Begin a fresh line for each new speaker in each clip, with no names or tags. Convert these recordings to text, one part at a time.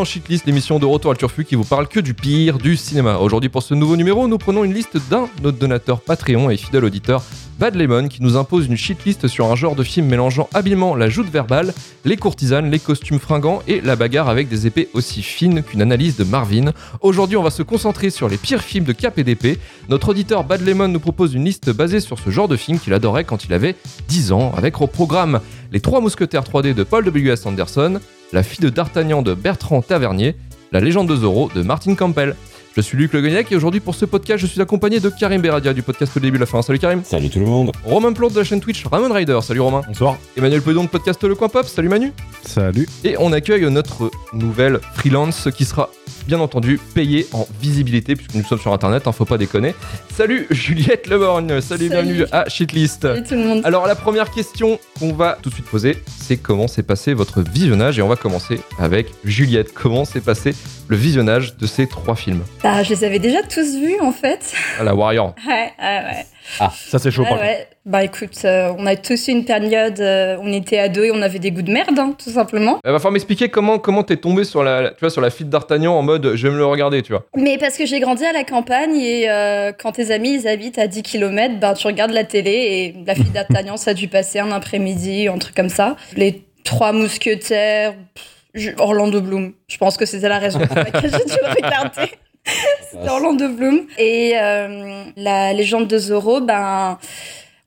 Dans l'émission de Retour à Turfu qui vous parle que du pire du cinéma. Aujourd'hui pour ce nouveau numéro, nous prenons une liste d'un notre donateur Patreon et fidèle auditeur Bad Lemon qui nous impose une shitlist sur un genre de film mélangeant habilement la joute verbale, les courtisanes, les costumes fringants et la bagarre avec des épées aussi fines qu'une analyse de Marvin. Aujourd'hui, on va se concentrer sur les pires films de cap et d'épée. Notre auditeur Bad Lemon nous propose une liste basée sur ce genre de film qu'il adorait quand il avait 10 ans, avec au programme Les Trois Mousquetaires 3D de Paul W.S. Anderson, La fille de D'Artagnan de Bertrand Tavernier, La légende de Zorro de Martin Campbell. Je suis Luc Le Guignac et aujourd'hui pour ce podcast, je suis accompagné de Karim Beradia du podcast Le Début la Fin. Salut Karim.
Salut tout le monde.
Romain Plante de la chaîne Twitch Ramon Rider. Salut Romain.
Bonsoir.
Emmanuel Pedon de podcast Le Coin Pop. Salut Manu.
Salut.
Et on accueille notre nouvelle freelance qui sera bien entendu payée en visibilité puisque nous sommes sur internet, hein, faut pas déconner. Salut Juliette Leborgne. Salut,
Salut.
bienvenue à Shitlist.
Salut tout le monde.
Alors la première question qu'on va tout de suite poser, c'est comment s'est passé votre visionnage? Et on va commencer avec Juliette. Comment s'est passé le visionnage de ces trois films
Bah, je les avais déjà tous vus en fait.
à la Warrior
Ouais, ouais, ouais.
Ah, ça c'est chaud par contre.
ouais. Bah écoute, euh, on a tous eu une période, euh, on était à deux et on avait des goûts de merde, hein, tout simplement.
Il va falloir m'expliquer comment comment t'es tombé sur la tu vois sur la file d'Artagnan en mode je vais me le regarder tu vois.
Mais parce que j'ai grandi à la campagne et euh, quand tes amis ils habitent à 10 km, ben tu regardes la télé et la fille d'Artagnan ça a dû passer un après-midi, un truc comme ça. Les trois mousquetaires, pff, je- Orlando Bloom. Je pense que c'était la raison pour laquelle j'ai dû le regarder. C'était Orlando Bloom. Et euh, la légende de Zorro, ben,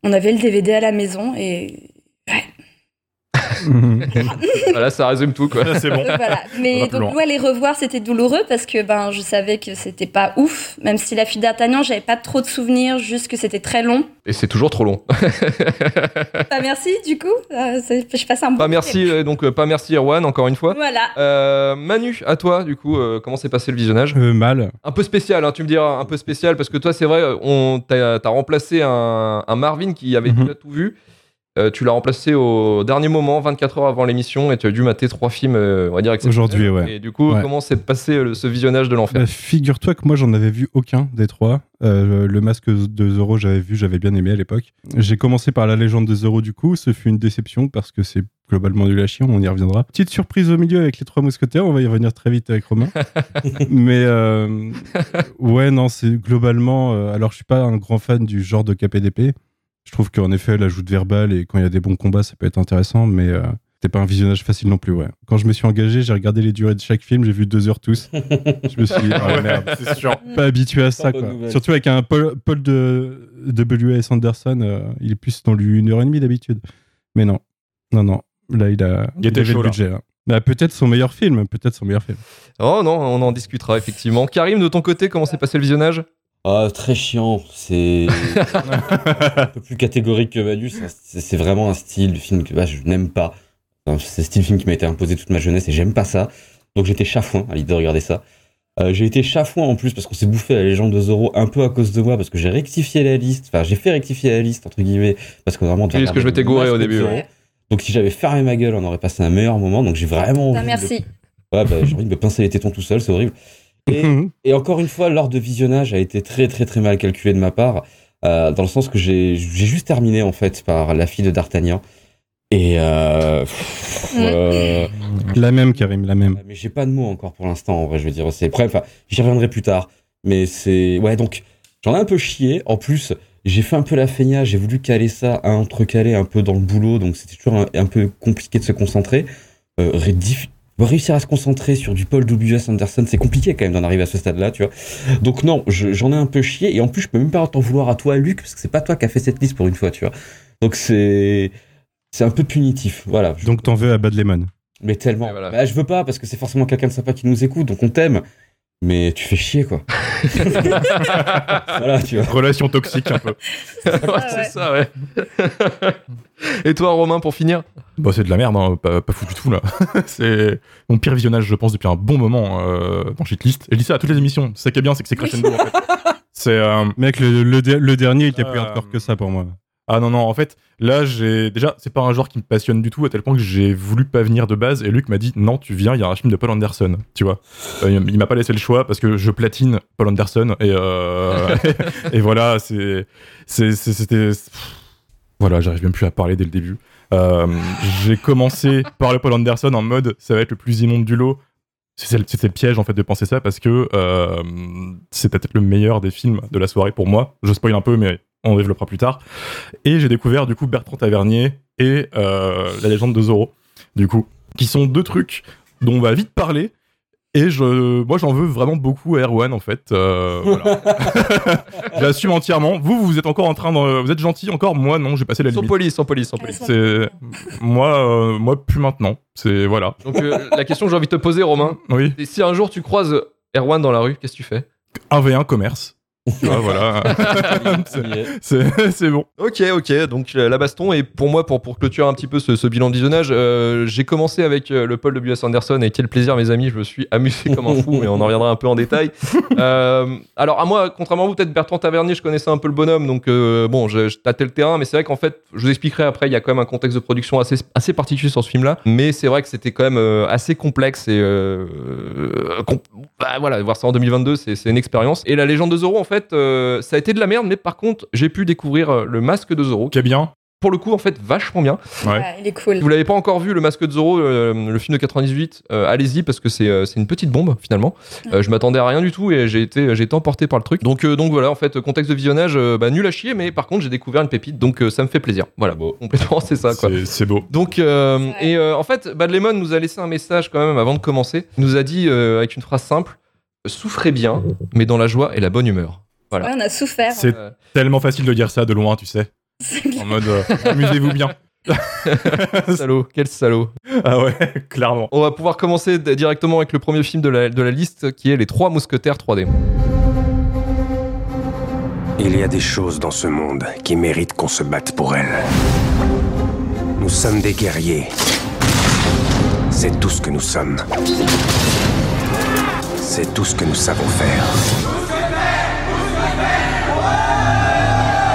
on avait le DVD à la maison et
voilà ça résume tout quoi.
c'est bon.
euh, voilà. Mais donc, ouais, les revoir, c'était douloureux parce que ben, je savais que c'était pas ouf. Même si la fille d'Artagnan, j'avais pas trop de souvenirs, juste que c'était très long.
Et c'est toujours trop long.
Bah, merci, du coup. Euh, je passe un bon
pas merci euh, donc euh, pas merci Erwan encore une fois.
Voilà.
Euh, Manu, à toi, du coup, euh, comment s'est passé le visionnage?
Euh, mal.
Un peu spécial, hein, tu me diras, un peu spécial, parce que toi, c'est vrai, on t'as as remplacé un, un Marvin qui avait déjà tout vu. Euh, tu l'as remplacé au dernier moment, 24 heures avant l'émission, et tu as dû mater trois films, euh, on va dire.
Aujourd'hui, ouais.
Et du coup,
Ouais.
comment s'est passé euh, ce visionnage de l'enfer?
Bah, Figure-toi que moi j'en avais vu aucun des trois. Le masque de Zoro j'avais vu, j'avais bien aimé à l'époque. J'ai commencé par la légende de Zoro du coup, ce fut une déception parce que c'est globalement du lâchis, on y reviendra. Petite surprise au milieu avec les trois mousquetaires, on va y revenir très vite avec Romain. Mais ouais non, c'est globalement... alors je suis pas un grand fan du genre de KPDP. Je trouve qu'en effet la joute verbale et quand il y a des bons combats ça peut être intéressant, mais... euh, c'était pas un visionnage facile non plus, ouais. Quand je me suis engagé, j'ai regardé les durées de chaque film, j'ai vu deux heures tous. je me suis dit, ah, merde
c'est sûr.
pas habitué à ça, quoi. Surtout avec un Paul, Paul de, W.S. Anderson, euh, il est plus dans lui une heure et demie d'habitude. Mais non, non, non. Là, il a
Il était
avait
chaud,
le
là.
budget. là. Bah, peut-être son meilleur film, peut-être son meilleur film.
Oh non, on en discutera effectivement. Karim, de ton côté, comment s'est passé le visionnage?
Ah, très chiant. C'est un peu plus catégorique que Manu. C'est- C'est vraiment un style de film que bah, je n'aime pas. Enfin, C'est le style de film qui m'a été imposé toute ma jeunesse et j'aime pas ça. Donc j'étais chafouin à l'idée de regarder ça. Euh, j'ai été chafouin en plus parce qu'on s'est bouffé la légende de Zoro un peu à cause de moi parce que j'ai rectifié la liste. Enfin, j'ai fait rectifier la liste entre guillemets parce que vraiment.
Oui, parce que je m'étais gouré au début,
ouais.
Donc si j'avais fermé ma gueule, on aurait passé un meilleur moment. Donc j'ai vraiment. Envie de-
merci.
Ouais, bah, j'ai envie de me pincer les tétons tout seul, c'est horrible. Et, et encore une fois, l'ordre de visionnage a été très très très mal calculé de ma part, euh, dans le sens que j'ai juste terminé en fait par la fille de D'Artagnan. Et euh, pff, euh,
la même, Karim, la même.
mais j'ai pas de mots encore pour l'instant, en vrai, je veux dire. C'est bref, enfin, j'y reviendrai plus tard. Mais c'est ouais, donc j'en ai un peu chié. En plus, j'ai fait un peu la feignasse, j'ai voulu caler ça, entrecaler un peu dans le boulot, donc c'était toujours un, un peu compliqué de se concentrer. Euh, réussir à se concentrer sur du Paul W.S. Anderson, c'est compliqué quand même d'en arriver à ce stade-là, tu vois. Donc non, je- j'en ai un peu chié, et en plus, je peux même pas t'en vouloir à toi, Luc, parce que c'est pas toi qui as fait cette liste pour une fois, tu vois. Donc c'est c'est un peu punitif, voilà.
Donc, t'en veux à Bad Lemon?
mais tellement.
Voilà.
Bah, je veux pas parce que c'est forcément quelqu'un de sympa qui nous écoute, donc on t'aime. Mais tu fais chier, quoi. voilà, tu vois.
Relation toxique un peu.
Ouais,
ouais.
C'est ça, ouais. Et toi, Romain, pour finir?
Bah, c'est de la merde, hein, pas, pas fou du tout là. c'est mon pire visionnage, je pense, depuis un bon moment euh, dans Shitlist. Et je dis ça à toutes les émissions. C'est ça qui est bien, c'est que c'est crescendo en fait. C'est. euh,
Mec, le, le, de- le dernier, il était plus
Euh,
hardcore que ça pour moi.
Ah non, non, en fait, là, j'ai. Déjà, c'est pas un genre qui me passionne du tout, à tel point que j'ai voulu pas venir de base, et Luc m'a dit non, tu viens, il y a un film de Paul Anderson, tu vois. Euh, il m'a pas laissé le choix parce que je platine Paul Anderson, et, euh, et voilà, c'est. C'était. Voilà, j'arrive même plus à parler dès le début. Euh, j'ai commencé par le Paul Anderson en mode ça va être le plus immonde du lot. c'était le, piège en fait de penser ça parce que c'était peut-être le meilleur des films de la soirée pour moi. Je spoil un peu, mais on développera plus tard. Et j'ai découvert du coup Bertrand Tavernier et euh, La légende de Zorro, du coup, qui sont deux trucs dont on va vite parler. Et je, moi, j'en veux vraiment beaucoup à Erwan, en fait. Euh, voilà. J'assume entièrement. Vous, vous êtes encore en train de, vous êtes gentil encore. Moi, non, j'ai passé la
Sans
limite.
police, sans police, sans police.
C'est moi, euh, moi plus maintenant. C'est voilà.
Donc euh, la question que j'ai envie de te poser, Romain,
Oui.
c'est si un jour tu croises Erwan dans la rue, qu'est-ce que tu fais?
1v1 commerce. Voilà. C'est- bon.
Ok, ok, donc euh, la baston, et pour moi, pour, pour clôturer un petit peu ce, ce bilan de visionnage, euh, j'ai commencé avec euh, le Paul de W.S. Anderson, et quel plaisir, mes amis, je me suis amusé comme un fou, mais on en reviendra un peu en détail. Euh, alors, à moi, contrairement à vous, peut-être Bertrand Tavernier, je connaissais un peu le bonhomme, donc euh, bon, je, je tâtais le terrain, mais c'est vrai qu'en fait, je vous expliquerai après, il y a quand même un contexte de production assez, assez particulier sur ce film-là, mais c'est vrai que c'était quand même euh, assez complexe, et com- bah, voilà, voir ça en 2022, c'est c'est une expérience. Et la légende de Zorro, en fait, euh, ça a été de la merde, mais par contre, j'ai pu découvrir euh, le masque de Zorro,
Qui est bien.
pour le coup, en fait, vachement bien.
Ouais.
Il est cool.
Si vous l'avez pas encore vu, le masque de Zorro, euh, le film de 98, euh, allez-y parce que c'est euh, une petite bombe finalement. Euh, je m'attendais à rien du tout et j'ai été, j'ai été emporté par le truc. Donc, euh, donc voilà, en fait, contexte de visionnage, euh, bah, nul à chier, mais par contre, j'ai découvert une pépite, donc euh, ça me fait plaisir. Voilà, bon, complètement, c'est ça quoi.
C'est- C'est beau.
Donc, euh,
Ouais.
et euh, en fait, Bad Lemon nous a laissé un message quand même avant de commencer. Il nous a dit euh, avec une phrase simple Souffrez bien, mais dans la joie et la bonne humeur. Voilà.
Ouais, on a souffert.
C'est
Euh,
tellement facile de dire ça de loin, tu sais. En mode, euh, amusez-vous bien.
salaud, quel salaud.
Ah ouais, clairement.
On va pouvoir commencer directement avec le premier film de la, de la liste qui est Les Trois Mousquetaires 3D.
Il y a des choses dans ce monde qui méritent qu'on se batte pour elles. Nous sommes des guerriers. C'est tout ce que nous sommes. C'est tout ce que nous savons faire.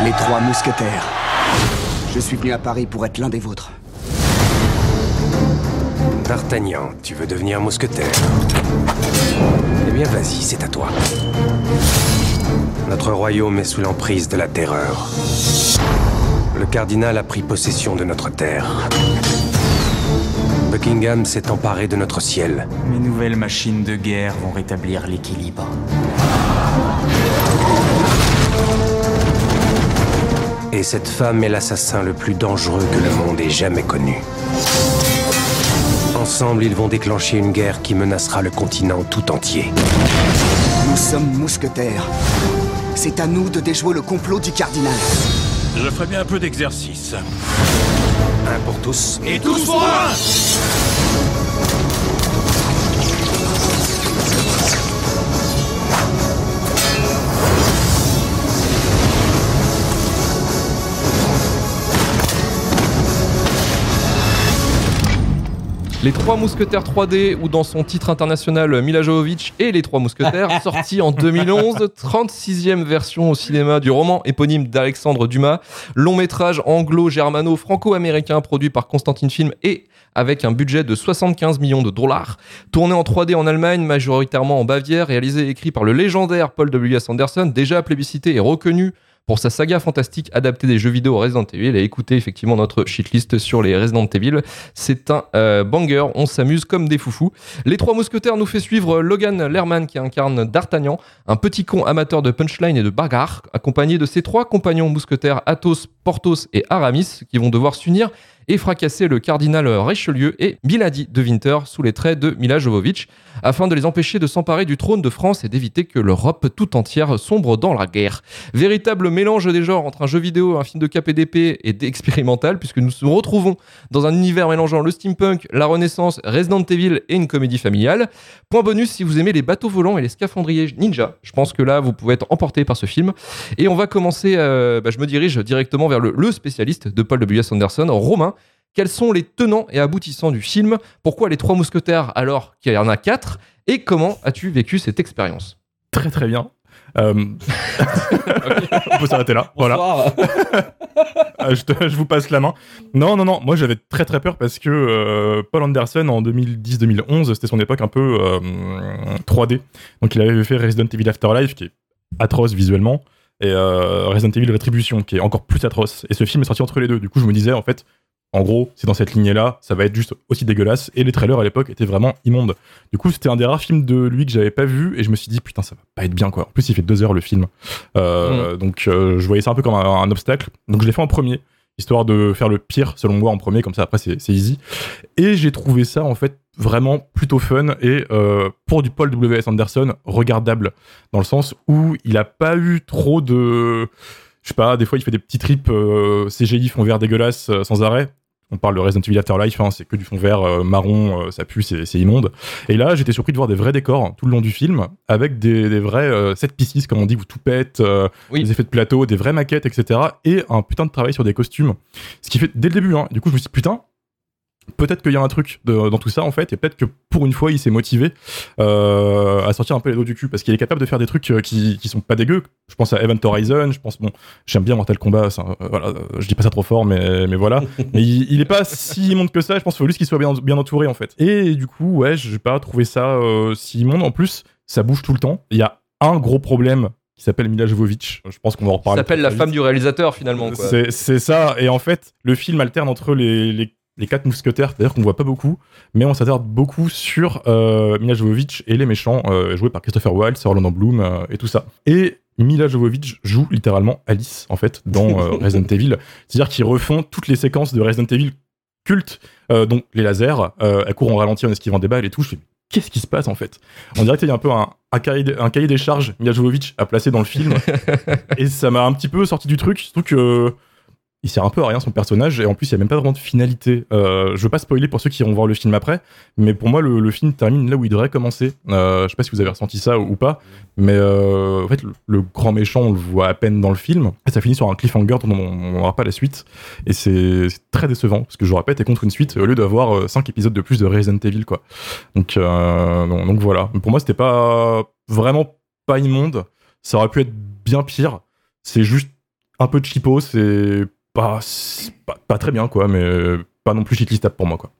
Les trois mousquetaires. Je suis venu à Paris pour être l'un des vôtres.
D'Artagnan, tu veux devenir mousquetaire Eh bien, vas-y, c'est à toi. Notre royaume est sous l'emprise de la terreur. Le cardinal a pris possession de notre terre. Buckingham s'est emparé de notre ciel.
Mes nouvelles machines de guerre vont rétablir l'équilibre.
Et cette femme est l'assassin le plus dangereux que le monde ait jamais connu. Ensemble, ils vont déclencher une guerre qui menacera le continent tout entier.
Nous sommes mousquetaires. C'est à nous de déjouer le complot du cardinal.
Je ferais bien un peu d'exercice.
Un pour tous.
Et tous pour un
Les Trois Mousquetaires 3D, ou dans son titre international Mila Jovovich et Les Trois Mousquetaires, sorti en 2011, 36e version au cinéma du roman éponyme d'Alexandre Dumas, long métrage anglo-germano-franco-américain produit par Constantine Film et avec un budget de 75 millions de dollars, tourné en 3D en Allemagne, majoritairement en Bavière, réalisé et écrit par le légendaire Paul W.S. Anderson, déjà plébiscité et reconnu pour sa saga fantastique adaptée des jeux vidéo Resident Evil et écoutez effectivement notre shitlist sur les Resident Evil. C'est un euh, banger, on s'amuse comme des foufous. Les trois mousquetaires nous fait suivre Logan Lerman qui incarne D'Artagnan, un petit con amateur de punchline et de bagarre, accompagné de ses trois compagnons mousquetaires Athos, Porthos et Aramis qui vont devoir s'unir et fracasser le cardinal Richelieu et Milady de Winter sous les traits de Mila Jovovich afin de les empêcher de s'emparer du trône de France et d'éviter que l'Europe tout entière sombre dans la guerre. Véritable mélange des genres entre un jeu vidéo, un film de KPDP et d'expérimental, puisque nous nous retrouvons dans un univers mélangeant le steampunk, la renaissance, Resident Evil et une comédie familiale. Point bonus si vous aimez les bateaux volants et les scaphandriers ninja. Je pense que là, vous pouvez être emporté par ce film. Et on va commencer, euh, bah, je me dirige directement vers le, le spécialiste de Paul W.S. Anderson, Romain. Quels sont les tenants et aboutissants du film? Pourquoi les trois mousquetaires alors qu'il y en a quatre? Et comment as-tu vécu cette expérience?
Très très bien. Euh, On peut s'arrêter là. Voilà.
Bonsoir.
Ah, je, te- je vous passe la main. Non, non, non. Moi, j'avais très très peur parce que euh, Paul Anderson, en 2010-2011, c'était son époque un peu euh, 3D. Donc, il avait fait Resident Evil Afterlife, qui est atroce visuellement, et euh, Resident Evil Retribution, qui est encore plus atroce. Et ce film est sorti entre les deux. Du coup, je me disais, en fait, En gros, c'est dans cette lignée-là, ça va être juste aussi dégueulasse. Et les trailers à l'époque étaient vraiment immondes. Du coup, c'était un des rares films de lui que j'avais pas vu et je me suis dit putain, ça va pas être bien quoi. En plus, il fait deux heures le film, Euh, donc euh, je voyais ça un peu comme un, un obstacle. Donc je l'ai fait en premier, histoire de faire le pire selon moi en premier, comme ça après c'est easy. Et j'ai trouvé ça en fait vraiment plutôt fun et euh, pour du Paul W.S. Anderson regardable dans le sens où il a pas eu trop de je sais pas des fois il fait des petits trips euh, CGI fond vert dégueulasse euh, sans arrêt on parle de Resident Evil Afterlife, hein, c'est que du fond vert euh, marron, euh, ça pue, c'est immonde. Et là, j'étais surpris de voir des vrais décors tout le long du film, avec des, des vrais set pieces, comme on dit, où tout pète, euh,
Oui.
des effets de plateau, des vraies maquettes, etc. Et un putain de travail sur des costumes. Ce qui fait dès le début, hein, du coup, je me suis dit, putain, peut-être qu'il y a un truc de- dans tout ça, en fait, et peut-être que pour une fois, il s'est motivé euh, à sortir un peu les dos du cul, parce qu'il est capable de faire des trucs euh, qui, qui sont pas dégueux. Je pense à Event Horizon, je pense, bon, j'aime bien Mortal Kombat, ça, euh, voilà, euh, je dis pas ça trop fort, mais, mais voilà. mais il, il est pas si immonde que ça, je pense qu'il faut juste qu'il soit bien, bien entouré, en fait. Et du coup, ouais, j'ai pas trouvé ça euh, si immonde. En plus, ça bouge tout le temps. Il y a un gros problème qui s'appelle Mila Jovovich. Je pense qu'on va en reparler.
s'appelle
très,
la femme du réalisateur finalement.
C'est c'est ça. Et en fait, le film alterne entre les, les, les quatre mousquetaires, d'ailleurs qu'on voit pas beaucoup, mais on s'attarde beaucoup sur euh, Mila Jovovich et les méchants, euh, joués par Christopher Wilde, Orlando Bloom euh, et tout ça. Et Mila Jovovich joue littéralement Alice, en fait, dans Resident Evil. C'est-à-dire qu'ils refont toutes les séquences de Resident Evil cultes, euh, donc les lasers, elle court en ralenti en esquivant des balles et tout. Je fais, qu'est-ce qui se passe en fait? On dirait qu'il y a un peu un, un cahier, de- un cahier des charges Mila Jovovich à placer dans le film. et ça m'a un petit peu sorti du truc, surtout que il sert un peu à rien son personnage et en plus il y a même pas vraiment de finalité. Euh, je veux pas spoiler pour ceux qui iront voir le film après, mais pour moi le, film termine là où il devrait commencer. Euh, je sais pas si vous avez ressenti ça ou pas, mais euh, en fait le, grand méchant on le voit à peine dans le film ça finit sur un cliffhanger dont on n'aura pas la suite et c'est très décevant parce que je vous répète, et contre une suite au lieu d'avoir 5 épisodes de plus de Resident Evil quoi. Donc euh, donc, donc voilà. Pour moi c'était pas vraiment pas immonde. Ça aurait pu être bien pire. C'est juste un peu cheapo, c'est pas, pas, pas très bien, quoi, mais pas non plus shitlistable pour moi, quoi.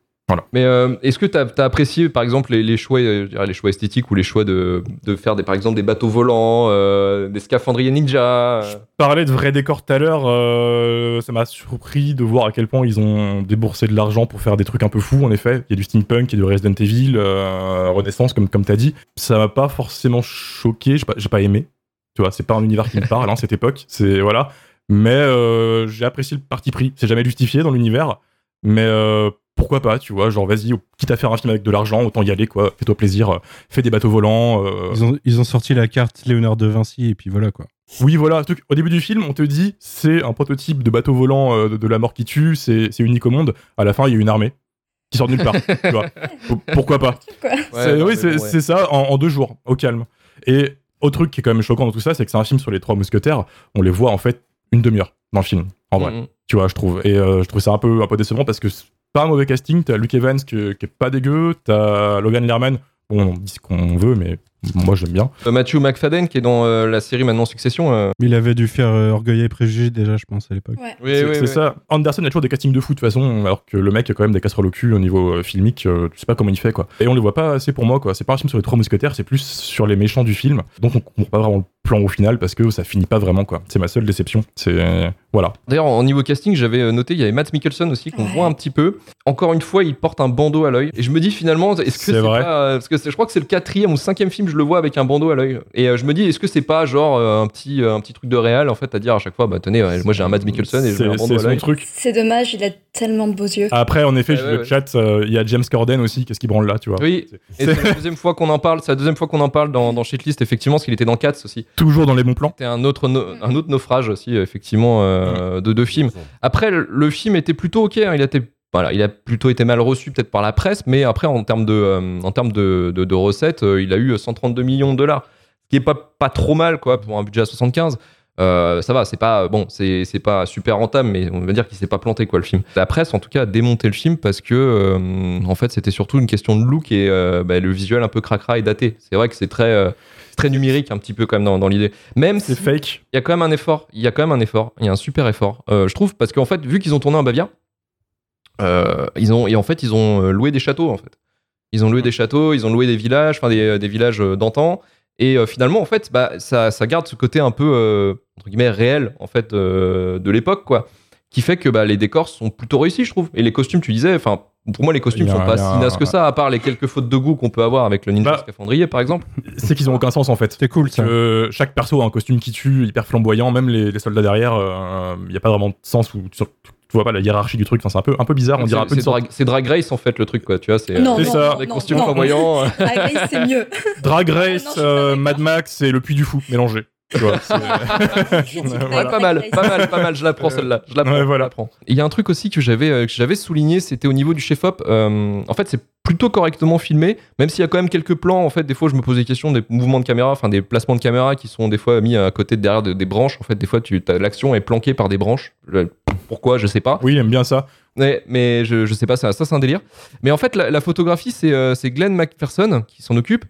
Mais euh, est-ce que tu as, apprécié par exemple les, les choix, euh, je dirais les choix esthétiques ou les choix de, de faire des, par exemple des bateaux volants, euh, des scaphandriers ninja euh,
Parler de vrais décors tout à l'heure, euh, ça m'a surpris de voir à quel point ils ont déboursé de l'argent pour faire des trucs un peu fous, en effet. Il y a du steampunk, il y a du Resident Evil, euh, Renaissance, comme, comme t'as dit. Ça m'a pas forcément choqué, j'ai pas, j'ai pas aimé. Tu vois, c'est pas un univers qui me parle, hein, cette époque. C'est, voilà. Mais euh, j'ai apprécié le parti pris. C'est jamais justifié dans l'univers, mais euh, pourquoi pas, tu vois, genre vas-y, quitte à faire un film avec de l'argent, autant y aller, quoi. Fais-toi plaisir, euh, fais des bateaux volants. euh,
Ils ont, ils ont sorti la carte Léonard de Vinci et puis voilà quoi.
oui, voilà. truc- Au début du film, on te dit c'est un prototype de bateau volant euh, de, de la mort qui tue, c'est c'est unique au monde. À la fin, il y a une armée qui sort de nulle part. tu vois. P- Pourquoi pas?
Quoi.
C'est-
non,
Oui,
mais
c'est
bon, ouais.
c'est ça en, en deux jours, au calme. Et autre truc qui est quand même choquant dans tout ça, c'est que c'est un film sur les trois mousquetaires. On les voit en fait une demi-heure dans le film, en vrai.
Mhm.
Tu vois, je trouve. Et euh, je trouve ça un peu, un peu décevant parce que c'est pas un mauvais casting. T'as Luke Evans qui, qui est pas dégueu, t'as Logan Lerman. Bon, on dit ce qu'on veut, mais moi j'aime bien.
Euh, Matthew McFadden qui est dans euh, la série maintenant Succession. euh.
Il avait dû faire euh, Orgueil et Préjugés déjà, je pense, à l'époque.
Ouais.
Oui,
c'est
oui,
c'est
oui.
ça. Anderson a toujours des castings de fou de toute façon, alors que le mec a quand même des casseroles au cul au niveau euh, filmique. euh, je sais pas comment il fait quoi. Et on les voit pas assez pour moi quoi. C'est pas un film sur les trois mousquetaires, c'est plus sur les méchants du film. Donc on comprend pas vraiment le plan au final parce que ça finit pas vraiment quoi. C'est ma seule déception. C'est voilà.
D'ailleurs, en niveau casting, j'avais euh, noté, il y avait Matt Mikkelsen aussi, qu'on
Ouais.
voit un petit peu. Encore une fois, il porte un bandeau à l'œil. Et je me dis finalement, est-ce que
C'est vrai.
pas. euh, Parce que je crois que c'est le quatrième ou cinquième film, je le vois avec un bandeau à l'œil. Et euh, je me dis, est-ce que c'est pas genre un, petit, un petit truc de réal, en fait, à dire à chaque fois, bah tenez, moi j'ai un Matt Mikkelsen et je mets un
C'est
bandeau à l'œil.
truc.
C'est dommage, il a tellement de beaux yeux.
Après, en effet,
Ouais,
je
ouais,
le
ouais.
chat, euh, il y a James Corden aussi, qu'est-ce qu'il branle là, tu vois?
Oui,
C'est
c'est la deuxième fois qu'on en parle, c'est la deuxième fois qu'on en parle dans, dans Shitlist, effectivement, parce qu'il était dans Cats aussi.
toujours dans les bons plans.
C'était un autre, no- un autre naufrage aussi, effectivement, euh, de deux films. Après, le, film était plutôt ok. hein, il, voilà, il a plutôt été mal reçu peut-être par la presse, mais après, en termes de, euh, en termes de, de- recettes, euh, il a eu 132 millions de dollars, ce qui est pas, pas trop mal quoi pour un budget à 75. Euh, ça va, c'est pas bon, c'est pas super rentable, mais on va dire qu'il s'est pas planté quoi le film. La presse en tout cas a démonté le film parce que euh, en fait c'était surtout une question de look et euh, bah, le visuel un peu cracra et daté. C'est vrai que c'est très euh, très numérique un petit peu quand même dans, dans l'idée. Même
C'est
si
fake.
il y a quand même un effort. Il y a quand même un effort. Il y a un super effort, euh, je trouve, parce qu'en fait, vu qu'ils ont tourné en Bavia, euh, ils ont et en fait ils ont euh, loué des châteaux en fait. Ils ont loué des châteaux, ils ont loué des villages, enfin des, des villages d'antan. Et euh, finalement, en fait, bah, ça, ça garde ce côté un peu entre guillemets réel en fait de l'époque, quoi. qui fait que bah, les décors sont plutôt réussis, je trouve. Et les costumes, tu disais, enfin, pour moi, les costumes
a
sont pas si
un-
que ça, à part les quelques fautes de goût qu'on peut avoir avec le ninja
Bah,
scaphandrier, par exemple.
C'est qu'ils ont aucun sens en fait.
C'était cool ça.
Que chaque perso a un costume qui tue, hyper flamboyant, même les, les soldats derrière, il n'y a pas vraiment de sens où tu, tu vois pas la hiérarchie du truc, enfin, c'est un peu, un peu bizarre, on dirait un peu
C'est
sorte-
drag, c'est Drag Race, en fait, le truc, quoi. Tu vois, c'est
Non,
euh,
C'est ça.
des costumes
non.
flamboyants. euh.
Drag Race, c'est mieux.
Drag Race, euh. Mad Max c'est le puits du fou mélangé. Tu vois, c'est-
Ouais, pas mal, pas mal, pas mal. Je la prends celle-là. Je la prends.
Ouais,
je
voilà.
la prends. Il y a un truc aussi que j'avais euh, que j'avais souligné, c'était au niveau du chef-op. Euh, en fait, c'est plutôt correctement filmé, même s'il y a quand même quelques plans. En fait, des fois, je me pose des questions des mouvements de caméra, enfin des placements de caméra qui sont des fois mis à côté de derrière de- des branches. En fait, des fois, tu as- l'action est planquée par des branches. Pourquoi Je sais pas.
Oui, il aime bien ça.
Mais, mais je, je sais pas, ça, ça c'est un délire. Mais en fait, la, la photographie, c'est euh, c'est Glenn McPherson qui s'en occupe.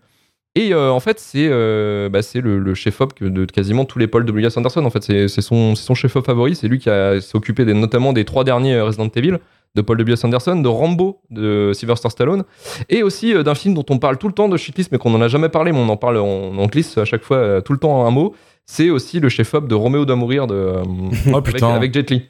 Et euh, en fait, c'est euh, bah, le, le chef-op de quasiment tous les Paul W.S. Anderson. En fait, c'est son, son chef-op favori. C'est lui qui a- s'est occupé des- notamment des trois derniers euh, Resident Evil de Paul W.S. Anderson, de Rambo de Sylvester Stallone, et aussi euh, d'un film dont on parle tout le temps de shitlist, mais qu'on n'en a jamais parlé, mais on en parle, on, on glisse à chaque fois tout le temps un mot. C'est aussi le chef-op de Roméo doit mourir de,
Oh
avec, avec Jet Li.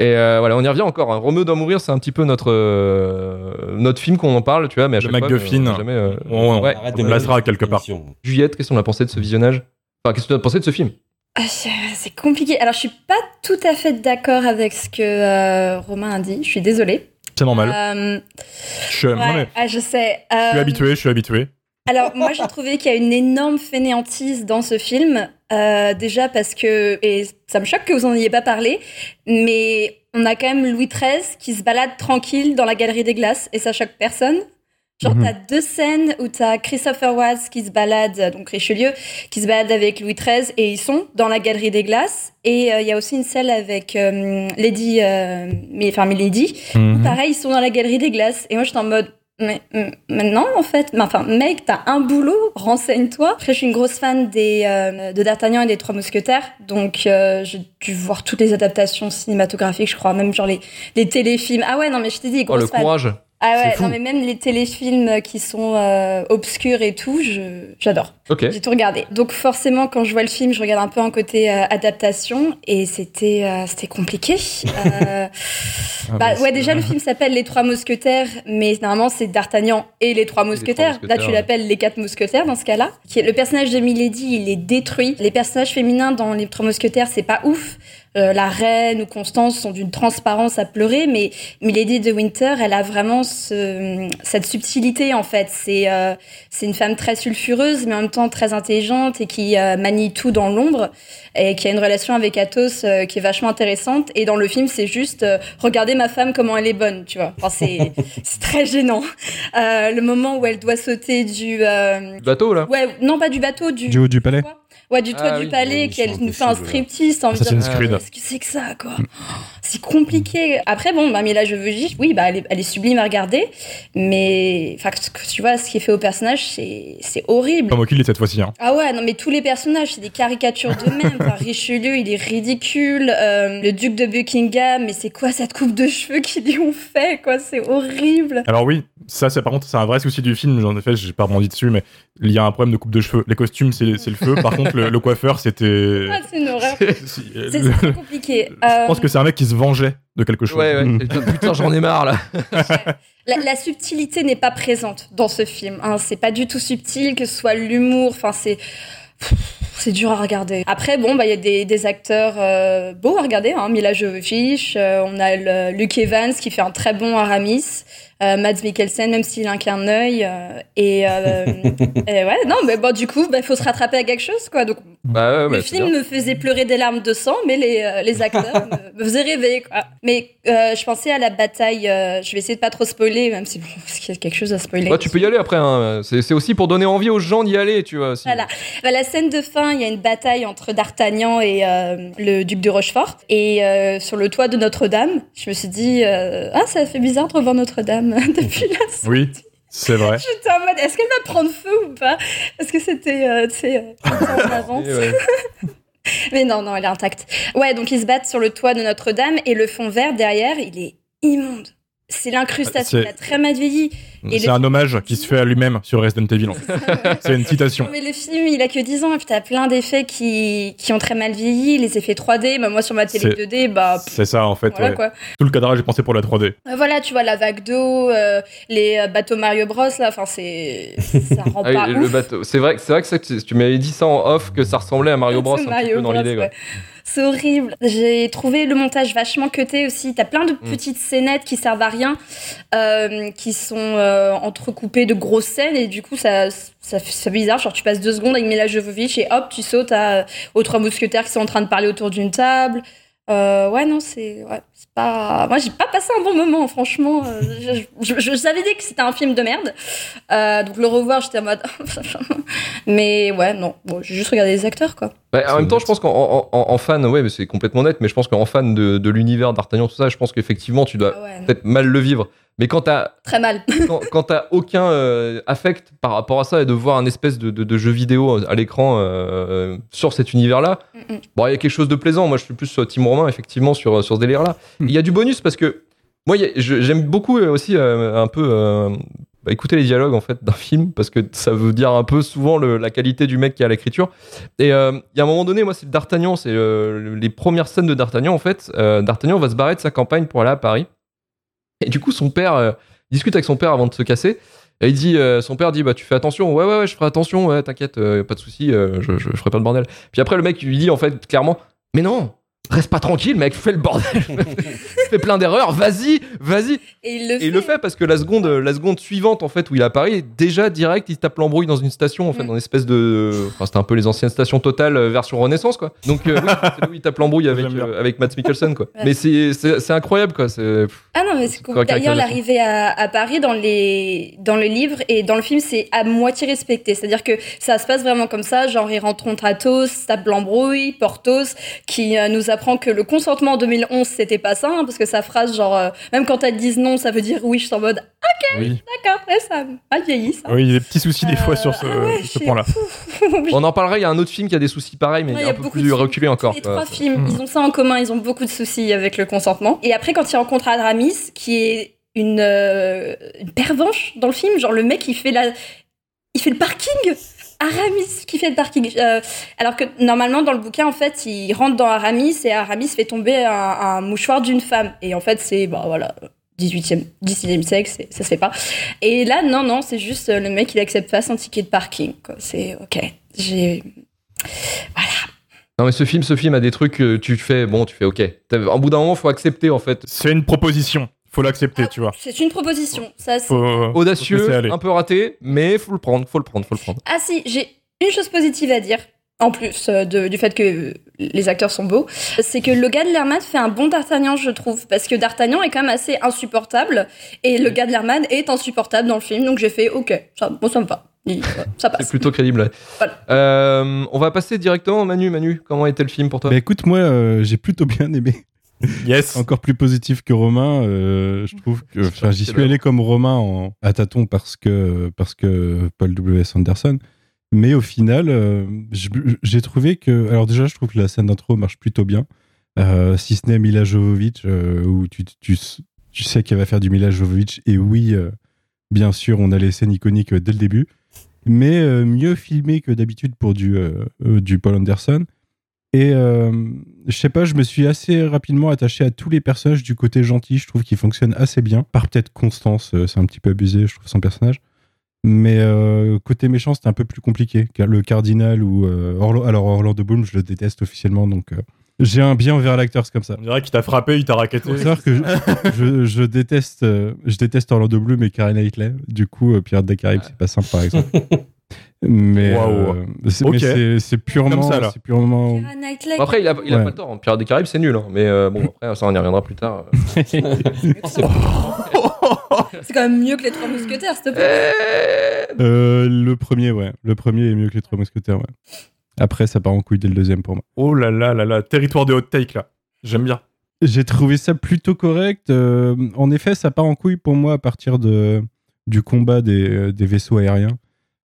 Et euh, voilà, on y revient encore. Hein. Roméo doit mourir, c'est un petit peu notre euh, notre film qu'on en parle, tu vois, mais à
Le
chaque fois,
MacGuffin.
mais on a jamais, euh,
On,
Ouais.
Arrête
on
de
placera
mettre
quelque part.
Juliette, qu'est-ce qu'on a pensé de ce visionnage? Enfin, qu'est-ce que tu as pensé de ce film?
Ah, C'est compliqué. Alors, je suis pas tout à fait d'accord avec ce que euh, Romain a dit. Je suis désolée.
C'est normal.
Euh,
je, non,
ouais,
mais
ah, je sais.
je suis habitué, je suis habitué.
Alors, moi, j'ai trouvé qu'il y a une énorme fainéantise dans ce film. Euh, déjà parce que, et ça me choque que vous en ayez pas parlé, mais on a quand même Louis XIII qui se balade tranquille dans la galerie des glaces et ça choque personne. Genre,
Mhm.
t'as deux scènes où t'as Christopher Watts qui se balade, donc Richelieu, qui se balade avec Louis XIII et ils sont dans la galerie des glaces. Et euh, il y a aussi une scène avec euh, Lady, euh, mais, enfin Milady,
Mhm.
Pareil, ils sont dans la galerie des glaces. Et moi, j'étais en mode, mais, maintenant, en fait, mais enfin, mec, t'as un boulot, renseigne-toi. Après, je suis une grosse fan des, euh, de D'Artagnan et des Trois Mousquetaires. Donc, euh, j'ai dû voir toutes les adaptations cinématographiques, je crois, même genre les, les téléfilms. Ah ouais, non, mais je t'ai dit,
Oh, le
fan.
courage
Ah ouais, non, mais même les téléfilms qui sont euh, obscurs et tout, je, j'adore.
Ok.
J'ai tout regardé. Donc forcément, quand je vois le film, je regarde un peu en côté euh, adaptation et c'était euh, c'était compliqué. Euh,
Ah,
bah ouais, déjà le film s'appelle Les Trois Mousquetaires, mais normalement c'est D'Artagnan et les Trois Mousquetaires. Là,
Mousquetaires,
tu
ouais.
l'appelles les Quatre Mousquetaires dans ce cas-là. Le personnage de Milady, il est détruit. Les personnages féminins dans les Trois Mousquetaires, c'est pas ouf. Euh, la reine ou Constance sont d'une transparence à pleurer, mais Milady de Winter, elle a vraiment ce- cette subtilité en fait. C'est euh, c'est une femme très sulfureuse, mais en même temps très intelligente et qui euh, manie tout dans l'ombre et qui a une relation avec Athos euh, qui est vachement intéressante. Et dans le film, c'est juste euh, regardez ma femme comment elle est bonne, tu vois. Enfin, c'est c'est très gênant. Euh, le moment où elle doit sauter du euh,
Du bateau, là?
Ouais non pas du bateau du
Du haut du palais
Ouais, du toit
Ah
du
oui,
palais,
oui,
qu'elle nous fait un striptease sans me dire
Ah.
Qu'est-ce que c'est que ça, quoi C'est compliqué. Après, bon, bah, Mila Jovovich, oui, bah, elle est, elle est sublime à regarder, mais enfin, tu vois, ce qui est fait au personnage, c'est horrible.
Qui l'ai cette fois-ci. Hein.
Ah ouais, non, mais tous les personnages, c'est des caricatures d'eux-mêmes. Enfin, Richelieu, il est ridicule. Euh, le duc de Buckingham, mais c'est quoi cette coupe de cheveux qu'ils lui ont fait, quoi? C'est horrible.
Alors oui, ça, c'est par contre, c'est un vrai souci du film. J'en ai fait, j'ai pas rebondi dessus, mais il y a un problème de coupe de cheveux. Les costumes, c'est le feu. Par contre, le, le coiffeur, c'était.
Ah, c'est une horreur. C'est compliqué.
Je
Euh,
pense que c'est un mec qui se vengeait de quelque chose.
Ouais, ouais.
Mm.
Putain, j'en ai marre, là.
La, la subtilité n'est pas présente dans ce film. Hein. C'est pas du tout subtil, que ce soit l'humour. Enfin, c'est c'est dur à regarder. Après, bon, bah il y a des, des acteurs euh, beaux à regarder. Hein. Mila Jovovich, euh, on a le, Luke Evans qui fait un très bon Aramis. Euh, Mads Mikkelsen, même s'il a qu'un œil. euh, et, euh, et ouais, non, mais bon, du coup, il faut se rattraper à quelque chose, quoi. Donc,
Bah, ouais, bah,
le film me faisait pleurer des larmes de sang, mais les, euh, les acteurs me, me faisaient rêver. Quoi. Mais euh, je pensais à la bataille. je vais essayer de pas trop spoiler, même si bon, parce qu'il y a quelque chose à spoiler.
Ouais, tu peux y aller après. Hein. C'est aussi pour donner envie aux gens d'y aller, tu vois.
Voilà. Bah, la scène de fin, il y a une bataille entre D'Artagnan et le duc de Rochefort. Et sur le toit de Notre-Dame, je me suis dit, ah, ça fait bizarre de revoir Notre-Dame depuis la
Oui, c'est vrai.
J'étais en mode, est-ce qu'elle va prendre feu ou pas? Est-ce que c'était, euh, tu sais, euh. Mais non, non, elle est intacte. Ouais, donc ils se battent sur le toit de Notre-Dame et le fond vert derrière, il est immonde. C'est l'incrustation, il a très mal vieilli.
C'est un hommage qui se fait à lui-même sur Resident Evil. C'est une citation.
Non, mais le film, il a que 10 ans, et puis t'as plein d'effets qui, qui ont très mal vieilli, les effets 3D. Bah, moi, sur ma télé
C'est-
2D, bah,
C'est ça en fait.
voilà
ouais.
quoi.
Tout le cadrage est pensé pour la 3D.
Euh, Voilà, tu vois, la vague d'eau, euh, les euh, bateaux Mario Bros, là, enfin, c'est. Ça rend
Ah oui,
pas
le bateau. C'est vrai, que- c'est vrai que ça, tu m'avais dit ça en off que ça ressemblait à Mario Bros
C'est
un petit
Mario
peu dans l'idée. quoi.
ouais. C'est horrible. J'ai trouvé le montage vachement cuté aussi. T'as plein de
Mm.
petites scénettes qui servent à rien, euh, qui sont euh, entrecoupées de grosses scènes et du coup ça, ça, fait- bizarre. Genre tu passes deux secondes avec Mila Jovovich et hop tu sautes à, aux trois mousquetaires qui sont en train de parler autour d'une table. Euh, ouais non c'est ouais, c'est pas. Moi j'ai pas passé un bon moment franchement. je, je, je savais dit que c'était un film de merde. Euh, donc le revoir j'étais en mode. mais ouais non bon, j'ai juste regardé les acteurs quoi.
Bah, en même temps,
net.
je pense qu'en en, en- en fan, ouais, mais c'est complètement net, mais je pense qu'en fan de, de l'univers d'Artagnan, tout ça, je pense qu'effectivement, tu dois
Ah ouais,
peut-être mal le vivre. Mais quand t'as
Très mal.
quand, quand t'as aucun euh, affect par rapport à ça et de voir un espèce de, de- de jeu vidéo à l'écran euh, sur cet univers-là,
Mm, mm.
bon, il y a quelque chose de plaisant. Moi, je suis plus sur Team Romain, effectivement, sur, sur ce délire-là.
Mm.
Il y a du bonus parce que moi, j'aime beaucoup euh, aussi euh, un peu euh, bah, écouter les dialogues en fait d'un film parce que ça veut dire un peu souvent la qualité du mec qui à l'écriture. Et euh, il y a un moment donné, moi, c'est D'Artagnan, c'est euh, les premières scènes de D'Artagnan en fait. Euh, D'Artagnan va se barrer de sa campagne pour aller à Paris. Et du coup, son père discute avec son père avant de se casser. Et il dit, son père dit, bah tu fais attention, ouais ouais ouais, je ferai attention, ouais t'inquiète, pas de souci, je, je, je ferai pas le bordel. Puis après le mec lui dit en fait clairement, mais non, reste pas tranquille mec, fais le bordel, fais plein d'erreurs, vas-y, vas-y.
Et il le
Et
fait.
il le fait parce que la seconde, la seconde suivante en fait où il apparaît, déjà direct il se tape l'embrouille dans une station en fait,
Mm.
dans une espèce de, enfin c'était un peu les anciennes stations totales euh, version Renaissance quoi. Donc euh, oui, c'est là où il tape l'embrouille avec euh, avec Matt Mikkelsen quoi.
Ouais.
Mais c'est incroyable quoi. C'est
Ah non, mais c'est
C'est
cool. D'ailleurs, l'arrivée à, à Paris dans, les, dans le livre et dans le film, c'est à moitié respecté. C'est-à-dire que ça se passe vraiment comme ça. Genre, ils rencontrent Athos, tape l'embrouille, Porthos, qui euh, nous apprend que le consentement en 2011, c'était pas ça. hein, parce que sa phrase, genre, euh, même quand elles disent non, ça veut dire oui. Je suis en mode,
Oui.
d'accord, ouais, ça a mal vieilli, ça.
Oui, il y a des petits soucis des fois
Euh,
sur ce,
ah ouais,
ce point-là.
On en parlera, il y a un autre film qui a des soucis pareils, mais
Ouais, il y a
un peu
beaucoup
plus reculé encore.
Les trois films, ils ont ça en commun, ils ont beaucoup de soucis avec le consentement. Et après, quand ils rencontrent Aramis, qui est une, euh, une pervenche dans le film, genre le mec, il fait la, il fait le parking. Aramis qui fait le parking. Euh, alors que normalement dans le bouquin en fait il rentre dans Aramis et Aramis fait tomber un, un mouchoir d'une femme et en fait c'est bah voilà 18e 19e siècle ça se fait pas et là non non c'est juste euh, le mec il accepte pas son ticket de parking c'est ok j'ai
Non mais ce film, ce film a des trucs que tu fais, bon, tu fais ok. En bout d'un moment, faut accepter en fait.
C'est une proposition. Faut l'accepter, tu vois.
c'est une proposition ça c'est
Faut,
Audacieux, un peu raté, mais faut le prendre, faut le prendre, faut le prendre.
Ah si, j'ai une chose positive à dire, en plus euh, de- du fait que euh, les acteurs sont beaux, c'est que le gars de Lerman fait un bon D'Artagnan, je trouve, parce que D'Artagnan est quand même assez insupportable, et le gars de Lerman est insupportable dans le film, donc j'ai fait ok, ça, bon, ça me va, ouais, ça
C'est
passe.
plutôt crédible. ouais.
Voilà.
Euh, on va passer directement, Manu. Manu, comment était le film pour toi?
Bah écoute, moi, euh, j'ai plutôt bien aimé.
Yes.
Encore plus positif que Romain. euh, je trouve que, enfin, j'y suis allé comme Romain en, à tâtons parce que, parce que Paul W.S. Anderson. Mais au final, euh, j'ai trouvé que. Alors, déjà, je trouve que la scène d'intro marche plutôt bien. Euh, si ce n'est Mila Jovovich, euh, où tu, tu, tu sais qu'elle va faire du Mila Jovovich. Et oui, euh, bien sûr, on a les scènes iconiques dès le début. Mais euh, mieux filmé que d'habitude pour du, du Paul Anderson. Et euh, je sais pas, je me suis assez rapidement attaché à tous les personnages du côté gentil. Je trouve qu'ils fonctionnent assez bien. Par peut-être Constance, euh, c'est un petit peu abusé, je trouve son personnage. Mais euh, côté méchant, c'était un peu plus compliqué. Car le cardinal ou euh, Orlo- alors Orlando Bloom, je le déteste officiellement, donc euh, j'ai un bien envers l'acteur, c'est comme ça.
On dirait qu'il t'a frappé, il t'a raquetté.
Faut savoir que je, je, je déteste, euh, je déteste Orlando Bloom et Karen Knightley. Du coup, euh, Pirates des Caraïbes, c'est pas simple, par exemple. Mais euh, c'est mais c'est- purement,
Comme ça, là.
c'est purement.
Après, il a, il a
Ouais.
pas le tort. hein. Pirates des Caraïbes, c'est nul. hein. Mais euh, bon, après, ça, on y reviendra plus tard.
c'est quand même mieux que les trois mousquetaires, s'il te plaît.
Euh, le premier, ouais. Le premier est mieux que les trois mousquetaires, ouais. Après, ça part en couille dès le deuxième pour moi.
Oh là là là là, territoire de hot take là. J'aime bien.
J'ai trouvé ça plutôt correct. Euh, en effet, ça part en couille pour moi à partir de, du combat des, des vaisseaux aériens.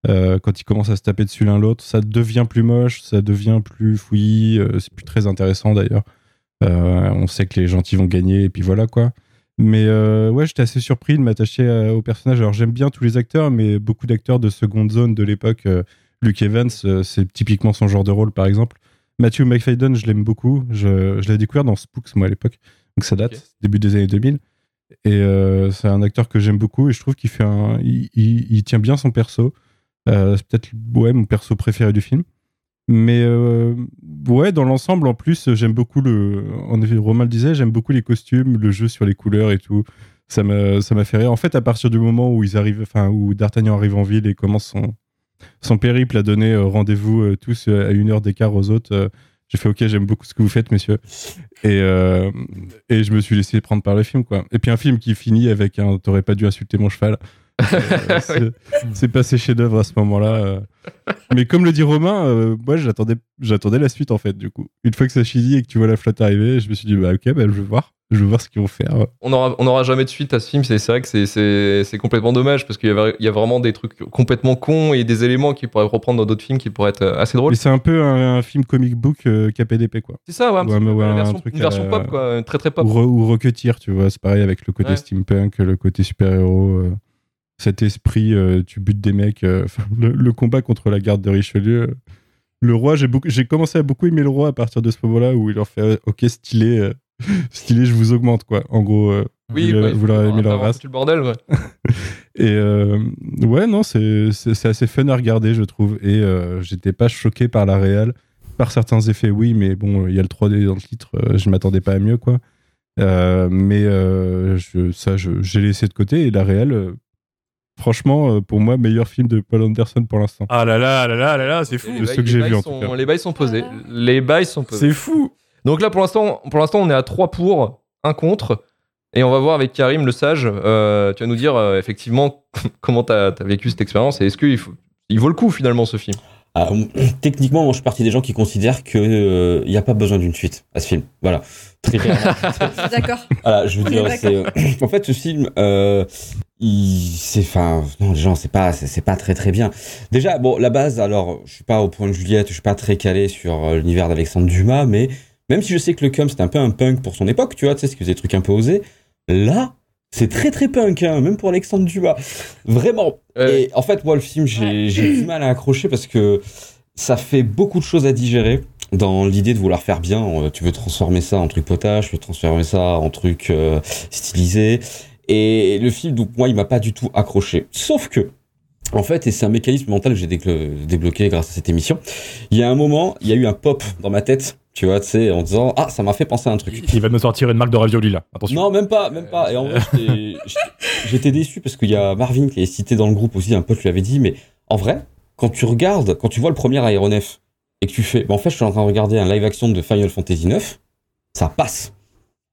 Euh, quand ils commencent à se taper dessus l'un l'autre, ça devient plus moche, ça devient plus fouillis. euh, c'est plus très intéressant d'ailleurs. Euh, on sait que les gentils vont gagner et puis voilà quoi. Mais ouais, j'étais assez surpris de m'attacher au personnage. Alors j'aime bien tous les acteurs, mais beaucoup d'acteurs de seconde zone de l'époque, Luke Evans, c'est typiquement son genre de rôle, par exemple. Matthew McFadden, je l'aime beaucoup. Je, je l'ai découvert dans Spooks, moi, à l'époque. Donc ça date, début des années 2000. Et c'est un acteur que j'aime beaucoup et je trouve qu'il fait un, il, il- il tient bien son perso. Euh, c'est peut-être ouais, mon perso préféré du film. Mais euh, ouais, dans l'ensemble, en plus, j'aime beaucoup le. En effet, Romain le disait, j'aime beaucoup les costumes, le jeu sur les couleurs et tout. Ça m'a, ça m'a fait rire. En fait, à partir du moment où ils arrivent, enfin, où D'Artagnan arrive en ville et commence son, son périple à donner euh, rendez-vous tous à une heure d'écart aux autres, j'ai fait OK, j'aime beaucoup ce que vous faites, messieurs. Et, et je me suis laissé prendre par le film, quoi. Et puis un film qui finit avec un T'aurais pas dû insulter mon cheval. Euh, c'est- passé chef-d'œuvre à ce moment-là. euh. Mais comme le dit Romain, euh, moi j'attendais, j'attendais la suite en fait. Du coup, une fois que ça finit et que tu vois la flotte arriver, je me suis dit bah ok, bah, je veux voir, je veux voir ce qu'ils vont faire.
On aura, on aura jamais de suite à ce film, c'est vrai que c'est- complètement dommage parce qu'il y, y a vraiment des trucs complètement cons et des éléments qui pourraient reprendre dans d'autres films qui pourraient être assez drôles.
Mais c'est un peu un, un film comic book euh, KPDP quoi.
C'est ça, ouais, un petit
Ouais,
peu,
mais ouais,
une
un
version, une pop, quoi, très très pop.
Ou, re- ou Rocketeer, tu vois, c'est pareil avec le côté steampunk, le côté super-héros, euh, cet esprit, euh, tu butes des mecs, euh, le, le combat contre la garde de Richelieu. Le roi, j'ai beaucoup, j'ai commencé à beaucoup aimer le roi à partir de ce moment-là où il leur fait euh, ok stylé, euh, stylé, je vous augmente quoi. En gros,
Oui,
vous,
ouais,
vous leur leur race.
le bordel, ouais.
Et ouais, non, c'est c'est c'est assez fun à regarder, je trouve. Et j'étais pas choqué par la réal. Par certains effets, oui, mais bon, il y a le 3D dans le titre, je m'attendais pas à mieux, quoi. Mais je, ça, je- j'ai laissé de côté. Et la euh, franchement, euh, pour moi, meilleur film de Paul Anderson pour l'instant.
Ah là là là là là là, c'est fou.
Les
de
bails-
ceux que j'ai vus, en
sont-
tout cas.
Les bails sont posés.
Voilà.
Les bails sont posés.
C'est fou.
Donc là, pour l'instant, pour l'instant, on est à 3 pour, 1 contre. Et on va voir avec Karim le sage. euh, tu vas nous dire euh, effectivement comment t'as as vécu cette expérience et est-ce qu'il il vaut le coup finalement ce film?
Ah, techniquement, moi, je suis partie des gens qui considèrent qu'il n'y a pas besoin d'une suite à ce film. Voilà. Très clairement.
D'accord.
Voilà, je veux dire. En fait, ce film, euh, il, c'est, enfin, non, les gens, c'est pas, c'est, c'est pas très très bien. Déjà, bon, la base, alors, je suis pas au point de Juliette, je suis pas très calé sur euh, l'univers d'Alexandre Dumas, mais même si je sais que le cum c'était un peu un punk pour son époque, tu vois, tu sais, ce qui faisait des trucs un peu osés, là, c'est très très punk, hein, même pour Alexandre Dumas. Vraiment.
Euh,
Et en fait, moi, le film, j'ai, j'ai du mal à accrocher parce que ça fait beaucoup de choses à digérer dans l'idée de vouloir faire bien. Euh, Tu veux transformer ça en truc potage, tu veux transformer ça en truc euh, stylisé. Et le film, donc moi, il m'a pas du tout accroché. Sauf que, en fait, et c'est un mécanisme mental que j'ai débloqué grâce à cette émission, il y a un moment, il y a eu un pop dans ma tête, tu vois, tu sais, en disant, ah, ça m'a fait penser à un truc.
Il va nous sortir une marque de ravioli là. Attention.
Non, même pas, même pas. Et en vrai, j'étais- déçu parce qu'il y a Marvin qui est cité dans le groupe aussi, un pote lui avait dit, mais en vrai, quand tu regardes, quand tu vois le premier aéronef et que tu fais, bah en fait, je suis en train de regarder un live action de Final Fantasy 9, ça passe.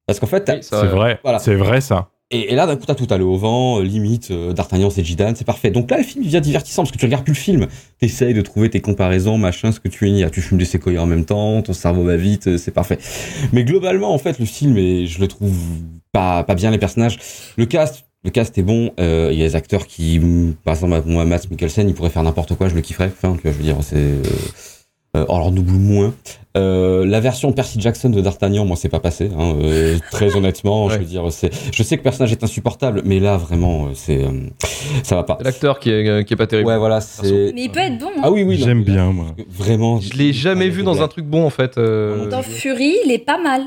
Parce qu'en fait,
oui,
C'est vrai.
Voilà.
C'est vrai ça.
Et, là, d'un coup, t'as tout allé au vent, euh, limite, euh, D'Artagnan, c'est Jidan, c'est parfait. Donc là, le film devient divertissant parce que tu regardes plus le film. T'essayes de trouver tes comparaisons, machin, ce que tu es. Tu fumes des séquoias en même temps, ton cerveau va vite, euh, c'est parfait. Mais globalement, en fait, le film, est, je le trouve pas, pas bien, les personnages. Le cast, le cast est bon. Il y a des acteurs qui, par exemple, moi, Matt Mikkelsen, il pourrait faire n'importe quoi, je le kifferais. Enfin, je veux dire, c'est. Euh, alors, double moins. Euh, la version Percy Jackson de D'Artagnan, moi, c'est pas passé. Hein, euh, très honnêtement, je veux dire, c'est. Je sais que le personnage est insupportable, mais là, vraiment, euh, c'est. euh, ça va pas.
C'est l'acteur qui est, euh, qui est pas terrible.
Ouais, voilà, c'est.
Mais il peut être bon. hein.
Ah oui, oui.
J'aime bien, moi.
Vraiment.
Je l'ai jamais vu dans un truc bon en fait. euh,
Dans Fury, il est pas mal.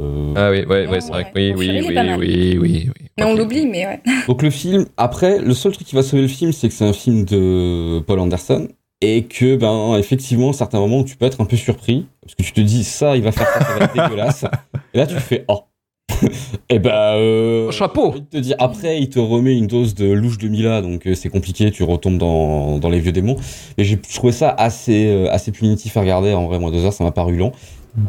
Euh,
Ah oui, ouais, ouais,
Ouais,
c'est vrai
ouais.
oui, oui,
Fury,
oui, oui, oui, oui.
Mais on l'oublie, mais ouais.
Donc le film, après, le seul truc qui va sauver le film, c'est que c'est un film de Paul Anderson et que, ben, effectivement, à certains moments, tu peux être un peu surpris parce que tu te dis ça, il va faire ça, ça va être dégueulasse. Et là, tu fais oh. et ben, euh,
Chapeau.
de te dire, après, il te remet une dose de louche de Mila, donc euh, c'est compliqué, tu retombes dans, dans les vieux démons. Et j'ai trouvé ça assez, euh, assez punitif à regarder. En vrai, moi, deux heures, ça m'a paru long.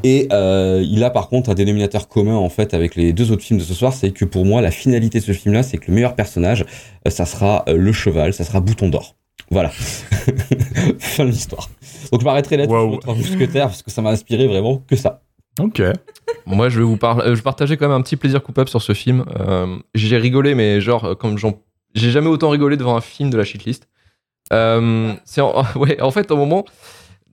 Et euh, il a par contre un dénominateur commun en fait avec les deux autres films de ce soir, c'est que pour moi la finalité de ce film-là, c'est que le meilleur personnage, euh, ça sera euh, le cheval, ça sera Bouton d'or. Voilà. fin de l'histoire. Donc je m'arrêterai là-dessus
Wow.
sur mousquetaires parce que ça m'a inspiré vraiment que ça.
Ok.
Moi, je vais vous parler. euh, Je partageais quand même un petit plaisir coupable sur ce film. Euh, j'ai rigolé, mais genre, euh, comme j'en. J'ai jamais autant rigolé devant un film de la shitlist. Euh, c'est en... ouais, en fait, au moment.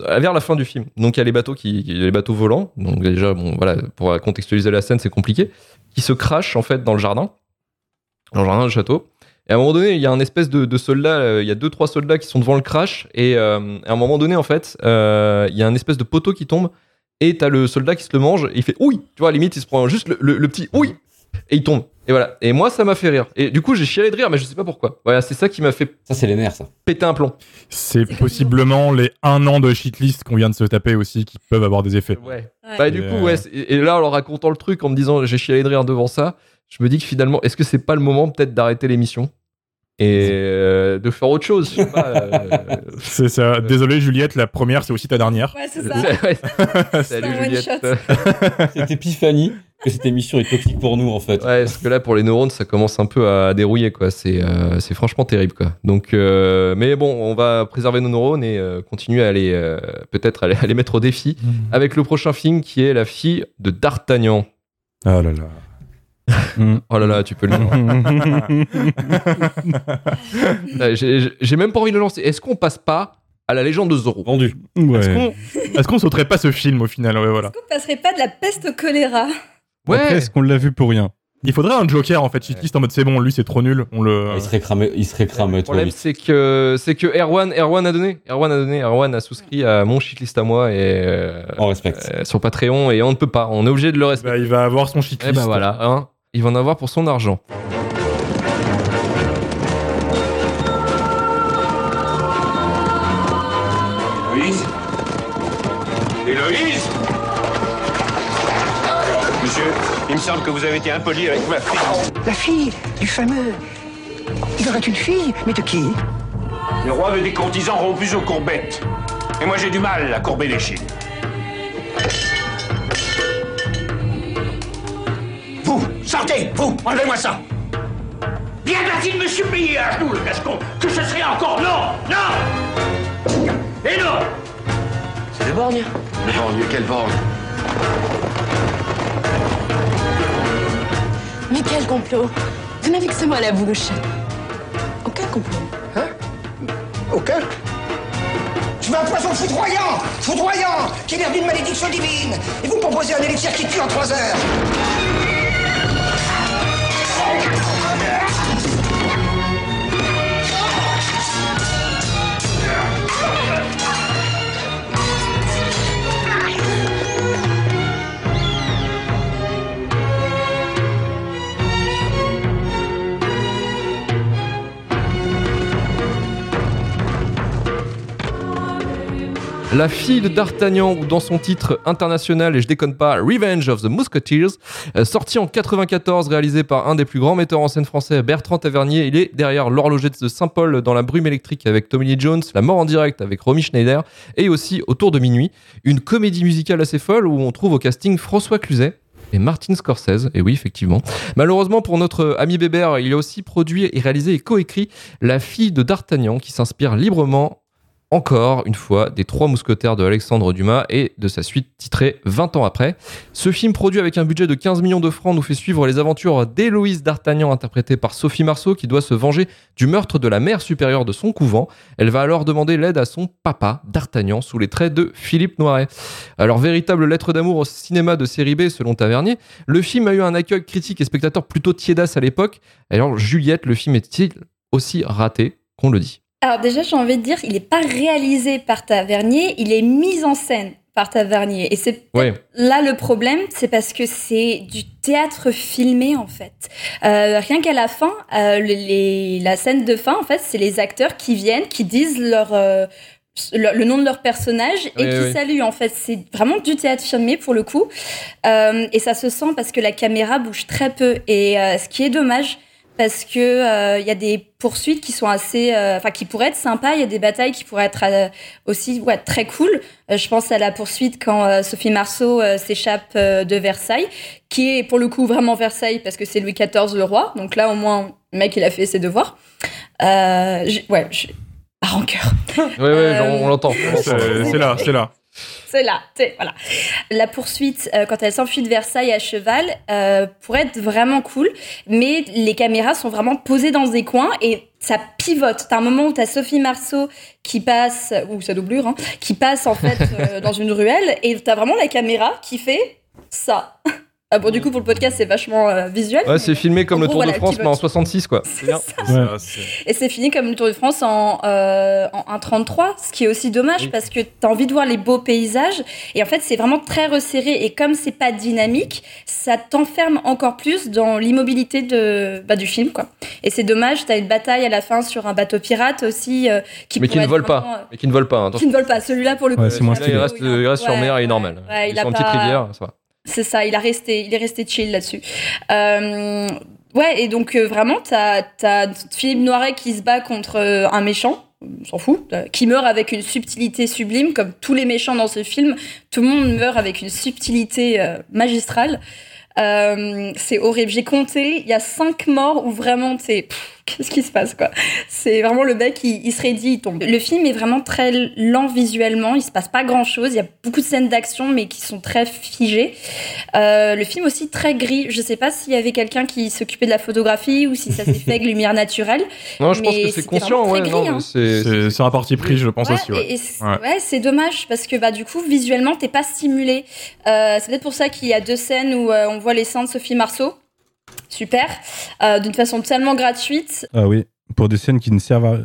vers la fin du film. Donc il y a les bateaux qui, il y a les bateaux volants. Donc déjà, bon, voilà, pour contextualiser la scène, c'est compliqué. Qui se crachent en fait dans le jardin, dans le jardin du château. Et à un moment donné, il y a un espèce de, de soldat, euh, il y a deux trois soldats qui sont devant le crash. Et euh, à un moment donné, en fait, euh, il y a un espèce de poteau qui tombe. Et t'as le soldat qui se le mange. Et il fait oui. Tu vois, à la limite, il se prend juste le, le- le petit oui. Et il tombe. Et voilà. Et moi, ça m'a fait rire. Et du coup, j'ai chialé de rire, mais je sais pas pourquoi. Voilà, c'est ça qui m'a fait
Ça, c'est les nerfs, ça.
péter un plomb.
C'est possiblement les un an de shitlist qu'on vient de se taper aussi qui peuvent avoir des effets.
Ouais.
Ouais.
Bah, du
Et,
coup,
euh,
ouais. Et là, en leur racontant le truc, en me disant j'ai chialé de rire devant ça, je me dis que finalement, est-ce que c'est pas le moment peut-être d'arrêter l'émission? Et euh, de faire autre chose je sais pas, euh,
C'est ça. Désolé Juliette, la première c'est aussi ta dernière.
Ouais, c'est ça.
ouais. Salut Juliette.
shot.
Cette épiphanie que cette émission est toxique pour nous, en fait.
Ouais, parce que là, pour les neurones, ça commence un peu à dérouiller, quoi. C'est euh, c'est franchement terrible, quoi. Donc, euh, mais bon, on va préserver nos neurones et euh, continuer à les, euh, peut-être à les, à les mettre au défi avec le prochain film qui est La fille de D'Artagnan.
Ah là là.
Oh là là, tu peux le dire. Ouais, J'ai j'ai même pas envie de le lancer. Est-ce qu'on passe pas à la légende de Zorro
Vendu.
Est-ce
Ouais.
qu'on est-ce qu'on sauterait pas ce film au final? Ouais, voilà.
Est-ce qu'on passerait pas de la peste au choléra?
Après, est-ce qu'on l'a vu pour rien?
Il faudrait un Joker en fait, shitlist en mode c'est bon, lui c'est trop nul, on le.
Il serait cramé, il serait cramé
Le problème, c'est que, c'est que Erwan, Erwan a donné. Erwan a donné. Erwan a souscrit à mon shitlist à moi et euh,
On respecte.
euh, sur Patreon et on ne peut pas. On est obligé de le respecter.
Bah, il va avoir son
Et
shitlist.
ben voilà, hein, il va en avoir pour son argent.
Héloïse Héloïse? Monsieur, il me semble que vous avez été impoli avec ma fille.
La fille du fameux. Il aurait une fille, mais de qui?
Le roi veut des courtisans rompus aux courbettes. Et moi j'ai du mal à courber les chines. Sortez, vous, enlevez-moi ça. Bien va-t-il me supplier à genoux, le gascon, que ce serait encore non, non Et non C'est le borgne. Le borgne, quel borgne?
Mais quel complot Vous n'avez que ce mot à la bouche. Aucun complot.
Aucun? Je veux un poisson foudroyant Foudroyant Qui est l'air d'une malédiction divine. Et vous me proposez un élixir qui tue en trois heures
La fille de D'Artagnan, ou dans son titre international, et je déconne pas, Revenge of the Musketeers, euh, sorti en 94, réalisé par un des plus grands metteurs en scène français, Bertrand Tavernier. Il est derrière L'horloger de Saint-Paul dans la brume électrique avec Tommy Lee Jones, La mort en direct avec Romy Schneider, et aussi Autour de minuit, une comédie musicale assez folle où on trouve au casting François Cluzet. Et Martin Scorsese, et oui, effectivement. Malheureusement pour notre ami Bébert, il a aussi produit et réalisé et coécrit La fille de D'Artagnan, qui s'inspire librement encore une fois des trois mousquetaires de Alexandre Dumas et de sa suite titrée 20 ans après. Ce film produit avec un budget de 15 millions de francs nous fait suivre les aventures d'Héloïse d'Artagnan interprétée par Sophie Marceau qui doit se venger du meurtre de la mère supérieure de son couvent. Elle va alors demander l'aide à son papa d'Artagnan sous les traits de Philippe Noiret. Alors véritable lettre d'amour au cinéma de série B selon Tavernier, le film a eu un accueil critique et spectateur plutôt tiédasse à l'époque. Alors Juliette, le film est-il aussi raté? Qu'on le dit
Alors déjà, j'ai envie de dire, il n'est pas réalisé par Tavernier, il est mis en scène par Tavernier. Et c'est
Ouais.
là le problème, c'est parce que c'est du théâtre filmé en fait. Euh, rien qu'à la fin, euh, les, la scène de fin, en fait, c'est les acteurs qui viennent, qui disent leur euh, le, le nom de leur personnage et
Oui,
qui
oui.
saluent. En fait, c'est vraiment du théâtre filmé pour le coup. Euh, et ça se sent parce que la caméra bouge très peu. Et euh, ce qui est dommage, parce que euh, il y a des poursuites qui sont assez, euh, enfin qui pourraient être sympas. Il y a des batailles qui pourraient être euh, aussi ouais, très cool. Euh, je pense à la poursuite quand euh, Sophie Marceau euh, s'échappe euh, de Versailles, qui est pour le coup vraiment Versailles parce que c'est Louis XIV le roi. Donc là au moins le mec il a fait ses devoirs. Euh, ouais, à rancœur.
Ouais, ouais,
Euh,
on, on l'entend.
c'est là, c'est là.
C'est là, voilà. La poursuite euh, quand elle s'enfuit de Versailles à cheval euh, pourrait être vraiment cool, mais les caméras sont vraiment posées dans des coins et ça pivote. T'as un moment où t'as Sophie Marceau qui passe ou sa doublure, hein, qui passe en fait euh, dans une ruelle et t'as vraiment la caméra qui fait ça. Ah bon, du coup, pour le podcast, c'est vachement euh, visuel.
Ouais, c'est filmé comme le
gros,
Tour de France, mais en
vote.
66, quoi.
C'est bien.
Ouais.
Ça, c'est-
Et c'est fini comme le Tour de France en, euh, en 1,33, ce qui est aussi dommage
Oui.
parce que t'as envie de voir les beaux paysages. Et en fait, c'est vraiment très resserré. Et comme c'est pas dynamique, ça t'enferme encore plus dans l'immobilité de, bah, du film. quoi. Et c'est dommage, t'as une bataille à la fin sur un bateau pirate aussi. euh, qui
Mais qui ne vole pas.
euh,
Mais qui ne vole pas, hein,
qui ne vole pas. Celui-là, pour le coup.
Ouais, c'est moins
Celui-là,
stylé.
il reste, il reste sur mer et il est
ouais,
normal.
ouais,
il
il a
une petite
pas-
rivière, ça va.
C'est ça, il a resté, il est resté chill là-dessus. Euh, ouais, et donc euh, vraiment, t'as as Philippe Noiret qui se bat contre euh, un méchant, on s'en fout, qui meurt avec une subtilité sublime, comme tous les méchants dans ce film. Tout le monde meurt avec une subtilité magistrale. C'est horrible. J'ai compté, il y a cinq morts où vraiment, pff, qu'est-ce qui se passe quoi? C'est vraiment le mec, il, il se raidit, il tombe. Le film est vraiment très lent visuellement. Il se passe pas grand chose. Il y a beaucoup de scènes d'action, mais qui sont très figées. Euh, le film aussi très gris. Je sais pas s'il y avait quelqu'un qui s'occupait de la photographie ou si ça s'est fait avec lumière naturelle.
Non, je pense que c'est conscient, ouais.
hein.
c'est-
un parti pris, je pense
Ouais,
aussi. Ouais.
c'est-
Ouais.
ouais, c'est dommage parce que bah du coup visuellement t'es pas stimulé. Euh, c'est peut-être pour ça qu'il y a deux scènes où euh, on voit les seins de Sophie Marceau. Super, euh, d'une façon tellement gratuite.
Ah oui, pour des scènes qui ne servent à rien.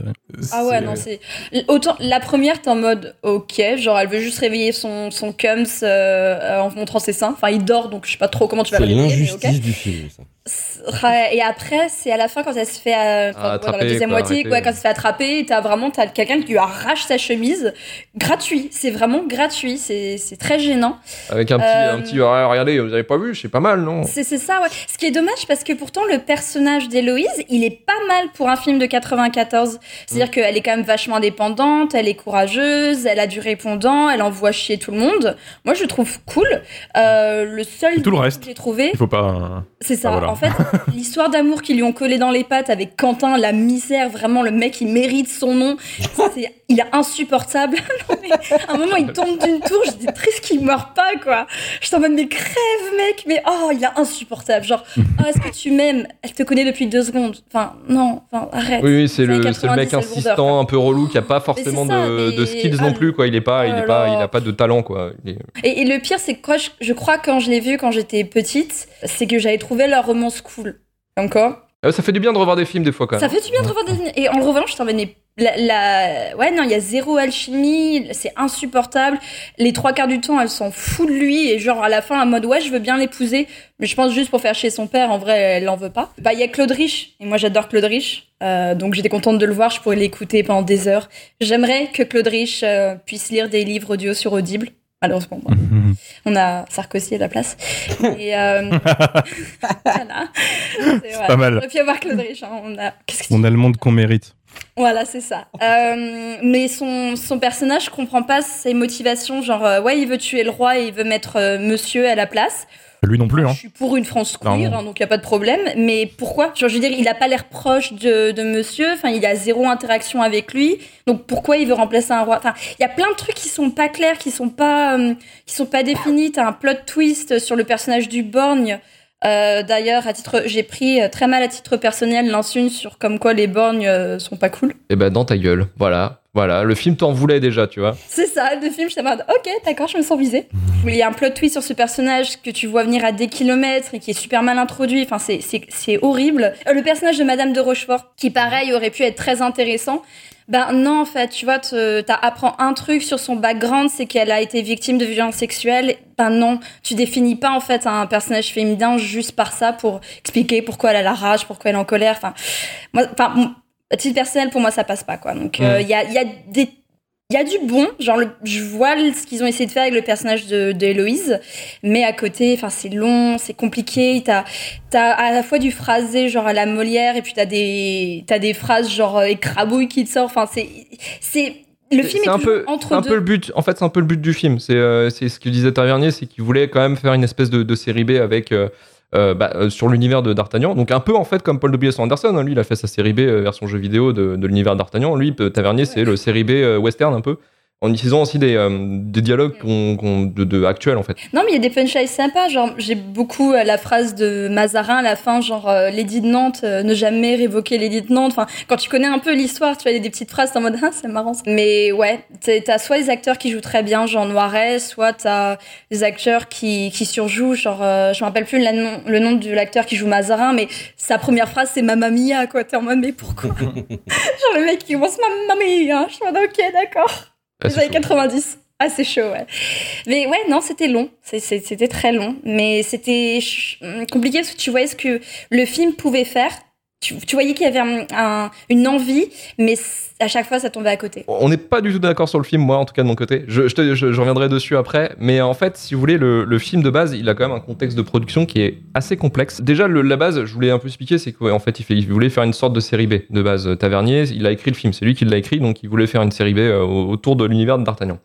Ah ouais, non, c'est. Autant, la première, t'es en mode, ok, genre, elle veut juste réveiller son, son cums euh, en montrant ses seins. Enfin, il dort, donc je sais pas trop comment tu vas
C'est
le réveiller, ok.
l'injustice du film, ça.
Et après, c'est à la fin quand elle se fait. euh, quand- ouais, dans la deuxième
quoi,
moitié, ouais, quand elle se fait attraper, t'as vraiment t'as quelqu'un qui lui arrache sa chemise. Gratuit, c'est vraiment gratuit, c'est c'est très gênant.
Avec un petit,
Euh,
un petit. ah, regardez, vous avez pas vu, c'est pas mal, non?
C'est c'est ça, ouais. Ce qui est dommage parce que pourtant le personnage d'Héloïse, il est pas mal pour un film de 94. C'est-à-dire
Mm.
qu'elle est quand même vachement indépendante, elle est courageuse, elle a du répondant, elle envoie chier tout le monde. Moi, je le trouve cool. Euh, le seul
Et tout le reste.
que j'ai trouvé,
Il faut pas.
c'est ça.
Ah, voilà.
En fait, l'histoire d'amour qu'ils lui ont collé dans les pattes avec Quentin, la misère, vraiment, le mec, il mérite son nom. C'est- il est insupportable. Non, mais à un moment, il tombe d'une tour, j'étais triste qu'il meure pas, quoi. Je en mode, mais crève, mec, mais oh, il est insupportable. Genre, oh, est-ce que tu m'aimes? Elle te connaît depuis deux secondes. Enfin, non, enfin, arrête.
Oui, oui, c'est le, mec
90, c'est le
insistant, un peu relou, qui a pas forcément
ça,
de,
mais-
de skills
ah,
non plus, quoi. Il est pas, il est pas, il a pas de talent, quoi. Est-
Et, et le pire, c'est que quoi, je, je crois quand je l'ai vu quand j'étais petite, c'est que j'avais trouvé leur romance cool. Encore.
Ah, ça fait du bien de revoir des films des fois, quand
Ça
même.
fait du bien de revoir des... Et en je t'en venais... La, la- Ouais, non, il y a zéro alchimie, c'est insupportable. Les trois quarts du temps, elle s'en fout de lui. Et genre, à la fin, en mode, ouais, je veux bien l'épouser. Mais je pense juste pour faire chier son père, en vrai, elle en veut pas. Bah, il y a Claude Rich. Et moi, j'adore Claude Rich. Euh, donc, j'étais contente de le voir. Je pourrais l'écouter pendant des heures. J'aimerais que Claude Rich euh, puisse lire des livres audio sur Audible. Malheureusement, bon. on a Sarkozy à la place. Et euh, voilà. C'est
pas mal.
On aurait pu avoir Claude Rich. hein. On a...
On le monde qu'on mérite.
voilà, c'est ça. Euh, mais son, son personnage, je comprends pas ses motivations. Genre, euh, ouais, il veut tuer le roi et il veut mettre euh, monsieur à la place.
Lui non plus, hein.
Je suis pour une France queer, hein, donc il y a pas de problème. Mais pourquoi? Genre, je veux dire, il a pas l'air proche de, de monsieur. Enfin, il a zéro interaction avec lui. Donc pourquoi il veut remplacer un roi? Enfin, il y a plein de trucs qui sont pas clairs, qui sont pas, euh, qui sont pas définis. T'as un plot twist sur le personnage du borgne. Euh, D'ailleurs, à titre, j'ai pris euh, très mal à titre personnel l'insulte sur comme quoi les borgnes euh, sont pas cool.
Et ben, dans ta gueule. Voilà. Voilà. Le film t'en voulait déjà, tu vois.
C'est ça, le film, en mode, ok, d'accord, je me sens visée. Il y a un plot twist sur ce personnage que tu vois venir à des kilomètres et qui est super mal introduit. Enfin, c'est- c'est c'est horrible. Le personnage de Madame de Rochefort, qui pareil aurait pu être très intéressant. Ben non, en fait, tu vois, t'as apprends un truc sur son background, c'est qu'elle a été victime de violences sexuelles. Ben non, tu définis pas en fait un personnage féminin juste par ça pour expliquer pourquoi elle a la rage, pourquoi elle est en colère. Enfin, moi, enfin, titre personnel, pour moi, ça passe pas quoi. Donc, euh, il y a, il y a des il y a du bon, genre le- je vois ce qu'ils ont essayé de faire avec le personnage de, de Héloïse, mais à côté, enfin c'est long, c'est compliqué. T'as as à la fois du phrasé genre à la Molière et puis t'as des t'as des phrases genre euh, écrabouille qui te sortent. Enfin c'est c'est le film est,
un peu,
entre
un
deux.
peu le but. En fait, c'est un peu le but du film. C'est, euh, c'est ce que disait Tavernier, c'est qu'il voulait quand même faire une espèce de, de série B avec euh, euh, bah, euh, sur l'univers de D'Artagnan. Donc un peu en fait comme Paul W.S. Anderson. hein. Lui, il a fait sa série B euh, version jeu vidéo de, de l'univers d'Artagnan. Lui, Tavernier, c'est le série B euh, western un peu. En utilisant aussi des, euh, des dialogues qu'on- qu'on- de, de actuels en fait.
Non, mais il y a des punchlines sympas. Genre, j'ai beaucoup euh, la phrase de Mazarin à la fin, genre euh, Lady de Nantes, euh, ne jamais révoquer Lady de Nantes. Enfin, quand tu connais un peu l'histoire, tu vois, il y a des petites phrases en mode ah, c'est marrant. ça. Mais ouais, t'as soit des acteurs qui jouent très bien, genre Noiret, soit t'as des acteurs qui, qui surjouent. Genre, euh, je me rappelle plus le nom, le nom de l'acteur qui joue Mazarin, mais sa première phrase c'est Mamma Mia, quoi. T'es en mode, mais pourquoi? Genre, le mec qui commence Mamma Mia. Je suis en mode, ok, d'accord.
Ah,
Les années
chaud.
90. Ah, c'est chaud, ouais. Mais ouais, non, c'était long. C'était très long. Mais c'était compliqué parce que tu voyais ce que le film pouvait faire. Tu, voyais qu'il y avait un- un- une envie, mais à chaque fois, ça tombait à côté.
On n'est pas du tout d'accord sur le film, moi en tout cas de mon côté. Je, je, reviendrai dessus après. Mais en fait, si vous voulez, le, film de base, il a quand même un contexte de production qui est assez complexe. Déjà, le- la base, je voulais un peu expliquer, c'est qu'en fait, il, fait, il voulait faire une sorte de série B de base. Tavernier, il a écrit le film, c'est lui qui l'a écrit, donc il voulait faire une série B euh, autour de l'univers de D'Artagnan.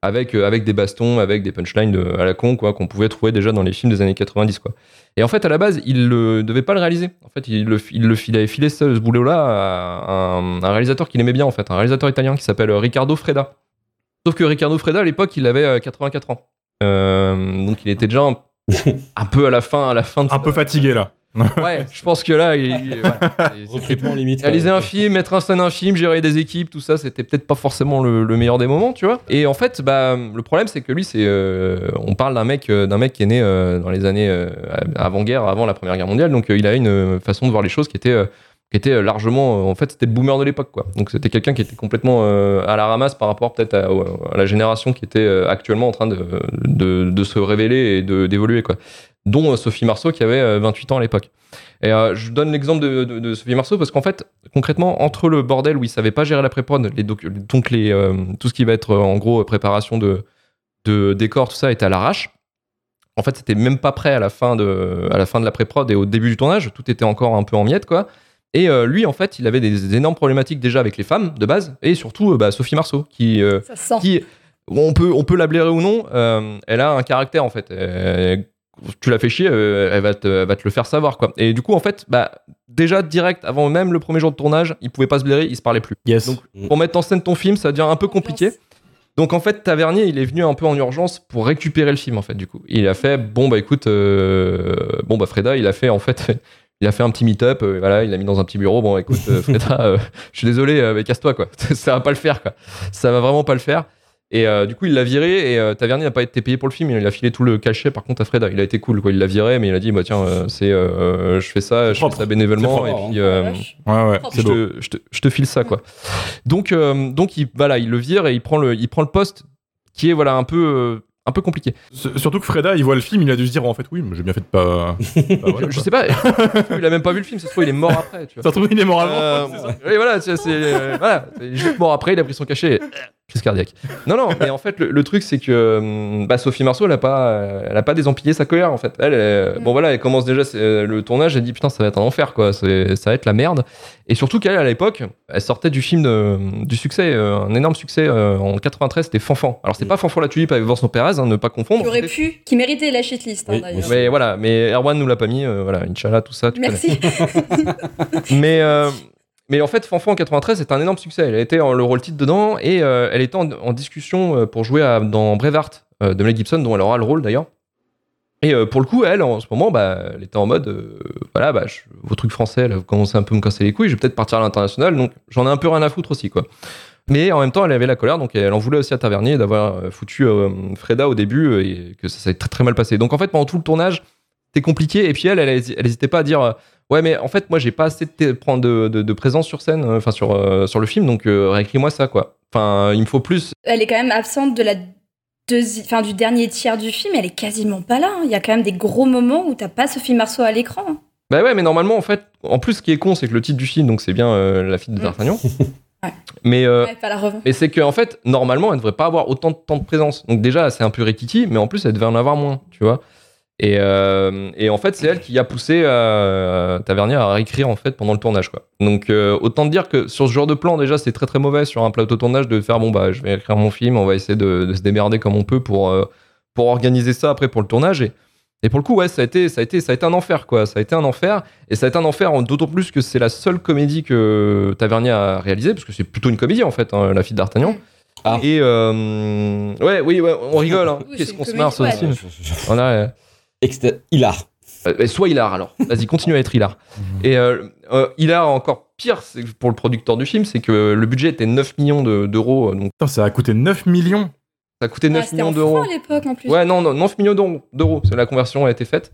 Avec, euh, avec des bastons, avec des punchlines de- à la con, quoi, qu'on pouvait trouver déjà dans les films des années 90, quoi. Et en fait, à la base, il ne devait pas le réaliser. En fait, il, le, il, le, il avait filé ce, ce boulot-là à un, un réalisateur qu'il aimait bien, en fait, un réalisateur italien qui s'appelle Riccardo Freda. Sauf que Riccardo Freda, à l'époque, il avait euh, 84 ans. Euh, donc, il était déjà un, un peu à la fin, à la fin de
Un peu fatigué là.
Ouais, je pense que là, il, il- voilà, c'est-
Recrutement limite.
Réaliser un film, mettre en scène un film, gérer des équipes, tout ça, c'était peut-être pas forcément le, le meilleur des moments, tu vois. Et en fait, bah, le problème, c'est que lui, c'est, euh, on parle d'un mec, euh, d'un mec qui est né euh, dans les années euh, avant-guerre, avant la Première Guerre mondiale, donc il a une façon de voir les choses qui était, qui était largement, en fait, c'était le boomer de l'époque, quoi. Donc c'était quelqu'un qui était complètement euh, à la ramasse par rapport peut-être à, à la génération qui était actuellement en train de, de, de se révéler et de, d'évoluer, quoi. Dont euh, Sophie Marceau qui avait euh, 28 ans à l'époque. Et euh, je donne l'exemple de, de- de Sophie Marceau parce qu'en fait, concrètement, entre le bordel où il savait pas gérer la pré-prod, les donc les, euh, tout ce qui va être euh, en gros euh, préparation de, de décors, tout ça était à l'arrache. En fait, c'était même pas prêt à la fin de, à la fin de la pré-prod et au début du tournage, tout était encore un peu en miettes, quoi. Et euh, lui, en fait, il avait des énormes problématiques déjà avec les femmes de base, et surtout euh, bah, Sophie Marceau, qui, euh, on peut, on peut la blairer ou non, euh, elle a un caractère en fait. Euh, tu la fais chier, euh, elle, va te, elle va te le faire savoir quoi. Et du coup, en fait, bah, déjà direct avant même le premier jour de tournage, ils pouvaient pas se blairer, ils se parlaient plus.
Yes.
Donc, pour mettre en scène ton film, ça devient un peu compliqué. Donc en fait, Tavernier, il est venu un peu en urgence pour récupérer le film en fait. Du coup, il a fait bon bah écoute, euh, bon bah Freda, il a fait en fait, il a fait un petit meet-up, euh, voilà, il l'a mis dans un petit bureau. Bon écoute, euh, Freda, euh, je suis désolé, euh, mais casse-toi quoi. ça va pas le faire quoi. Ça va vraiment pas le faire. Et euh, du coup, il l'a viré et euh, Tavernier n'a pas été payé pour le film. Il a filé tout le cachet par contre à Freda. Il a été cool quoi. Il l'a viré, mais il a dit bah tiens, euh, c'est, euh, je fais ça, je fais ça bénévolement et puis.
Ouais, ouais,
je te, je, te, je te file ça quoi. Donc euh, donc il voilà, il le vire et il prend le il prend le poste qui est voilà un peu un peu compliqué.
Surtout que Freda, il voit le film, il a dû se dire en fait, oui, mais j'ai bien fait de pas. pas voilà,
je sais pas, il a même pas vu le film, ça se trouve il est mort après, tu vois.
Ça se trouve, il est mort avant.
Euh,
c'est ça.
oui, voilà, c'est c'est, euh, voilà, il est juste mort après, il a pris son cachet. Crise cardiaque. Non, non, mais en fait, le, le truc, c'est que euh, bah, Sophie Marceau, elle a pas, euh, elle a pas désempillé sa colère, en fait. Elle, euh, bon, voilà, elle commence déjà euh, le tournage, elle dit putain, ça va être un enfer, quoi, ça va être la merde. Et surtout qu'elle, à l'époque, elle sortait du film de- du succès, euh, un énorme succès euh, en 93, c'était Fanfan. Alors, c'est pas Fanfan la tulipe avec Vincent Perez, hein, ne pas confondre.
Qui aurait pu, qui méritait la shitlist hein,
Oui,
d'ailleurs.
Mais voilà, mais Erwan nous l'a pas mis, euh, voilà, Inch'Allah, tout ça, tu connais.
Merci.
Mais, euh, mais en fait, Fanfan en 93, c'est un énorme succès. Elle été en le rôle titre dedans et euh, elle était en, discussion euh, pour jouer dans Braveheart euh, de Mel Gibson, dont elle aura le rôle d'ailleurs. Et euh, pour le coup, elle, en ce moment, bah, elle était en mode voilà, bah, vos trucs français, là, vous commencez un peu à me casser les couilles, je vais peut-être partir à l'international, donc j'en ai un peu rien à foutre aussi, quoi. Mais en même temps, elle avait la colère, donc elle en voulait aussi à Tavernier d'avoir foutu Freda au début et que ça s'est très très mal passé. Donc en fait, pendant tout le tournage, c'était compliqué. Et puis elle, elle, elle hésitait pas à dire ouais, mais en fait, moi, j'ai pas assez de, de, de- de présence sur scène, euh, enfin sur euh, sur le film, donc euh, réécris-moi ça, quoi. Enfin, il me faut plus.
Elle est quand même absente de la enfin, du dernier tiers du film. Elle est quasiment pas là. hein. Il y a quand même des gros moments où t'as pas Sophie Marceau à l'écran. hein.
Bah ouais, mais normalement, en fait, en plus, ce qui est con, c'est que le titre du film, donc c'est bien euh, la fille de
Mm.
D'Artagnan.
Ouais.
Mais euh,
Ouais, pas la revente.
Mais c'est qu'en fait, normalement, elle devrait pas avoir autant de temps de présence. Donc déjà, c'est un peu rikiki, mais en plus, elle devait en avoir moins, tu vois. Et, euh, et en fait, c'est elle qui a poussé euh, Tavernier à réécrire en fait pendant le tournage, quoi. Donc euh, autant te dire que sur ce genre de plan, déjà, c'est très très mauvais sur un plateau tournage de faire bon bah, je vais écrire mon film, on va essayer de, de se démerder comme on peut pour euh, pour organiser ça après pour le tournage. Et, et pour le coup, ouais, ça a été ça a été ça a été un enfer, quoi. Ça a été un enfer. Et ça a été un enfer en- d'autant plus que c'est la seule comédie que Tavernier a réalisée, parce que c'est plutôt une comédie en fait, hein, La fille d'Artagnan.
Ah.
Et euh, ouais, oui, ouais, on rigole. Hein. Qu'est-ce qu'on se marre sur ce film On a, euh,
Hilar.
euh, sois hilar alors. Vas-y, continue à être hilar. Et euh, euh, hilar encore pire pour le producteur du film, c'est que le budget était 9 millions de- d'euros. donc
ça a coûté 9 millions.
ça a coûté
Ah,
9
c'était
millions d'euros.
à l'époque en plus.
Ouais, non, non, 9 millions d'euros- d'euros. parce que La conversion a été faite.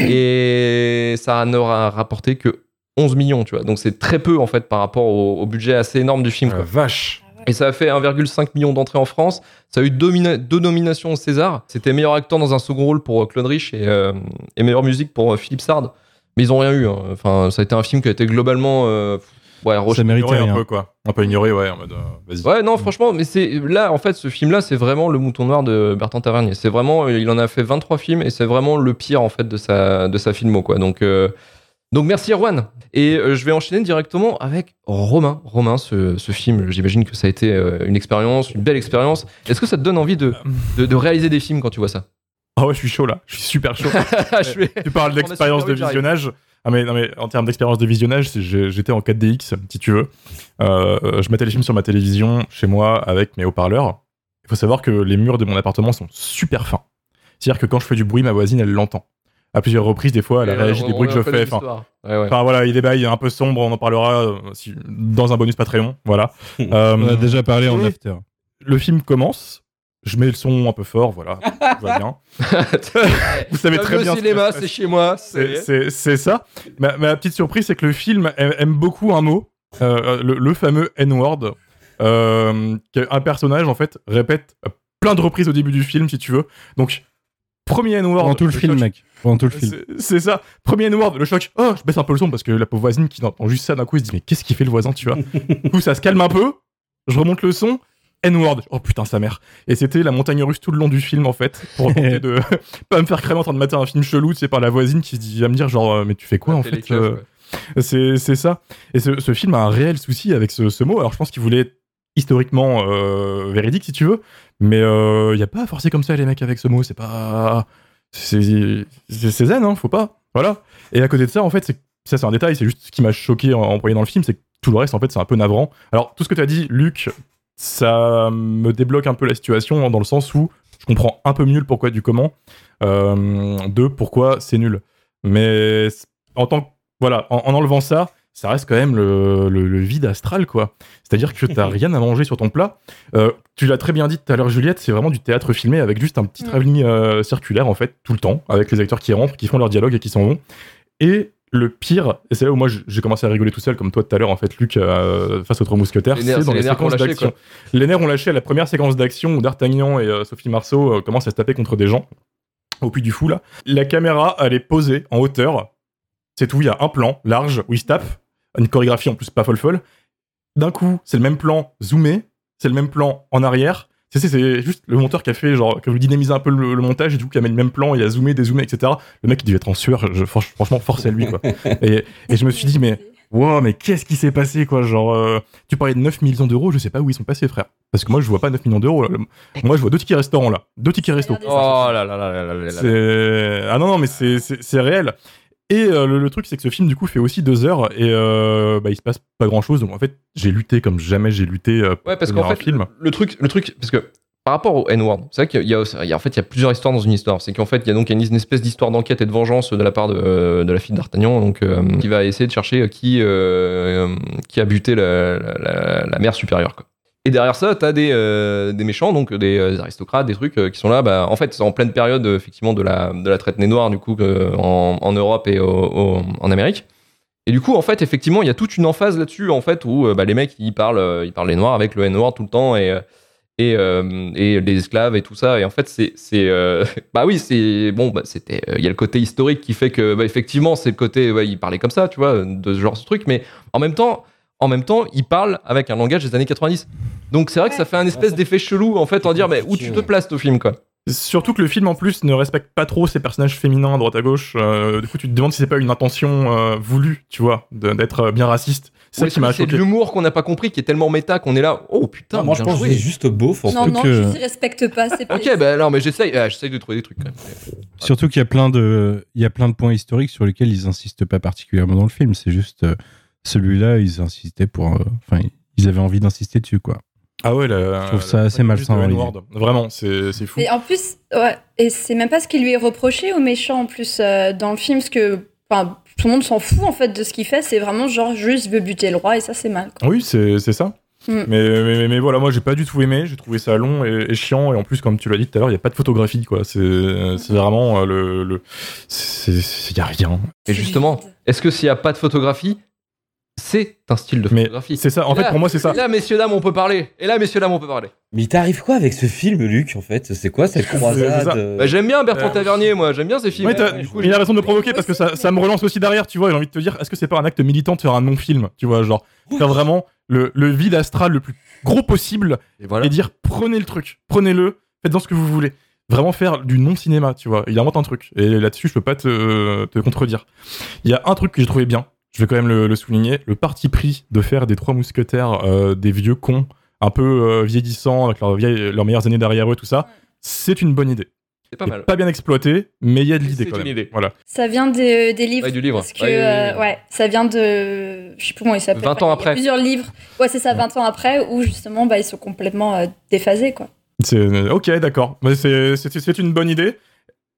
Et ça n'aura rapporté que 11 millions, tu vois. Donc c'est très peu, en fait, par rapport au, au budget assez énorme du film.
Ah,
quoi.
vache.
Et ça a fait 1,5 million d'entrées en France. Ça a eu deux, mina- deux nominations au César. C'était meilleur acteur dans un second rôle pour euh, Claude Rich et, euh, et meilleure musique pour euh, Philippe Sard. Mais ils ont rien eu. hein. Enfin, ça a été un film qui a été globalement. euh, ouais, rejeté.
Ça méritait
un
rien.
peu, quoi. Un peu ignoré, ouais, en mode, euh, vas-y.
Ouais, non, franchement, mais c'est là, en fait, ce film-là, c'est vraiment le mouton noir de Bertrand Tavernier. C'est vraiment, il en a fait 23 films et c'est vraiment le pire en fait de sa de sa filmo, quoi. Donc, euh, donc merci Erwan. Et euh, je vais enchaîner directement avec Romain. Romain, ce, ce film, j'imagine que ça a été euh, une expérience, une belle expérience. Est-ce que ça te donne envie de, de, de réaliser des films quand tu vois ça?
Ah ouais, je suis chaud là. Je suis super chaud. Tu parles d'expérience de visionnage. Ah mais, non, mais en termes d'expérience de visionnage, j'étais en 4DX, si tu veux. Euh, je mettais les films sur ma télévision chez moi avec mes haut-parleurs. Il faut savoir que les murs de mon appartement sont super fins. C'est-à-dire que quand je fais du bruit, ma voisine, elle l'entend. À plusieurs reprises, des fois, elle réagit
euh,
des bruits que je fais. Enfin.
Ouais, ouais.
enfin, voilà, il a bails un peu sombres, on en parlera euh, si- dans un bonus Patreon. Voilà. Euh,
On a déjà parlé en after.
Le film commence. Je mets le son un peu fort, voilà, tout va bien. Vous savez très
le
bien. qui
cinéma, c'est chez moi.
c'est- ça. Ma, ma petite surprise, c'est que le film aime, aime beaucoup un mot, euh, le, le fameux N-word. Euh, qu'un personnage, en fait, répète à plein de reprises au début du film, si tu veux. Donc, premier N-word.
Pendant tout le film,
choc.
mec. Pendant tout le film.
C'est- ça. Premier N-word, le choc. Oh, je baisse un peu le son parce que la pauvre voisine qui entend juste ça d'un coup, il se dit, mais qu'est-ce qu'il fait le voisin, tu vois? Du coup, ça se calme un peu. Je remonte le son. N-word. Oh putain, sa mère. Et c'était la montagne russe tout le long du film, en fait. Pour tenter de pas me faire cramer en train de mater un film chelou, tu sais, par la voisine qui se dit, va me dire, genre, euh, mais tu fais quoi, en fait euh,
ouais.
c'est c'est ça. Et ce, ce film a un réel souci avec ce, ce mot. Alors je pense qu'il voulait historiquement euh, véridique si tu veux, mais il n'y a pas à forcer comme ça les mecs avec ce mot. C'est pas. C'est zen, hein, faut pas. Voilà. Et à côté de ça, en fait, ça c'est un détail, c'est juste ce qui m'a choqué en, voyant dans le film, c'est que tout le reste, en fait, c'est un peu navrant. Alors tout ce que tu as dit, Luc, ça me débloque un peu la situation dans le sens où je comprends un peu mieux le pourquoi du comment, euh, de pourquoi c'est nul. Mais en tant que voilà, en enlevant ça, ça reste quand même le, le- le vide astral, quoi. C'est-à-dire que t'as rien à manger sur ton plat. Euh, tu l'as très bien dit tout à l'heure, Juliette, c'est vraiment du théâtre filmé avec juste un petit travelling euh, circulaire, en fait, tout le temps, avec les acteurs qui rentrent, qui font leur dialogue et qui s'en vont. Et le pire, et c'est là où moi j'ai commencé à rigoler tout seul, comme toi tout à l'heure, en fait, Luc, euh, face aux trois mousquetaires,
Les nerfs,
c'est dans les
les
séquences d'action. Les nerfs ont lâché à la première séquence d'action où D'Artagnan et euh, Sophie Marceau euh, commencent à se taper contre des gens au puits du fou là. La caméra, elle est posée en hauteur. C'est tout, il y a un plan large où ils se tapent, une chorégraphie en plus pas folle folle. D'un coup, c'est le même plan zoomé, c'est le même plan en arrière. C'est, juste le monteur qui a fait, genre, qui a voulu dynamiser un peu le, le montage et du coup, qui a mis le même plan, il a zoomé, dézoomé, etc. Le mec, il devait être en sueur, je- franchement, force à lui, quoi. et, et je me suis dit, mais, wow, mais qu'est-ce qui s'est passé, quoi? Genre, euh, tu parlais de 9 millions d'euros, je sais pas où ils sont passés, frère. Parce que moi, je vois pas 9 millions d'euros. Moi, je vois deux tickets restaurants, là. Deux tickets resto.
Oh là là là là là là
ah non non mais c'est réel. Et euh, le, le truc c'est que ce film du coup fait aussi deux heures et euh, bah, il se passe pas grand chose donc en fait j'ai lutté comme jamais j'ai lutté euh,
Ouais, parce qu'en fait,
film.
le truc, le truc, parce que par rapport au N-word, c'est vrai qu'il y a, y en fait, il y a plusieurs histoires dans une histoire. C'est qu'en fait, il y a donc une, une espèce d'histoire d'enquête et de vengeance de la part de, de la fille d'Artagnan, donc euh, qui va essayer de chercher qui, euh, qui a buté la, la, la- la mère supérieure. Quoi. Et derrière ça, t'as des, euh, des méchants, donc des, euh, aristocrates, des trucs euh, qui sont là. Bah, en fait, c'est en pleine période effectivement de la, de la traite nez noire du coup en, Europe et en Amérique. Et du coup, en fait, effectivement, il y a toute une emphase là-dessus, en fait, où bah, les mecs, ils parlent, ils parlent les noirs avec le N-word tout le temps et, et, et les esclaves et tout ça. Et en fait, c'est. c'est, bah oui, c'est. Bon, bah, c'était. Il y a le côté historique qui fait que, bah, effectivement, c'est le côté. Ouais, ils parlaient comme ça, tu vois, de ce genre de truc. Mais en même temps. En même temps, ils parlent avec un langage des années 90. Donc c'est vrai que ça fait un espèce d'effet chelou en fait en dire mais où tu te places au film quoi.
Surtout que le film en plus ne respecte pas trop ses personnages féminins à droite à gauche. Euh, du coup tu te demandes si c'est pas une intention euh, voulue tu vois d'être euh, bien raciste. C'est
Ouais,
qui m'a
c'est de l'humour qu'on n'a pas compris qui est tellement méta qu'on est là oh putain
moi, je pense que c'est juste beauf. En
Non,
fait.
non,
que-
je ne respecte pas. C'est pas
Ok bah non mais j'essaye ah, j'essaye de trouver des trucs quand même.
Surtout qu'il y a plein de, il y a plein de points historiques sur lesquels ils insistent pas particulièrement dans le film. C'est juste euh, celui-là, ils insistaient pour, euh, enfin, ils avaient envie d'insister dessus, quoi.
Ah ouais, la,
Je trouve ça
la
assez malsain.
Vraiment, c'est c'est fou.
Et en plus, ouais, et c'est même pas ce qui lui est reproché au méchant en plus euh, dans le film, parce que enfin, tout le monde s'en fout en fait de ce qu'il fait. C'est vraiment genre juste veut buter le roi et ça c'est mal. quoi.
Oui, c'est c'est ça.
Mm.
Mais, mais, mais voilà, moi j'ai pas du tout aimé, j'ai trouvé ça long et, et chiant, et en plus, comme tu l'as dit tout à l'heure, il n'y a pas de photographie, quoi. C'est c'est vraiment euh, le. le il y a rien.
Et justement, est-ce que s'il n'y a pas de photographie, c'est un style de
Mais
photographie
c'est ça, en
Et
fait,
là-
pour moi, c'est ça.
et Là, messieurs, dames, on peut parler. Et là, messieurs, dames, on peut parler.
Mais il t'arrive quoi avec ce film, Luc, en fait? C'est quoi cette
C'est
croisade euh,
Bah, j'aime bien Bertrand
Euh,
Tavernier, moi. J'aime bien ces films.
Ouais,
Du coup,
il a raison de me provoquer parce que ça, ça me relance aussi derrière, tu vois. J'ai envie de te dire, est-ce que c'est pas un acte militant de faire un non-film, tu vois, genre faire vraiment le, le vide astral le plus gros possible
Et voilà.
et dire prenez le truc, prenez-le, faites-en ce que vous voulez. Vraiment faire du non-cinéma, tu vois. Il invente un truc. Et là-dessus, je peux pas te, te contredire. Il y a un truc que j'ai trouvé bien, je vais quand même le, le souligner, le parti pris de faire des trois mousquetaires euh, des vieux cons, un peu euh, vieillissants, avec leurs, vieilles- leurs meilleures années derrière eux, tout ça. C'est une bonne idée.
C'est pas mal.
Pas bien exploité, mais il y a de l'idée
c'est
quand
une
même.
idée.
Voilà.
Ça vient des, des livres.
Ouais, du livre.
Parce que,
Ouais, ouais, ouais.
euh, ouais, ça vient de. Je sais plus comment il s'appelle.
20 ans
Il y a
après.
plusieurs livres. Ouais, c'est ça, 20 ans après, où justement, bah, ils sont complètement euh, déphasés, quoi.
C'est ok, d'accord. Mais c'est c'est c'est une bonne idée.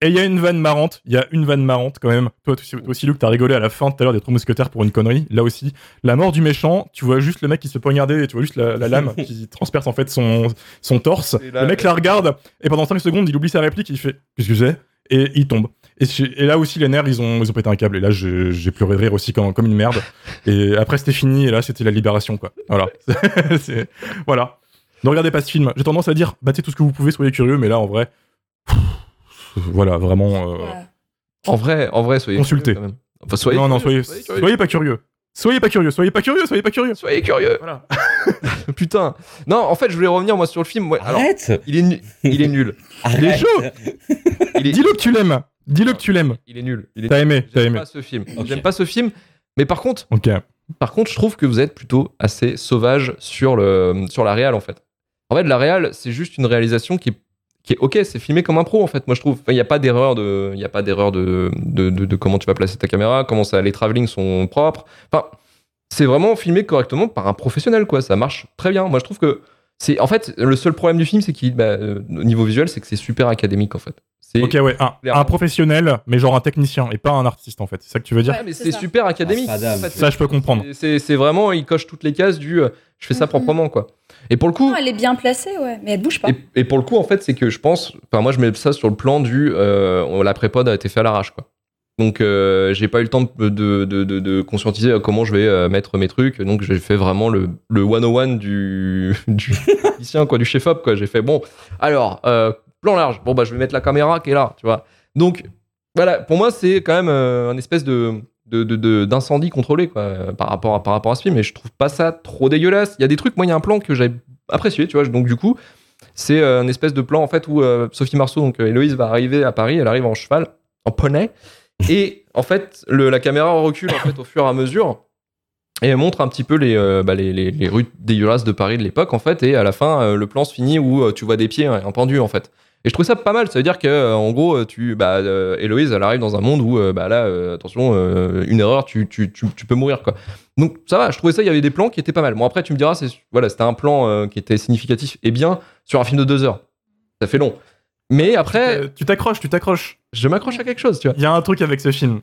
Et il y a une vanne marrante. Il y a une vanne marrante quand même. Toi, toi aussi, Luc, t'as rigolé à la fin tout à l'heure des trois mousquetaires pour une connerie. Là aussi, la mort du méchant. Tu vois juste le mec qui se fait poignarder. Et tu vois juste la, la lame qui transperce en fait son son torse.
Là,
le mec la regarde et pendant 5 secondes, il oublie sa réplique. Il fait qu'est-ce que c'est? Et il tombe. Et, là aussi, les nerfs, ils ont, ils ont pété un câble. Et là, j'ai pleuré de rire aussi comme, comme une merde. Et après, c'était fini. Et là, c'était la libération, quoi. Voilà. Voilà. Ne regardez pas ce film. J'ai tendance à dire, battez tout ce que vous pouvez, soyez curieux. Mais là, en vrai, voilà, vraiment. euh.
En vrai, en vrai, soyez
Consultez.
curieux, quand même. Enfin, soyez
non, non, soyez,
curieux.
soyez pas curieux. Soyez pas curieux, soyez pas curieux, soyez pas curieux.
Soyez curieux.
Voilà.
Putain. Non, en fait, je voulais revenir moi sur le film. Ouais, alors,
Arrête
il est, nu- il est nul.
Il est chaud.
Il est,
Dis-le que tu l'aimes. Dis-le que tu l'aimes.
il est nul. Il est
T'as aimé, t'as
J'aime
aimé.
pas ce film. J'aime pas ce film. Mais par contre,
Ok.
par contre, je trouve que vous êtes plutôt assez sauvage sur le sur la réal en fait. En fait, la réal, c'est juste une réalisation qui est qui est ok, c'est filmé comme un pro en fait. Moi, je trouve. Il n'y a pas d'erreur de, il a pas d'erreur de de, de de comment tu vas placer ta caméra, comment ça, les travelling sont propres. Enfin, c'est vraiment filmé correctement par un professionnel quoi. Ça marche très bien. Moi, je trouve que c'est en fait le seul problème du film, c'est qu'il, bah, euh, au niveau visuel, c'est que c'est super académique en fait.
Ok, ouais. Un, professionnel, mais genre un technicien et pas un artiste en fait. C'est ça que tu veux dire?
Ouais, mais
c'est
super académique.
Ah, Spadam.
en fait.
Ça, je peux comprendre.
C'est- vraiment, il coche toutes les cases du euh, je fais ça
Mhm.
proprement, quoi. Et pour le coup,
Non, elle est bien placée, ouais, mais elle bouge pas.
et, et pour le coup, en fait, c'est que je pense, enfin, moi, je mets ça sur le plan du euh, la pré-pod a été fait à l'arrache, quoi. Donc, euh, j'ai pas eu le temps de, de, de, de- de conscientiser euh, comment je vais euh, mettre mes trucs. Donc, j'ai fait vraiment le, le 101 du, du quoi, du chef-op, quoi. J'ai fait, bon, alors, euh, plan large. Bon, bah, je vais mettre la caméra qui est là, tu vois. Donc, voilà, pour moi, c'est quand même un espèce de de- de- de- d'incendie contrôlé quoi, par, rapport à, par rapport à ce film. Et je trouve pas ça trop dégueulasse. Il y a des trucs moi il y a un plan que j'ai apprécié tu vois. Donc du coup c'est euh, un espèce de plan en fait où euh, Sophie Marceau donc euh, Héloïse va arriver à Paris elle arrive en cheval en poney. Et en fait le- la caméra recule en fait au fur et à mesure et elle montre un petit peu les, euh, bah, les, les, les rues dégueulasses de Paris de l'époque en fait. Et à la fin le plan se finit où tu vois des pieds un pendu en fait et je trouve ça pas mal ça veut dire que euh, en gros euh, tu bah euh, Héloïse elle arrive dans un monde où euh, bah là euh, attention une erreur tu, tu, tu, tu peux mourir quoi donc ça va je trouvais ça il y avait des plans qui étaient pas mal bon après tu me diras c'est voilà c'était un plan qui était significatif et bien sur un film de deux heures ça fait long mais après
Tu t'accroches, tu t'accroches.
je m'accroche à quelque chose tu vois
Il y a un truc avec ce film.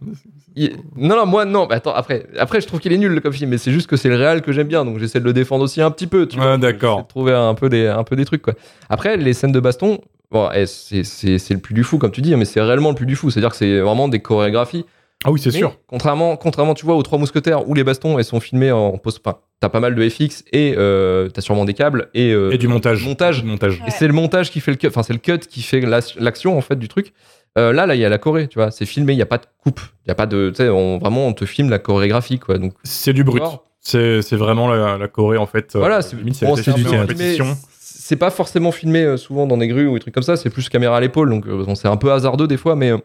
il- Non, non, moi, non. attends, après, après, je trouve qu'il est nul comme film, mais c'est juste que c'est le réel que j'aime bien, donc j'essaie de le défendre aussi un petit peu. Tu
Ouais,
vois,
d'accord.
Trouver un peu des, un peu des trucs, quoi. Après, les scènes de baston, bon, eh, c'est, c'est, c'est le plus du fou, comme tu dis, mais c'est réellement le plus du fou. C'est-à-dire que c'est vraiment des chorégraphies.
Ah oui, c'est sûr.
Contrairement, contrairement, tu vois, aux Trois Mousquetaires, où les bastons, elles sont filmées en post. Enfin, t'as pas mal de FX et euh, t'as sûrement des câbles et, euh,
Et du montage.
montage.
Montage.
et c'est le montage qui fait le cut, enfin c'est le cut qui fait l'action en fait du truc. Euh, là, là, il y a la choré, tu vois, c'est filmé, il y a pas de coupe, il y a pas de, tu sais, on, vraiment on te filme la chorégraphie quoi. Donc
C'est du brut. C'est c'est vraiment la, la Corée en fait.
voilà, c'est bon, du filmé,
répétition.
C'est pas forcément filmé euh, souvent dans des grues ou des trucs comme ça, c'est plus caméra à l'épaule, donc euh, bon, c'est un peu hasardeux des fois, mais euh,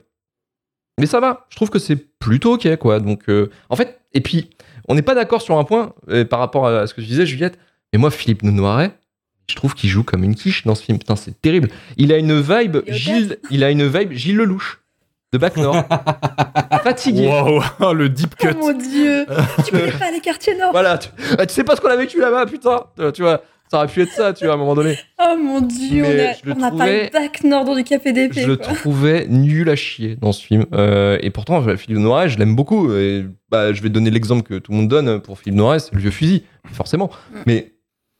mais ça va. Je trouve que c'est plutôt ok quoi. Donc euh, en fait, et puis on n'est pas d'accord sur un point euh, par rapport à ce que tu disais, Juliette. Mais moi, Philippe Noiret, je trouve qu'il joue comme une quiche dans ce film. Putain, c'est terrible. Il a une vibe Gilles, il a une vibe Gilles Lelouch de Bac Nord. Fatigué.
Waouh, le deep cut.
Oh mon dieu Tu connais pas les quartiers nord
Voilà, tu, ah, tu sais pas ce qu'on a vécu là-bas, putain. Tu vois, Ça aurait pu être ça, tu vois, à un moment donné.
Oh mon dieu, on
Mais
on n'a pas bac nord du KPDP.
Je le trouvais nul à chier dans ce film. Euh, et pourtant, Philippe Noiret, je l'aime beaucoup. Et bah, je vais donner l'exemple que tout le monde donne pour Philippe Noiret, c'est le vieux fusil, forcément. Mais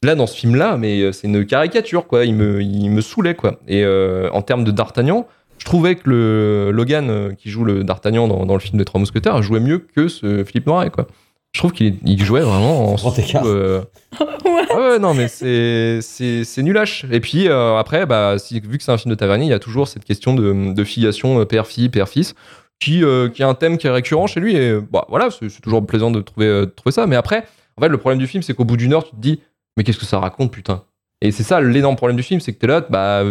là, dans ce film-là, mais euh, c'est une caricature, quoi. Il me, il me saoulait, quoi. Et euh, en termes de D'Artagnan, je trouvais que le Logan, qui joue le D'Artagnan dans, dans le film des Trois Mousquetaires, jouait mieux que ce Philippe Noiret, quoi. Je trouve qu'il il jouait vraiment en
Grand écart.
euh, ah ouais, non, mais c'est c'est c'est nulache. Et puis euh, après, bah, si, vu que c'est un film de tavernier, il y a toujours cette question de, de filiation euh, père-fille, père-fils, qui, euh, qui est un thème qui est récurrent chez lui. Et bah, voilà, c'est c'est toujours plaisant de trouver, euh, de trouver ça. Mais après, en fait, le problème du film, c'est qu'au bout d'une heure, tu te dis, mais qu'est-ce que ça raconte, putain? Et c'est ça l'énorme problème du film, c'est que t'es là, bah.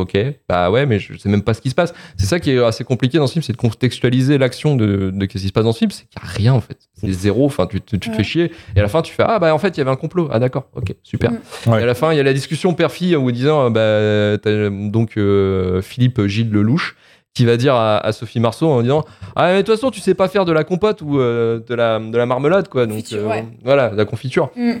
Ok, bah ouais, mais je sais même pas ce qui se passe. C'est ça qui est assez compliqué dans ce film, c'est de contextualiser l'action de, de qu'est-ce qui se passe dans ce film. C'est qu'il y a rien en fait. C'est zéro. Enfin, tu, tu, tu te fais chier. Et à la fin, tu fais ah bah en fait il y avait un complot. Ah d'accord, ok, super.
Mm.
Ouais.
Et à la fin, il y a la discussion père-fille où disant bah donc euh, Philippe Gilles Lelouch qui va dire à, à Sophie Marceau en disant ah mais de toute façon tu sais pas faire de la compote ou euh, de la de la marmelade quoi. Donc euh,
ouais.
voilà, de la confiture.
Mm.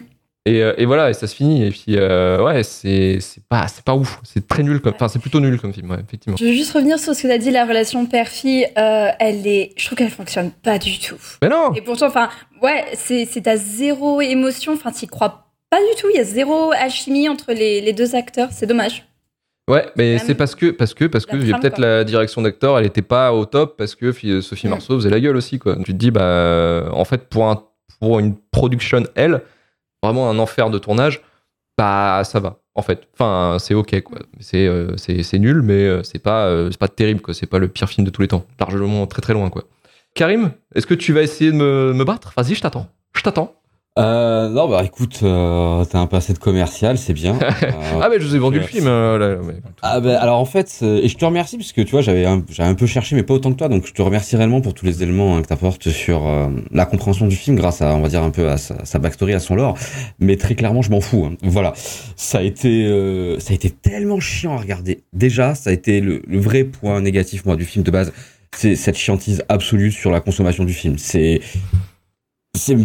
Et, euh, et voilà, et ça se finit. Et puis, euh, ouais, c'est c'est pas, c'est pas ouf. C'est très nul. Comme, enfin, c'est plutôt nul comme film, ouais, effectivement.
Je veux juste revenir sur ce que tu as dit, la relation père-fille, euh, elle est, je trouve qu'elle fonctionne pas du tout.
Mais non
Et pourtant, enfin, ouais, c'est c'est à zéro émotion, enfin, t'y crois pas du tout, il y a zéro alchimie entre les, les deux acteurs, c'est dommage.
Ouais, mais c'est parce que, parce que, parce que peut-être la direction d'acteur, elle était pas au top parce que Sophie
Mm.
Marceau faisait la gueule aussi, quoi. Tu te dis, bah, en fait, pour, un, pour une production, elle, vraiment un enfer de tournage, bah, ça va, en fait. Enfin, c'est ok, quoi. C'est euh, nul, mais euh, c'est pas, euh, pas terrible, quoi. C'est pas le pire film de tous les temps. Largement très très loin, quoi. Karim, est-ce que tu vas essayer de me, me battre? Vas-y, je t'attends. Je t'attends.
Euh, non, bah écoute, euh, t'as un passé de commercial, c'est bien. Euh,
Ah, mais je vous ai vendu le film. euh, là, mais-
Ah bah, alors en fait, euh, et je te remercie parce que tu vois, j'avais un, un peu cherché, mais pas autant que toi, donc je te remercie réellement pour tous les éléments hein, que t'apportes sur euh, la compréhension du film grâce à, on va dire un peu à sa, sa backstory, à son lore. Mais très clairement, je m'en fous. hein. Voilà, ça a été, euh, ça a été tellement chiant à regarder. Déjà, ça a été le, le vrai point négatif moi du film de base, c'est cette chiantise absolue sur la consommation du film. C'est, c'est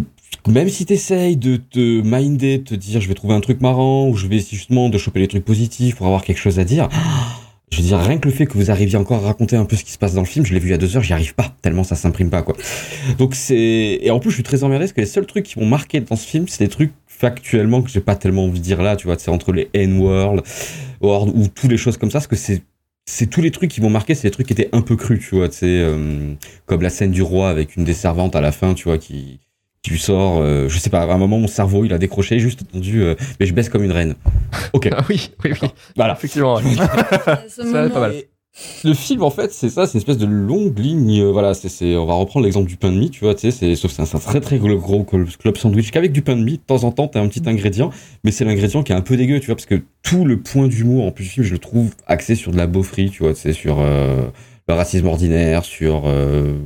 même si t'essayes de te minder, de te dire je vais trouver un truc marrant ou je vais essayer justement de choper les trucs positifs pour avoir quelque chose à dire, je veux dire rien que le fait que vous arriviez encore à raconter un peu ce qui se passe dans le film, je l'ai vu a deux heures, j'y arrive pas tellement ça s'imprime pas quoi. Donc c'est et en plus je suis très emmerdé parce que les seuls trucs qui m'ont marqué dans ce film, c'est des trucs factuellement que j'ai pas tellement envie de dire là, tu vois, c'est entre les N-word Word, ou tous les choses comme ça, parce que c'est c'est tous les trucs qui m'ont marqué, c'est des trucs qui étaient un peu crus, tu vois, sais, euh, comme la scène du roi avec une des servantes à la fin, tu vois, qui lui sort, euh, je sais pas, à un moment mon cerveau il a décroché, juste entendu, euh, mais je baisse comme une reine. Ok,
Ah oui, oui, oui.
voilà.
Effectivement. ouais. Ça va être pas mal.
Et Le film, en fait, c'est ça, c'est une espèce de longue ligne. euh, voilà, c'est, on va reprendre l'exemple du pain de mie, tu vois, tu sais, c'est, sauf c'est un, très très gros, gros club sandwich qu'avec du pain de mie, de temps en temps, t'as un petit ingrédient, mais c'est l'ingrédient qui est un peu dégueu, tu vois, parce que tout le point d'humour, en plus du film, je le trouve axé sur de la beaufrie, tu vois, tu sais, sur euh, le racisme ordinaire, sur, euh,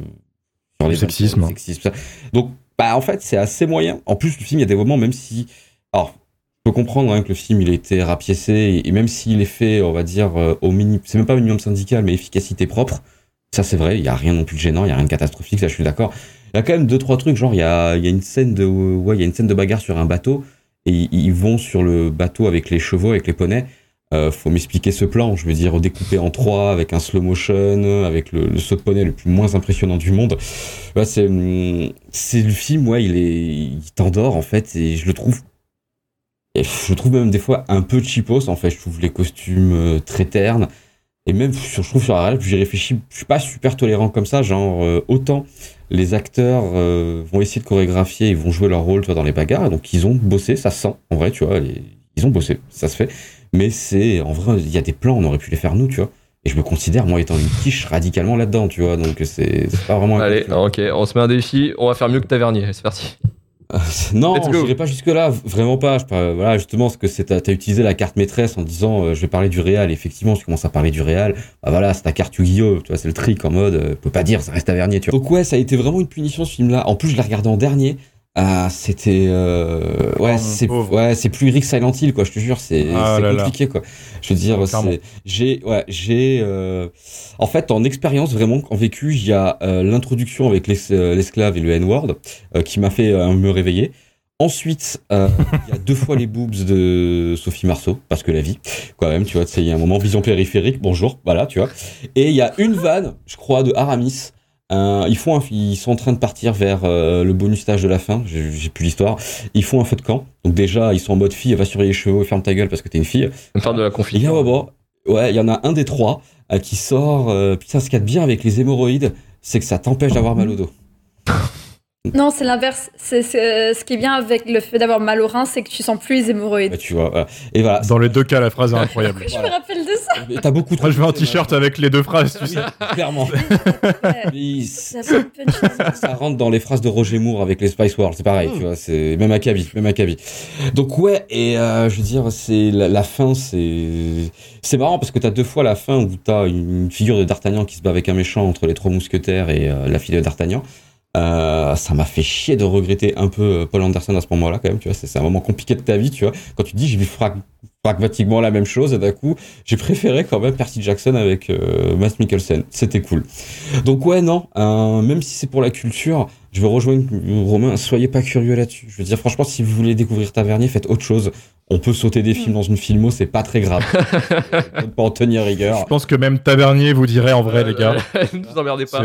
sur
Le sexisme.
le sexisme, ça. Donc, bah, en fait, c'est assez moyen. En plus, le film, il y a des moments, même si, alors, je peux comprendre hein, que le film il a été rapiécé et, même s'il est fait, on va dire, euh, au minimum, c'est même pas minimum syndical, mais efficacité propre. Ça c'est vrai, il y a rien non plus de gênant, il y a rien de catastrophique, ça je suis d'accord. Il y a quand même deux trois trucs, genre il y a, il y a une scène de, ouais, il y a une scène de bagarre sur un bateau et ils vont sur le bateau avec les chevaux, avec les poneys. Euh, faut m'expliquer ce plan, je veux dire découpé en trois avec un slow motion, avec le, saut de poney le plus moins impressionnant du monde. C'est, hum, c'est le film, ouais, il est, il t'endort en fait et je le trouve et je trouve même des fois un peu cheapos en fait. Je trouve les costumes euh, très ternes. Et même, je trouve sur la j'y réfléchis, je suis pas super tolérant comme ça. Genre, euh, autant les acteurs vont essayer de chorégraphier, ils vont jouer leur rôle tu vois, dans les bagarres. Donc, ils ont bossé, ça se sent. En vrai, tu vois, ils ont bossé, ça se fait. Mais c'est, en vrai, il y a des plans, on aurait pu les faire nous, tu vois. Et je me considère, moi, étant une quiche radicalement là-dedans, tu vois. Donc, c'est pas vraiment.
Allez, ok, on se met un défi, on va faire mieux que Tavernier, c'est parti.
Non, je n'irai pas jusque-là, vraiment pas. Je voilà, justement, parce que c'est t'as utilisé la carte maîtresse en disant euh, je vais parler du Real. Effectivement, tu commences à parler du Real. Bah voilà, c'est ta carte Yu-Gi-Oh! Tu vois, c'est le trick en mode, euh, peut pas dire, ça reste Tavernier, tu vois. Donc ouais, ça a été vraiment une punition ce film-là. En plus, je l'ai regardé en dernier. Ah, c'était euh, ouais,
mon
c'est ouais, c'est plus Rick Silent Hill quoi. Je te jure, c'est
Ah là
compliqué quoi. Je veux dire,
Ah,
j'ai ouais, j'ai euh, en fait en expérience vraiment en vécu, il y a euh, l'introduction avec l'es- l'esclave et le N-word qui m'a fait me réveiller. Ensuite, il y a deux fois les boobs de Sophie Marceau, parce que la vie, quand même, tu vois, il y a un moment vision périphérique, bonjour, voilà, tu vois. Et il y a une vanne, je crois, de Aramis. Euh, ils font, un- ils sont en train de partir vers euh, le bonus stage de la fin. J'ai plus l'histoire. Ils font un feu de camp. Donc déjà, ils sont en mode fille, va surveiller les chevaux, ferme ta gueule parce que t'es une fille.
On parle de la
bon, ouais, il y en a un des trois euh, qui sort. Euh, putain, ce qu'il y a de bien avec les hémorroïdes, c'est que ça t'empêche d'avoir mal au dos.
Non, c'est l'inverse. C'est c'est- ce qui est bien avec le fait d'avoir mal au rein, c'est que tu sens plus les hémorroïdes.
Bah, tu vois. voilà. Et voilà.
Dans les deux cas, la phrase est incroyable.
Je me rappelle de ça.
Mais T'as beaucoup trop.
Moi, je veux un t-shirt avec les deux phrases, tu
Oui,
sais.
clairement. Mais
Ça
rentre dans les phrases de Roger Moore avec les Spice World, c'est pareil,
Mm.
tu vois, c'est même Akabi, même. Donc ouais, et euh, je veux dire, c'est la, la fin, c'est c'est marrant parce que t'as deux fois la fin où t'as une figure de D'Artagnan qui se bat avec un méchant entre les trois mousquetaires et euh, la fille de D'Artagnan. Euh, ça m'a fait chier de regretter un peu euh, Paul Anderson à ce moment-là quand même, tu vois, c'est un moment compliqué de ta vie, tu vois. Quand tu dis j'ai vu pragmatiquement la même chose, et d'un coup, j'ai préféré quand même Percy Jackson avec euh, Matt Mikkelsen. C'était cool. Donc ouais, non, même si c'est pour la culture, je vais rejoindre Romain, soyez pas curieux là-dessus. Je veux dire, franchement, si vous voulez découvrir Tavernier, faites autre chose. On peut sauter des films dans une filmo, c'est pas très grave. Faut pas en tenir rigueur.
Je pense que même Tavernier vous dirait en vrai, les gars.
ne vous emmerdez pas.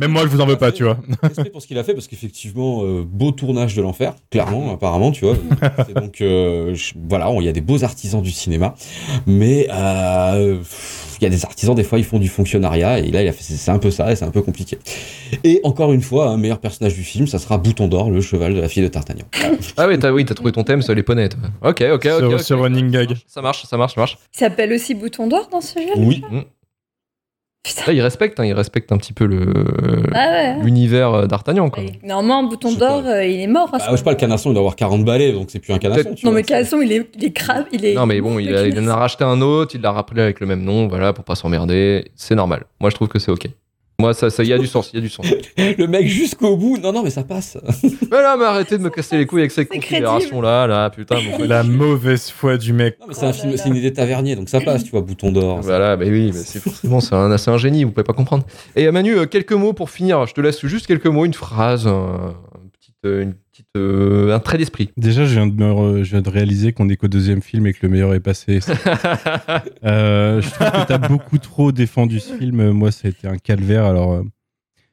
Même moi, je vous en veux pas, tu vois.
Respect pour ce qu'il a fait, parce qu'effectivement, euh, beau tournage de l'enfer, clairement, apparemment, tu vois. Donc, euh, je- voilà, il y a des beaux artisans du cinéma, mais euh, il y a des artisans, des fois, ils font du fonctionnariat, et là, il a fait, c'est c'est un peu ça, et c'est un peu compliqué. Et encore une fois, un meilleur personnage du film, ça sera Bouton d'Or, le cheval de la fille de Tartagnan.
Ah oui, t'as oui, t'as trouvé ton thème sur les poneys. toi. Ok, ok, ok.
Ce-
ok.
ce running gag.
Ça marche, ça marche, ça marche.
Il s'appelle aussi Bouton d'or dans ce jeu?
Oui.
Mm.
Putain.
Là, il respecte, hein, il respecte un petit peu le
Ah ouais.
l'univers euh, d'Artagnan. Quoi.
Normalement, Bouton d'or,
pas.
euh, il est mort. ce
Bah, je sais pas, le canasson, il doit avoir 40 balais, donc c'est plus un canasson. tu
Non,
vois.
mais Casson, il est, il est crave. Il est
Non, mais bon, il, a-
le
il en a racheté un autre, il l'a rappelé avec le même nom, voilà, pour pas s'emmerder. C'est normal. Moi, je trouve que c'est ok. Moi, ça, ça, y a du sens, il y a du sens.
Le mec jusqu'au bout, non, non, mais ça passe.
mais là, mais arrêtez de me casser les couilles avec ces
C'est
considérations là, là, putain. bon,
La mauvaise foi du mec.
Non, mais c'est un film, c'est une idée tavernier, donc ça passe, tu vois, Bouton d'Or.
Voilà, mais oui, mais c'est forcément, c'est un, un génie, vous pouvez pas comprendre. Et euh, Manu, euh, quelques mots pour finir. Je te laisse juste quelques mots, une phrase, un, une petite, euh, une petite, euh, un trait d'esprit.
Déjà, je viens de, me re- je viens de réaliser qu'on est qu'au deuxième film et que le meilleur est passé. Euh, je trouve que t'as beaucoup trop défendu ce film. Moi, ça a été un calvaire. Alors, euh,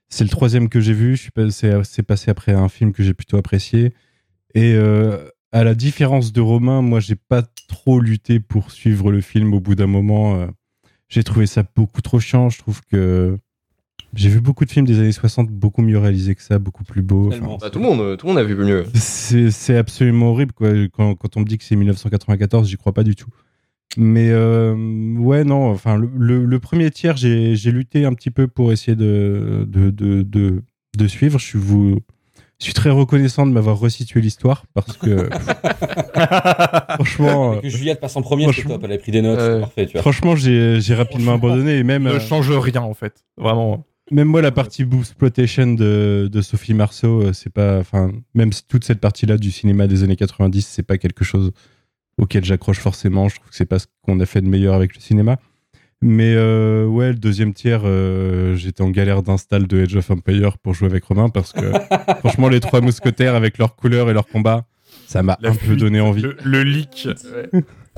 c'est le troisième que j'ai vu. C'est passé après un film que j'ai plutôt apprécié. Et euh, à la différence de Romain, moi, j'ai pas trop lutté pour suivre le film. Au bout d'un moment, j'ai trouvé ça beaucoup trop chiant. Je trouve que j'ai vu beaucoup de films des années 60 beaucoup mieux réalisés que ça, beaucoup plus beaux. Enfin.
Bah, tout le monde, euh, tout le monde a vu mieux.
c'est absolument horrible quoi. Quand, quand on me dit que c'est 1994, j'y crois pas du tout. Mais euh, ouais, non, enfin, le, le- le premier tiers, j'ai lutté un petit peu pour essayer de, de, de, de, de suivre. Je suis, vous, je suis très reconnaissant de m'avoir resitué l'histoire parce que franchement,
Et que Juliette passe en premier, c'est
franchement-
top, elle a pris des notes,
Euh,
c'est parfait, tu vois.
franchement, j'ai j'ai rapidement abandonné et même
Ne
euh,
change rien, en fait. Vraiment.
Même moi, la partie Exploitation de, de Sophie Marceau, euh, c'est pas. Enfin, même toute cette partie-là du cinéma des années 90, c'est pas quelque chose auquel j'accroche forcément. Je trouve que c'est pas ce qu'on a fait de meilleur avec le cinéma. Mais euh, ouais, le deuxième tiers, euh, j'étais en galère d'install de Age of Empire pour jouer avec Romain parce que franchement, les trois mousquetaires avec leurs couleurs et leurs combats, ça m'a un peu donné envie.
Le, le leak.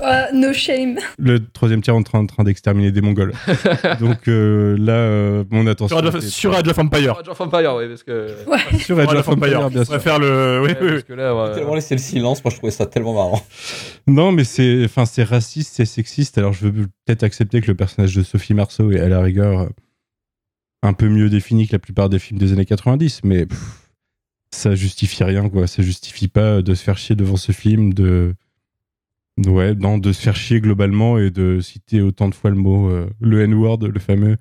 Euh, no shame.
Le troisième tiers en train, en train d'exterminer des Mongols. Donc euh, là, euh, mon attention.
Sur Age of- sur Age of Empire.
Age of Empire, oui, parce que.
Ouais.
Sur Age of Empire, bien
On
sûr.
va faire le. Oui,
Ouais,
oui, oui.
parce que là, ouais,
tellement laissé le silence, moi je trouvais ça tellement marrant.
Non, mais c'est, enfin, c'est raciste, c'est sexiste. Alors, je veux peut-être accepter que le personnage de Sophie Marceau est à la rigueur un peu mieux défini que la plupart des films des années 90, mais pff, ça justifie rien, quoi. Ça justifie pas de se faire chier devant ce film, de, ouais, de se faire chier globalement et de citer autant de fois le mot, euh, le N-word, le fameux,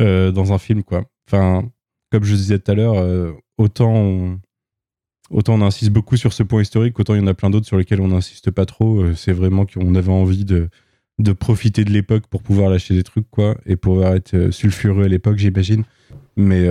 euh, dans un film, quoi. Enfin, comme je disais tout à l'heure, euh, autant on, autant on insiste beaucoup sur ce point historique, autant il y en a plein d'autres sur lesquels on n'insiste pas trop. C'est vraiment qu'on avait envie de, profiter de l'époque pour pouvoir lâcher des trucs, quoi, et pouvoir être sulfureux à l'époque, j'imagine. Mais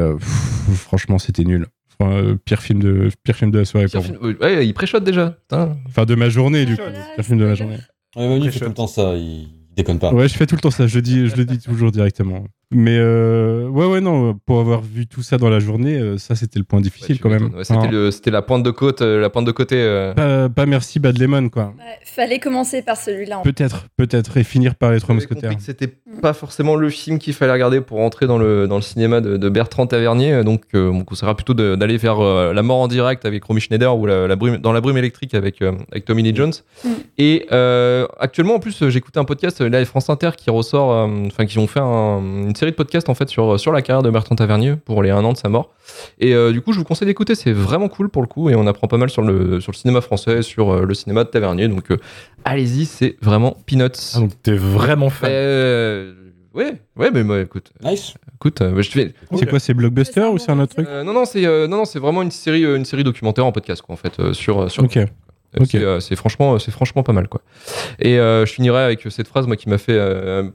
franchement, c'était nul. Enfin, euh, pire film de pire film de la soirée pour
film- Ouais, il préchote déjà. Putain.
Enfin, de ma journée, du coup. Pire film de ma journée.
Ouais, Manu il fait tout le temps ça, il déconne pas.
Ouais, je fais tout le temps ça. Je, dis, je le dis toujours directement. Mais euh, ouais, ouais, non, pour avoir vu tout ça dans la journée, euh, ça c'était le point difficile quand même.
Ouais, c'était,
Enfin,
le- c'était la pointe de côte, euh, la pointe de côté. euh.
pas, pas merci Bad Lemon, quoi.
Ouais, fallait commencer par celui-là. en
Peut-être, peut-être, et finir par les trois mousquetaires.
c'était pas forcément le film qu'il fallait regarder pour entrer dans le, dans le cinéma de, de Bertrand Tavernier. Donc, euh, on conseillera plutôt de- d'aller vers euh, La mort en direct avec Romy Schneider ou la, la brume, dans La brume électrique avec, euh, avec Tommy Lee Jones.
Mm.
Et euh, actuellement, en plus, j'écoutais un podcast, là, France Inter, qui ressort, euh, enfin, qui ont fait un- une série de podcasts en fait sur, sur la carrière de Bertrand Tavernier pour les un an de sa mort. Et euh, du coup, je vous conseille d'écouter, c'est vraiment cool pour le coup, et on apprend pas mal sur le, sur le cinéma français, sur euh, le cinéma de Tavernier. Donc, euh, allez-y, c'est vraiment peanuts.
Ah, donc t'es vraiment fan.
Euh, ouais, ouais, mais moi, écoute,
Nice.
écoute, euh, je fais.
C'est quoi, c'est Blockbuster ou c'est un autre truc
Euh, non, non, c'est euh, non, non, c'est vraiment une série, euh, une série documentaire en podcast, quoi, en fait, euh, sur, sur.
Ok.
Euh,
ok.
C'est euh, franchement, c'est franchement pas mal, quoi. Et euh, je finirai avec cette phrase, moi, qui m'a fait euh,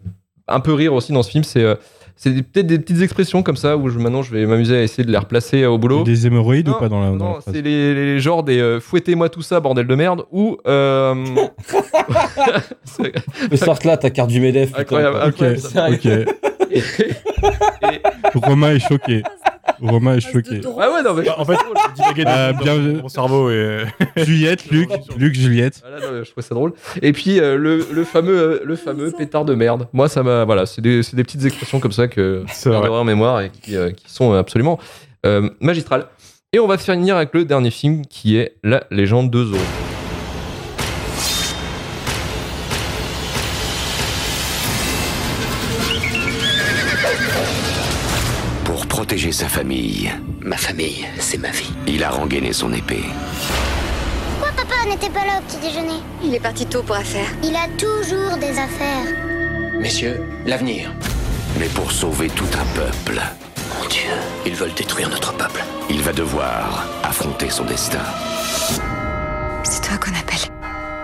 un peu rire aussi dans ce film. C'est euh, c'est des- peut-être des petites expressions comme ça où je, maintenant je vais m'amuser à essayer de les replacer euh, au boulot.
Des hémorroïdes
Non,
ou pas dans la, dans
Non, c'est les, les genres des euh, fouettez-moi tout ça, bordel de merde, ou. Euh...
Mais sorte là ta carte du Medef. putain,
Incroyable.
Ok,
incroyable, ça.
ok.
et- et-
Romain est choqué. Romain est choqué.
drôle.
Ouais, ouais, non, mais.
Bah, en fait,
Ah,
dans,
bien-
mon cerveau et.
Juliette, Luc, Luc, Juliette.
Voilà, non, je trouvais ça drôle. Et puis euh, le, le fameux, euh, le fameux pétard de merde. Moi, ça m'a. Voilà, c'est des, c'est des petites expressions comme ça que
vrai.
en mémoire et qui, euh, qui sont absolument euh, magistrales. Et on va finir avec le dernier film qui est La légende de Zorro.
Protéger sa famille,
Ma famille, c'est ma vie.
il a rengainé son épée.
Papa n'était pas là au petit déjeuner.
Il est parti tôt pour affaire.
Il a toujours des affaires.
Messieurs, l'avenir.
Mais pour sauver tout un peuple,
Mon Dieu, ils veulent détruire notre peuple.
il va devoir affronter son destin.
C'est toi qu'on appelle.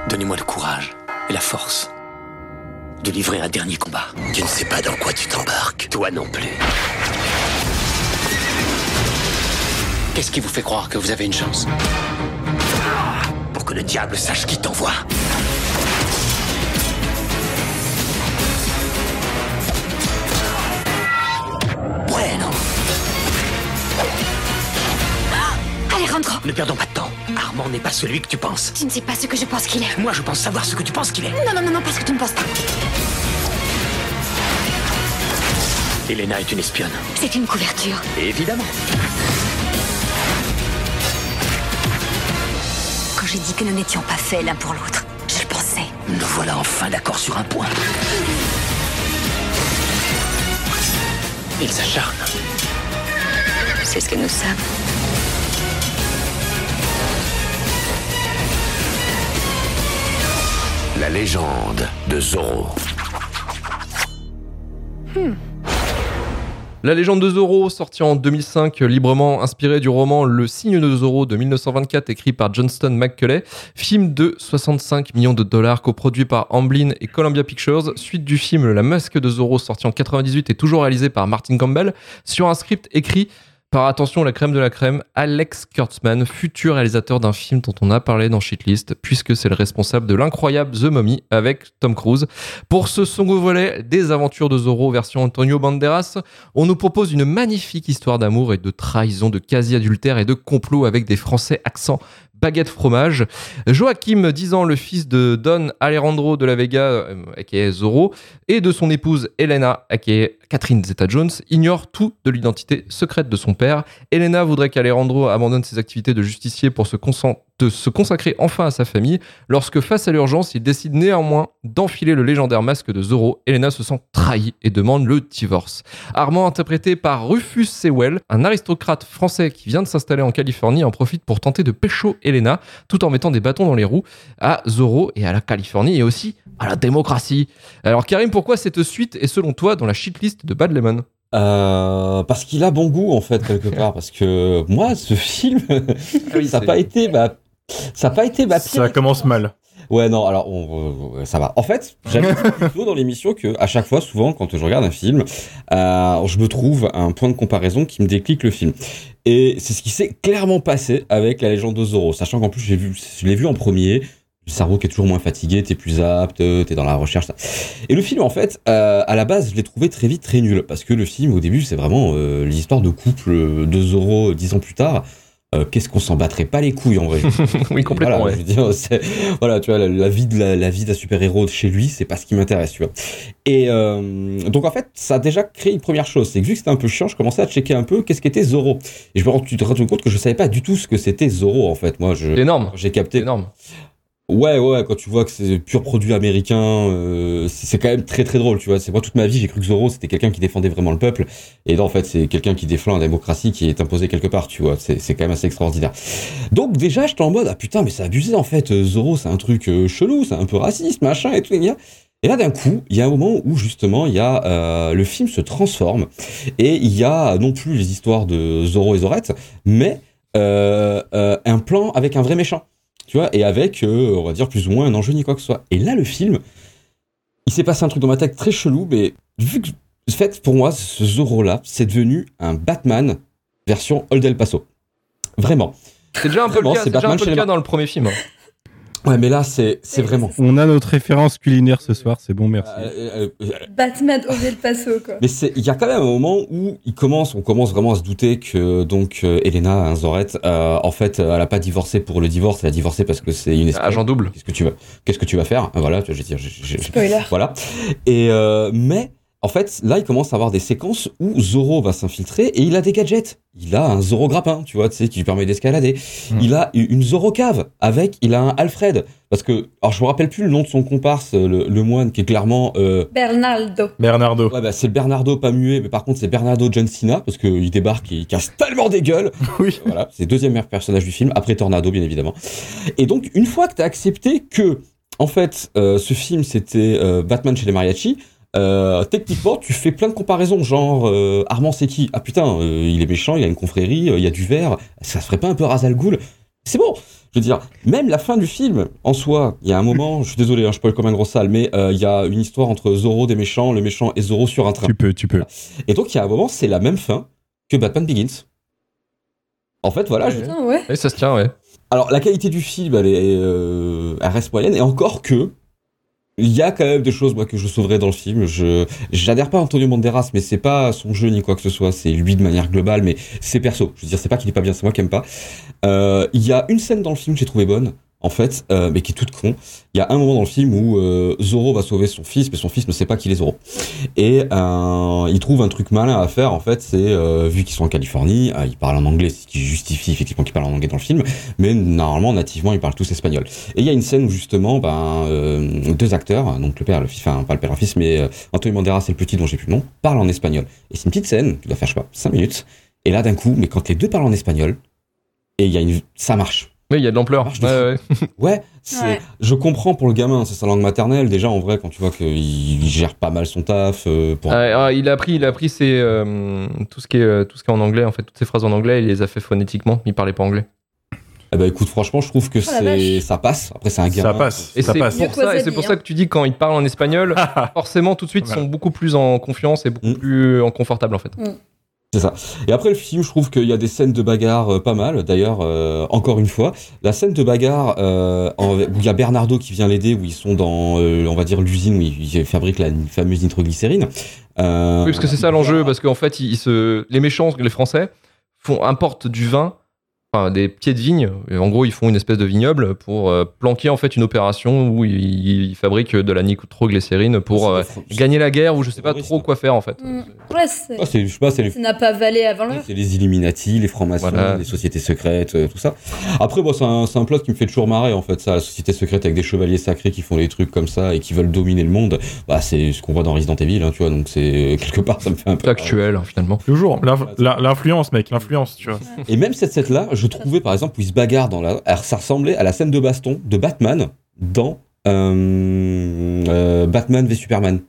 Donnez-moi le courage et la force de livrer un dernier combat. Tu ne sais pas dans quoi tu t'embarques. Toi non plus. Qu'est-ce qui vous fait croire que vous avez une chance Pour que le diable sache qui t'envoie. Bueno,
Alejandro,
ne perdons pas de temps. Armand n'est pas celui que tu penses.
tu ne sais pas ce que je pense qu'il est.
Moi, je pense savoir ce que tu penses qu'il est.
Non, non, non, non, parce que tu ne penses pas.
Elena est une espionne.
C'est une couverture.
Évidemment.
J'ai dit que nous n'étions pas faits l'un pour l'autre, je le pensais.
Nous voilà enfin d'accord sur un point. Il s'acharne.
C'est ce que nous sommes.
La légende de Zorro.
La légende de Zorro, sorti en 2005, euh, librement inspiré du roman Le signe de Zorro de 1924, écrit par Johnston McCulley, film de 65 millions de dollars, coproduit par Amblin et Columbia Pictures, suite du film La masque de Zorro, sorti en 98 et toujours réalisé par Martin Campbell, sur un script écrit par, attention, la crème de la crème, Alex Kurtzman, futur réalisateur d'un film dont on a parlé dans Shitlist, puisque c'est le responsable de l'incroyable The Mummy avec Tom Cruise. Pour ce second volet des aventures de Zorro version Antonio Banderas, on nous propose une magnifique histoire d'amour et de trahison, de quasi-adultère et de complot avec des Français accents baguette fromage. Joachim, 10 ans, le fils de Don Alejandro de la Vega, euh, aka Zorro, et de son épouse Elena, aka Catherine Zeta-Jones, ignore tout de l'identité secrète de son père. Elena voudrait qu'Alejandro abandonne ses activités de justicier pour se, concent- de se consacrer enfin à sa famille. Lorsque, face à l'urgence, il décide néanmoins d'enfiler le légendaire masque de Zorro, Elena se sent trahie et demande le divorce. Armand, interprété par Rufus Sewell, un aristocrate français qui vient de s'installer en Californie, en profite pour tenter de pécho Elena, tout en mettant des bâtons dans les roues à Zorro et à la Californie et aussi à la démocratie. Alors Karim, pourquoi cette suite est selon toi dans la shitlist de Bad Lemon?
Euh, parce qu'il a bon goût en fait quelque part parce que moi ce film
oui,
ça n'a pas été ma ça a pas été ma pire
Ça commence mal.
Ouais, non, alors on- ça va. En fait, j'avais plutôt dans l'émission que à chaque fois, souvent, quand je regarde un film, euh, je me trouve un point de comparaison qui me déclic le film. Et c'est ce qui s'est clairement passé avec la légende de Zorro, sachant qu'en plus j'ai vu, je l'ai vu en premier. le cerveau qui est toujours moins fatigué, t'es plus apte, t'es dans la recherche. Ça. Et le film, en fait, euh, à la base, je l'ai trouvé très vite très nul parce que le film, au début, c'est vraiment euh, l'histoire de couple de Zorro dix ans plus tard. Euh, qu'est-ce qu'on s'en battrait pas les couilles en vrai
Oui, complètement.
Voilà,
ouais.
je veux dire, c'est- voilà, tu vois, la, la vie de la, la vie d'un super-héros de chez lui, c'est pas ce qui m'intéresse, tu vois. Et euh, donc en fait, ça a déjà créé une première chose, c'est que vu que c'était un peu chiant, je commençais à checker un peu qu'est-ce qu'était Zorro. Et je me rends compte que je savais pas du tout ce que c'était Zorro en fait. Moi, je
énorme.
j'ai capté.
Énorme.
Ouais, ouais, quand tu vois que c'est pur produit américain, euh, c'est quand même très très drôle, tu vois. C'est moi toute ma vie, j'ai cru que Zorro c'était quelqu'un qui défendait vraiment le peuple, et là en fait c'est quelqu'un qui défend la démocratie qui est imposée quelque part, tu vois. C'est quand même assez extraordinaire. Donc déjà j'étais en mode ah putain mais c'est abusé en fait. Euh, Zorro c'est un truc euh, chelou, c'est un peu raciste machin et tout. Et, et là d'un coup il y a un moment où justement il y a euh, le film se transforme et il y a non plus les histoires de Zorro et Zorette, mais euh, un plan avec un vrai méchant tu vois, et avec, euh, on va dire, plus ou moins un enjeu ni quoi que ce soit. Et là, le film, il s'est passé un truc dans ma tête très chelou, mais vu que, en fait, pour moi, ce Zorro-là, c'est devenu un Batman version Old El Paso. Vraiment.
C'est déjà un peu
Vraiment,
le cas, déjà un peu le dans le premier film. hein.
Ouais, mais là, c'est c'est vraiment.
On a notre référence culinaire ce soir, c'est bon, merci.
Euh, euh,
Batman au El Paso, quoi.
Mais c'est, il y a quand même un moment où il commence, on commence vraiment à se douter que donc euh, Elena hein, Zorette, euh, en fait, euh, elle a pas divorcé pour le divorce, elle a divorcé parce que c'est une espèce.
Agent double.
Qu'est-ce que tu vas, qu'est-ce que tu vas faire? Voilà, je veux dire, je- je- je-
Spoiler.
Voilà. Et euh, mais en fait, là, il commence à avoir des séquences où Zoro va s'infiltrer et il a des gadgets. Il a un Zoro grappin, tu vois, tu sais, qui lui permet d'escalader. Il a une Zoro cave avec, il a un Alfred. Parce que, alors je me rappelle plus le nom de son comparse, le, le moine, qui est clairement. Euh,
Bernardo.
Bernardo.
Ouais, bah, c'est le Bernardo pas muet, mais par contre, c'est Bernardo John Cena, parce qu'il débarque et il casse tellement des gueules.
Oui.
Voilà, c'est le deuxième meilleur personnage du film, après Tornado, bien évidemment. Et donc, une fois que t'as accepté que, en fait, euh, ce film, c'était euh, Batman chez les mariachis, euh, techniquement, tu fais plein de comparaisons, genre euh, Armand c'est qui? Ah putain, euh, il est méchant, il a une confrérie, euh, il y a du verre, ça se ferait pas un peu Razal Ghoul? C'est bon Je veux dire, même la fin du film, en soi, il y a un moment, je suis désolé, hein, je spoil comme un gros sale, mais euh, il y a une histoire entre Zoro des méchants, le méchant et Zoro sur un train.
Tu peux, tu peux.
Et donc, il y a un moment, c'est la même fin que Batman Begins. En fait, voilà. je-
Putain, ouais.
Et ça se tient, ouais.
Alors, la qualité du film, elle, est, euh, elle reste moyenne, et encore que, il y a quand même des choses, moi, que je sauverais dans le film. Je, j'adhère pas à Antonio Banderas, mais c'est pas son jeu ni quoi que ce soit, c'est lui de manière globale, mais c'est perso. Je veux dire, c'est pas qu'il est pas bien, c'est moi qui aime pas. Euh, il y a une scène dans le film que j'ai trouvé bonne, en fait, euh, mais qui est toute con. Il y a un moment dans le film où euh, Zoro va sauver son fils, mais son fils ne sait pas qu'il est Zoro. Et euh, il trouve un truc malin à faire, en fait, c'est, euh, vu qu'ils sont en Californie, euh, ils parlent en anglais, ce qui justifie effectivement qu'ils parlent en anglais dans le film, mais normalement, nativement, ils parlent tous espagnol. Et il y a une scène où justement, ben, euh, deux acteurs, donc le père le fils, enfin pas le père et le fils, mais euh, Antonio Banderas et le petit dont j'ai plus le nom, parlent en espagnol. Et c'est une petite scène, qui doit faire, je sais pas, 5 minutes. Et là, d'un coup, mais quand les deux parlent en espagnol, et il y a une, ça marche.
Oui, il y a de l'ampleur.
de
Ouais,
fou.
ouais.
Ouais, c'est,
Ouais.
je comprends pour le gamin, c'est sa langue maternelle. Déjà, en vrai, quand tu vois qu'il il gère pas mal son taf, euh, pour...
Ah, ah, il a appris, il a appris ses, euh, tout ce qui est, euh, tout ce qui est en anglais en fait, toutes ces phrases en anglais, il les a fait phonétiquement. Il parlait pas anglais.
Eh ben, écoute, franchement, je trouve que
Oh
ça passe. Après, c'est un gamin.
Ça passe.
Et
ça
c'est
passe.
pour ça, et pour ça que tu dis quand il parle en espagnol, forcément tout de suite ils sont beaucoup plus en confiance et beaucoup
Mm.
plus en confortable en fait.
C'est ça. Et après le film, je trouve qu'il y a des scènes de bagarre euh, pas mal. D'ailleurs, euh, encore une fois, la scène de bagarre euh, en- où il y a Bernardo qui vient l'aider, où ils sont dans, euh, on va dire, l'usine où ils fabriquent la fameuse nitroglycérine. Euh,
Oui, parce que c'est ça l'enjeu, parce qu'en fait, ils, ils se... les méchants, les Français, font, importent du vin, enfin des pieds de vigne. En gros, ils font une espèce de vignoble pour euh, planquer en fait une opération où ils, ils fabriquent de la nitroglycérine pour euh, gagner la guerre ou je sais pas trop quoi faire en fait.
Mm. Ouais, c'est.
Ah, c'est, je sais pas, c'est les
Ça n'a pas valé avant l'heure.
C'est les Illuminati, les francs-maçons,
Voilà.
les sociétés secrètes, euh, tout ça. Après, moi, c'est un, plot qui me fait toujours marrer, en fait, ça, la société secrète avec des chevaliers sacrés qui font des trucs comme ça et qui veulent dominer le monde. Bah, c'est ce qu'on voit dans Resident Evil, hein, tu vois, donc c'est, quelque part, ça me fait un peu.
C'est actuel hein, finalement.
Toujours. L'inf- l'in- L'influence, mec, l'influence, tu vois.
Et même cette scène-là, je trouvais, par exemple, où ils se bagarrent dans la, alors, ça ressemblait à la scène de baston de Batman dans, euh, euh, Batman v Superman.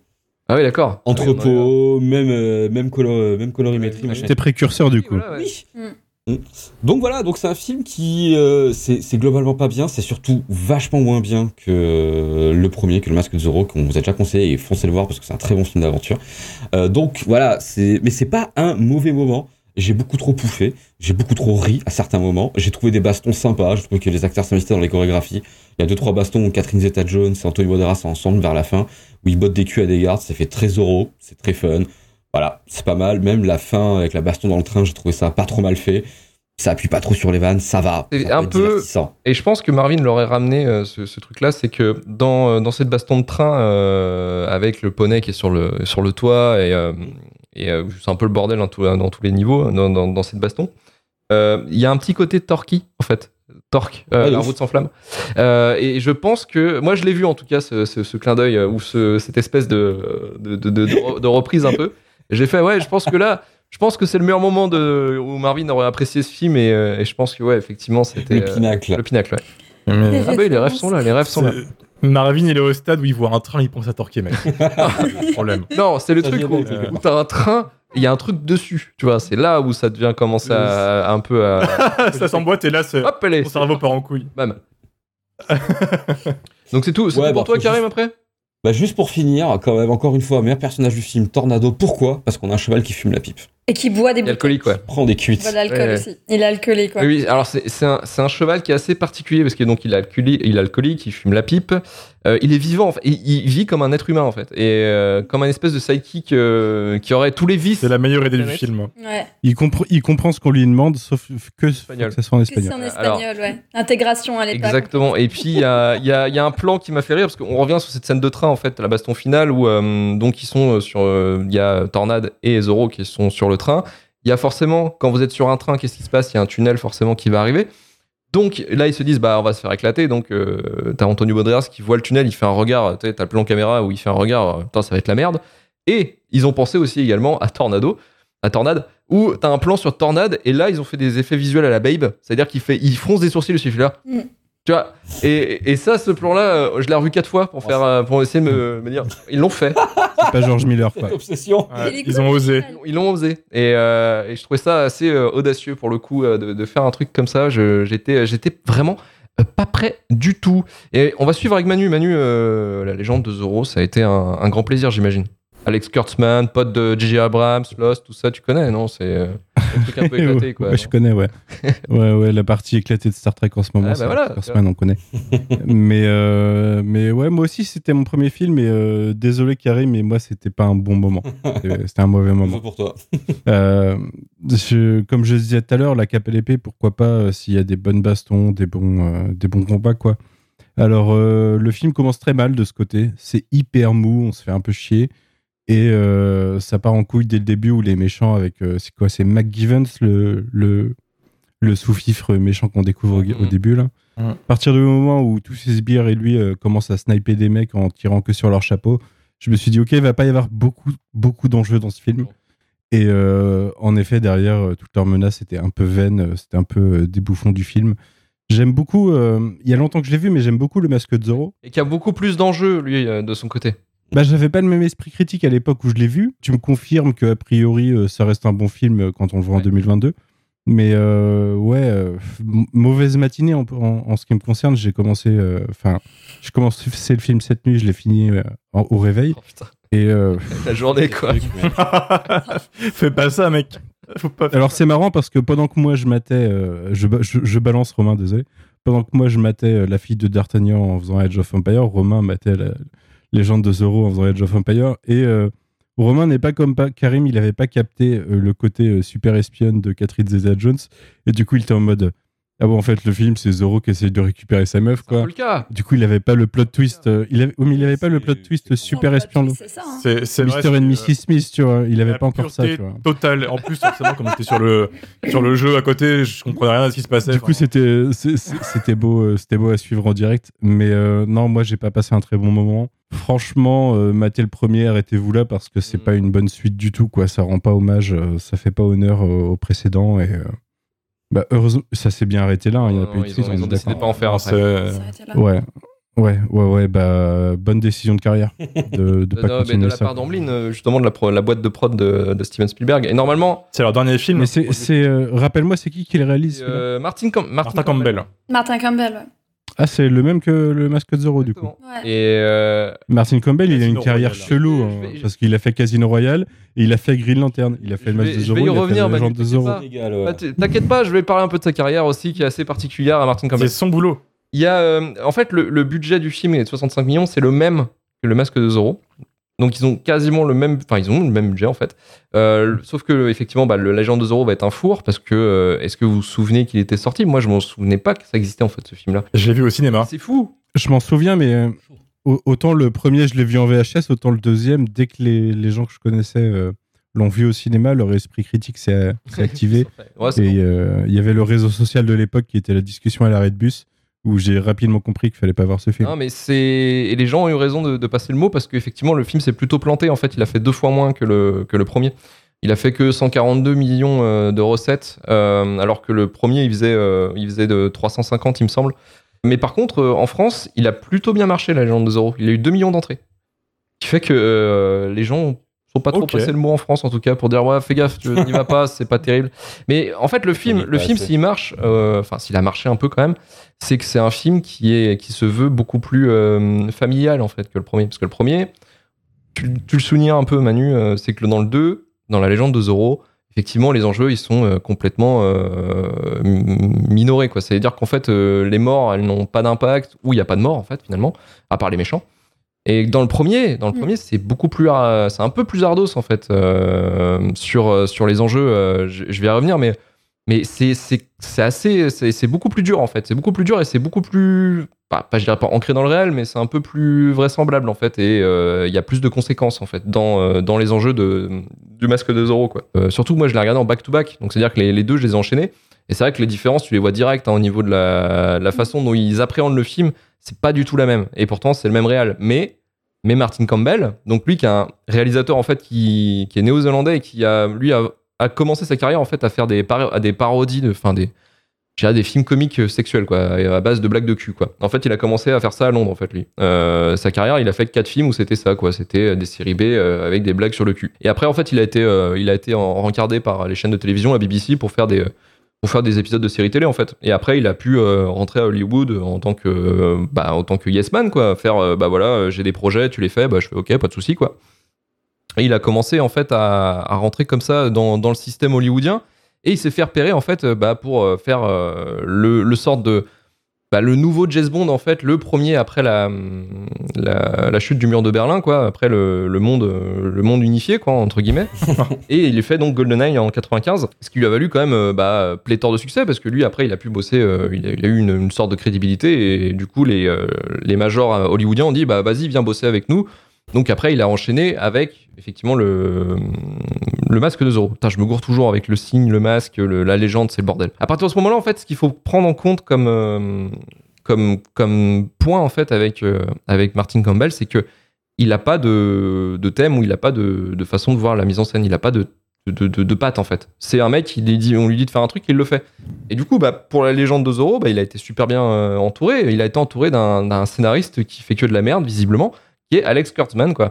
Ah oui, d'accord.
Entrepôt, même, euh, même, colo- même colorimétrie, machin.
C'était précurseur du coup.
Voilà, ouais.
Oui.
Mm.
Mm. Donc voilà, donc c'est un film qui euh, c'est globalement pas bien, c'est surtout vachement moins bien que euh, le premier, que le Masque de Zorro qu'on vous a déjà conseillé et foncez le voir parce que c'est un très bon film d'aventure. Euh, donc voilà, c'est mais c'est pas un mauvais moment. J'ai beaucoup trop pouffé, j'ai beaucoup trop ri à certains moments. J'ai trouvé des bastons sympas, je trouve que les acteurs s'investissaient dans les chorégraphies. Il y a deux trois bastons où Catherine Zeta-Jones et Anthony Banderas sont ensemble vers la fin, où ils bottent des culs à des gardes, ça fait très Zorro, c'est très fun. Voilà, c'est pas mal. Même la fin avec la baston dans le train, j'ai trouvé ça pas trop mal fait. Ça appuie pas trop sur les vannes, ça va.
C'est
Ça
un peu. Et je pense que Marvin l'aurait ramené, euh, ce, ce truc-là, c'est que dans, euh, dans cette baston de train, euh, avec le poney qui est sur le, sur le toit, et, euh, et euh, c'est un peu le bordel dans, tout- dans tous les niveaux, dans, dans, dans cette baston, euh, il y a un petit côté torquey, en fait. Torque, euh, la
ouf.
route sans flamme. Euh, et je pense que, moi je l'ai vu en tout cas, ce, ce, ce clin d'œil, euh, ou ce, cette espèce de, de, de, de- de- de reprise un peu. J'ai fait, ouais, je pense que là, je pense que c'est le meilleur moment de, où Marvin aurait apprécié ce film, et, et je pense que, ouais, effectivement, c'était.
Le
euh,
pinacle.
le pinacle, ouais. Ah bah les rêves sont là, les rêves sont là.
Marvin, il est au stade où il voit un train, il pense à torquer, mec. problème.
Non, c'est le
Ça
truc où, où t'as un train, il y a un truc dessus, tu vois, c'est là où ça devient commencer à, à un peu à...
ça s'emboîte et là, c'est-
Hop, allez
ton cerveau part en couille.
Bam. Donc c'est tout, c'est
Ouais,
tout pour
bah,
toi Karim
juste-
après?
Bah juste pour finir, quand même, encore une fois, meilleur personnage du film, Tornado. Pourquoi? Parce qu'on a un cheval qui fume la pipe.
Et qui boit des
Il est alcoolique, ouais.
Prend des cuites.
Voilà l'alcool
Ouais.
aussi. Il est alcoolique, quoi.
Oui, alors c'est un, cheval qui est assez particulier parce que donc il est alcoolique, il, est alcoolique, il fume la pipe, Euh, il est vivant, en fait. il, il vit comme un être humain en fait, et euh, comme un espèce de sidekick euh, qui aurait tous les vices.
C'est la meilleure idée du film.
Ouais.
Il, compre- il comprend ce qu'on lui demande, sauf que,
Espagnol.
que ça soit en
Que
espagnol.
en
Alors-
espagnol, ouais. Intégration à l'époque.
Exactement. Et puis il y a, il y a- il y a un plan qui m'a fait rire parce qu'on revient sur cette scène de train en fait, la baston finale où euh, donc ils sont sur, euh, il y a Tornade et Zoro qui sont sur le train. Il y a forcément quand vous êtes sur un train, qu'est-ce qui se passe? Il y a un tunnel forcément qui va arriver. Donc là ils se disent bah on va se faire éclater. Donc euh, t'as Antonio Banderas qui voit le tunnel, il fait un regard, t'as le plan caméra où il fait un regard, euh, putain ça va être la merde. Et ils ont pensé aussi également à Tornado, à Tornade, où t'as un plan sur Tornade et là ils ont fait des effets visuels à la Babe, c'est-à-dire qu'il fait, il fronce des sourcils celui là.
Mm.
Tu vois, et, et ça, ce plan-là, euh, je l'ai revu quatre fois pour faire, euh, pour essayer de me, me dire, ils l'ont fait,
C'est pas George Miller, quoi.
Cette obsession.
Ouais, ils ont osé.
ils l'ont osé, et, euh, et je trouvais ça assez audacieux pour le coup de, de faire un truc comme ça. Je- J'étais, j'étais vraiment pas prêt du tout. Et on va suivre avec Manu. Manu, euh, la légende de Zoro, ça a été un, un grand plaisir, j'imagine. Alex Kurtzman, pote de J.J. Abrams, Lost, tout ça, tu connais, non? C'est euh, un truc un peu éclaté, quoi.
Ouais, je connais, ouais. ouais, ouais, la partie éclatée de Star Trek en ce moment,
Ah, bah
c'est
voilà,
on connaît. mais, euh, mais ouais, moi aussi, c'était mon premier film, et euh, désolé, Karim, mais moi, c'était pas un bon moment. C'était c'était un mauvais moment.
pour toi.
Euh, je- comme je disais tout à l'heure, la cape et l'épée, pourquoi pas euh, s'il y a des bonnes bastons, des bons, euh, des bons combats, quoi. Alors, euh, le film commence très mal de ce côté. C'est hyper mou, on se fait un peu chier. Et euh, ça part en couille dès le début où les méchants avec. euh, c'est quoi C'est McGivens, le, le, le sous-fifre méchant qu'on découvre au, au
Mhm.
début, là.
Mhm.
À partir du moment où tous ces sbires et lui euh, commencent à sniper des mecs en tirant que sur leur chapeau, je me suis dit, ok, il va pas y avoir beaucoup, beaucoup d'enjeux dans ce film. Et euh, en effet, derrière, toutes leurs menaces étaient un peu vaines, c'était un peu des bouffons du film. J'aime beaucoup, il y a longtemps que je l'ai vu, mais j'aime beaucoup le masque de Zoro.
Et qui a beaucoup plus d'enjeux, lui, de son côté.
Bah, j'avais pas le même esprit critique à l'époque où je l'ai vu. Tu me confirmes que a priori, euh, ça reste un bon film euh, quand on le voit en
Ouais.
2022. Mais euh, ouais, euh, mauvaise matinée en, en- en ce qui me concerne. J'ai commencé, euh, enfin, je commencé le film cette nuit, je l'ai fini euh, en- au réveil.
Oh.
Et euh,
La journée, quoi.
Fais pas ça, mec. Faut pas faire
alors c'est marrant parce que pendant que moi je matais, euh, je, je, je balance Romain, désolé. Pendant que moi je matais euh, la fille de D'Artagnan en faisant Edge of Empire, Romain matait la légende de Zoro en faisant of Empire. Et euh, Romain n'est pas comme Karim, il avait pas capté euh, le côté euh, super espionne de Catherine Zeta-Jones. Et du coup, il était en mode Ah bon, en fait, le film, c'est Zoro qui essaie de récupérer sa meuf, quoi.
le cas.
Du coup, il avait pas le plot twist. euh, il avait, oui, mais il avait pas le plot twist super espion.
C'est ça. hein.
C'est c'est vrai.
Mr. and
c'est,
Mrs. Smith, tu vois. Il avait
la
pas encore ça, tu vois.
Totale. En plus, forcément, comme j'étais sur le, sur le jeu à côté, je comprenais rien à ce qui se passait.
Du coup, c'était beau, euh, c'était beau à suivre en direct. Mais euh, non, moi, j'ai pas passé un très bon moment. Franchement, euh, le premier, arrêtez-vous là parce que c'est
Mm.
pas une bonne suite du tout, quoi. Ça rend pas hommage, euh, ça fait pas honneur au, au précédent et. Euh, bah, heureusement, ça s'est bien arrêté là. hein, Il y en a
Non,
pas eu de
ils ont- décidé pas en faire
là.
Ouais, ouais, ouais, ouais. Bah, bonne décision de carrière de, de
De,
pas
de- mais de
continuer
la
ça.
part d'Amblin, euh, justement, de la, pro- la boîte de prod de, de Steven Spielberg. Et normalement,
C'est leur dernier film.
Mais c'est, c'est, euh, rappelle-moi, c'est qui qui le réalise
euh, Martin, Cam- Martin
Martin Campbell.
Martin Campbell, ouais.
Ah, c'est le même que le masque de Zorro, du coup.
Ouais.
Et euh,
Martin Campbell, il a une carrière chelou,
Je
hein,
vais- je-
parce qu'il a fait Casino Royale, et il a fait Green Lantern, il a fait
Je
le masque
vais-
de
je
Zorro,
vais y
il a
revenir,
fait de
t'inquiète
Zorro.
bah, t- T'inquiète pas, je vais parler un peu de sa carrière aussi, qui est assez particulière à Martin
C'est
Campbell.
son boulot.
Il y a, euh, en fait, le, le budget du film est de 65 millions, c'est le même que le masque de Zorro. Donc ils ont quasiment le même, enfin ils ont le même budget en fait. Euh, sauf que effectivement, bah, le Légende de Zorro va être un four parce que euh, est-ce que vous vous souvenez qu'il était sorti? Moi, je m'en souvenais pas que ça existait en fait ce film-là.
Je l'ai vu au cinéma.
C'est fou.
Je m'en souviens, mais euh, au- autant le premier, je l'ai vu en VHS, autant le deuxième, dès que les, les gens que je connaissais euh, l'ont vu au cinéma, leur esprit critique s'est activé.
Ouais,
et
bon.
euh, il y avait le réseau social de l'époque qui était la discussion à l'arrêt de bus, où j'ai rapidement compris qu'il fallait pas voir ce film.
Non, mais c'est et les gens ont eu raison de, passer le mot parce qu'effectivement le film s'est plutôt planté. En fait, il a fait deux fois moins que le que le premier. Il a fait que 142 millions euh, de recettes, euh, alors que le premier il faisait euh, il faisait de 350 il me semble. Mais par contre, en France, il a plutôt bien marché la légende de Zorro. Il a eu 2 millions d'entrées. Ce qui fait que les gens sont pas trop
Ok.
passé le mot en France en tout cas pour dire ouais fais gaffe tu n'y vas pas c'est pas terrible. Mais en fait le film le film s'il marche euh, enfin s'il a marché un peu quand même c'est que c'est un film qui est qui se veut beaucoup plus euh, familial en fait que le premier. Parce que le premier tu, tu le soulignes un peu Manu euh, c'est que dans le 2 dans la légende de Zorro effectivement les enjeux ils sont complètement minorés quoi. C'est à dire qu'en fait les morts elles n'ont pas d'impact ou il y a pas de mort en fait finalement à part les méchants et dans le premier, dans le
Mm.
premier, c'est beaucoup plus, c'est un peu plus ardos en fait euh, sur euh, sur les enjeux. euh, je, je vais y revenir, mais mais c'est c'est assez, c'est beaucoup plus dur en fait. C'est beaucoup plus dur et c'est beaucoup plus, pas, pas je dirais pas ancré dans le réel, mais c'est un peu plus vraisemblable en fait. Et euh, il y a plus de conséquences en fait dans dans les enjeux de du masque de Zorro quoi. Euh, surtout moi je l'ai regardé en back to back, donc c'est à dire que les, les deux je les ai enchaînés. Et c'est vrai que les différences, tu les vois direct hein, au niveau de la, la façon dont ils appréhendent le film c'est pas du tout la même. Et pourtant, c'est le même réal. Mais, mais Martin Campbell, donc lui qui est un réalisateur en fait qui, qui est néo-zélandais et qui a lui a, commencé sa carrière en fait à faire des, parodies de, enfin des, des films comiques euh, sexuels quoi, à base de blagues de cul quoi. En fait, il a commencé à faire ça à Londres en fait lui. Euh, sa carrière, il a fait quatre films où c'était ça quoi, c'était des séries B euh, avec des blagues sur le cul. Et après en fait, il a été, euh, il a été en- rencardé par les chaînes de télévision, la BBC pour faire des pour faire des épisodes de séries télé en fait. Et après, il a pu euh, rentrer à Hollywood en tant que euh, bah, en tant que yes man quoi, faire euh, bah voilà, euh, j'ai des projets, tu les fais, bah je fais OK, pas de souci quoi. Et il a commencé en fait à, à rentrer comme ça dans, dans le système hollywoodien et il s'est fait repérer en fait bah, pour faire le, le sort de bah, le nouveau James Bond en fait, le premier après la, la, la chute du mur de Berlin quoi, après le, le monde euh, le monde unifié quoi entre guillemets. et il est fait donc GoldenEye en 95, ce qui lui a valu quand même euh, bah, pléthore de succès parce que lui après il a pu bosser, euh, il, a, il a eu une, une sorte de crédibilité et, du coup les euh, les majors hollywoodiens ont dit bah vas-y viens bosser avec nous. Donc après, il a enchaîné avec effectivement le, le masque de Zorro. Putain, je me gourre toujours avec le signe, le masque, la légende, c'est le bordel. À partir de ce moment-là, en fait, ce qu'il faut prendre en compte comme, euh, comme, comme point en fait avec, euh, avec Martin Campbell, c'est que il n'a pas de, de thème ou il n'a pas de, de façon de voir la mise en scène. Il n'a pas de, de, de, patte en fait. C'est un mec, il dit, on lui dit de faire un truc, il le fait. Et du coup, bah, pour la légende de Zorro, bah, il a été super bien euh, entouré. Il a été entouré d'un d'un scénariste qui fait que de la merde, visiblement, Alex Kurtzman, quoi.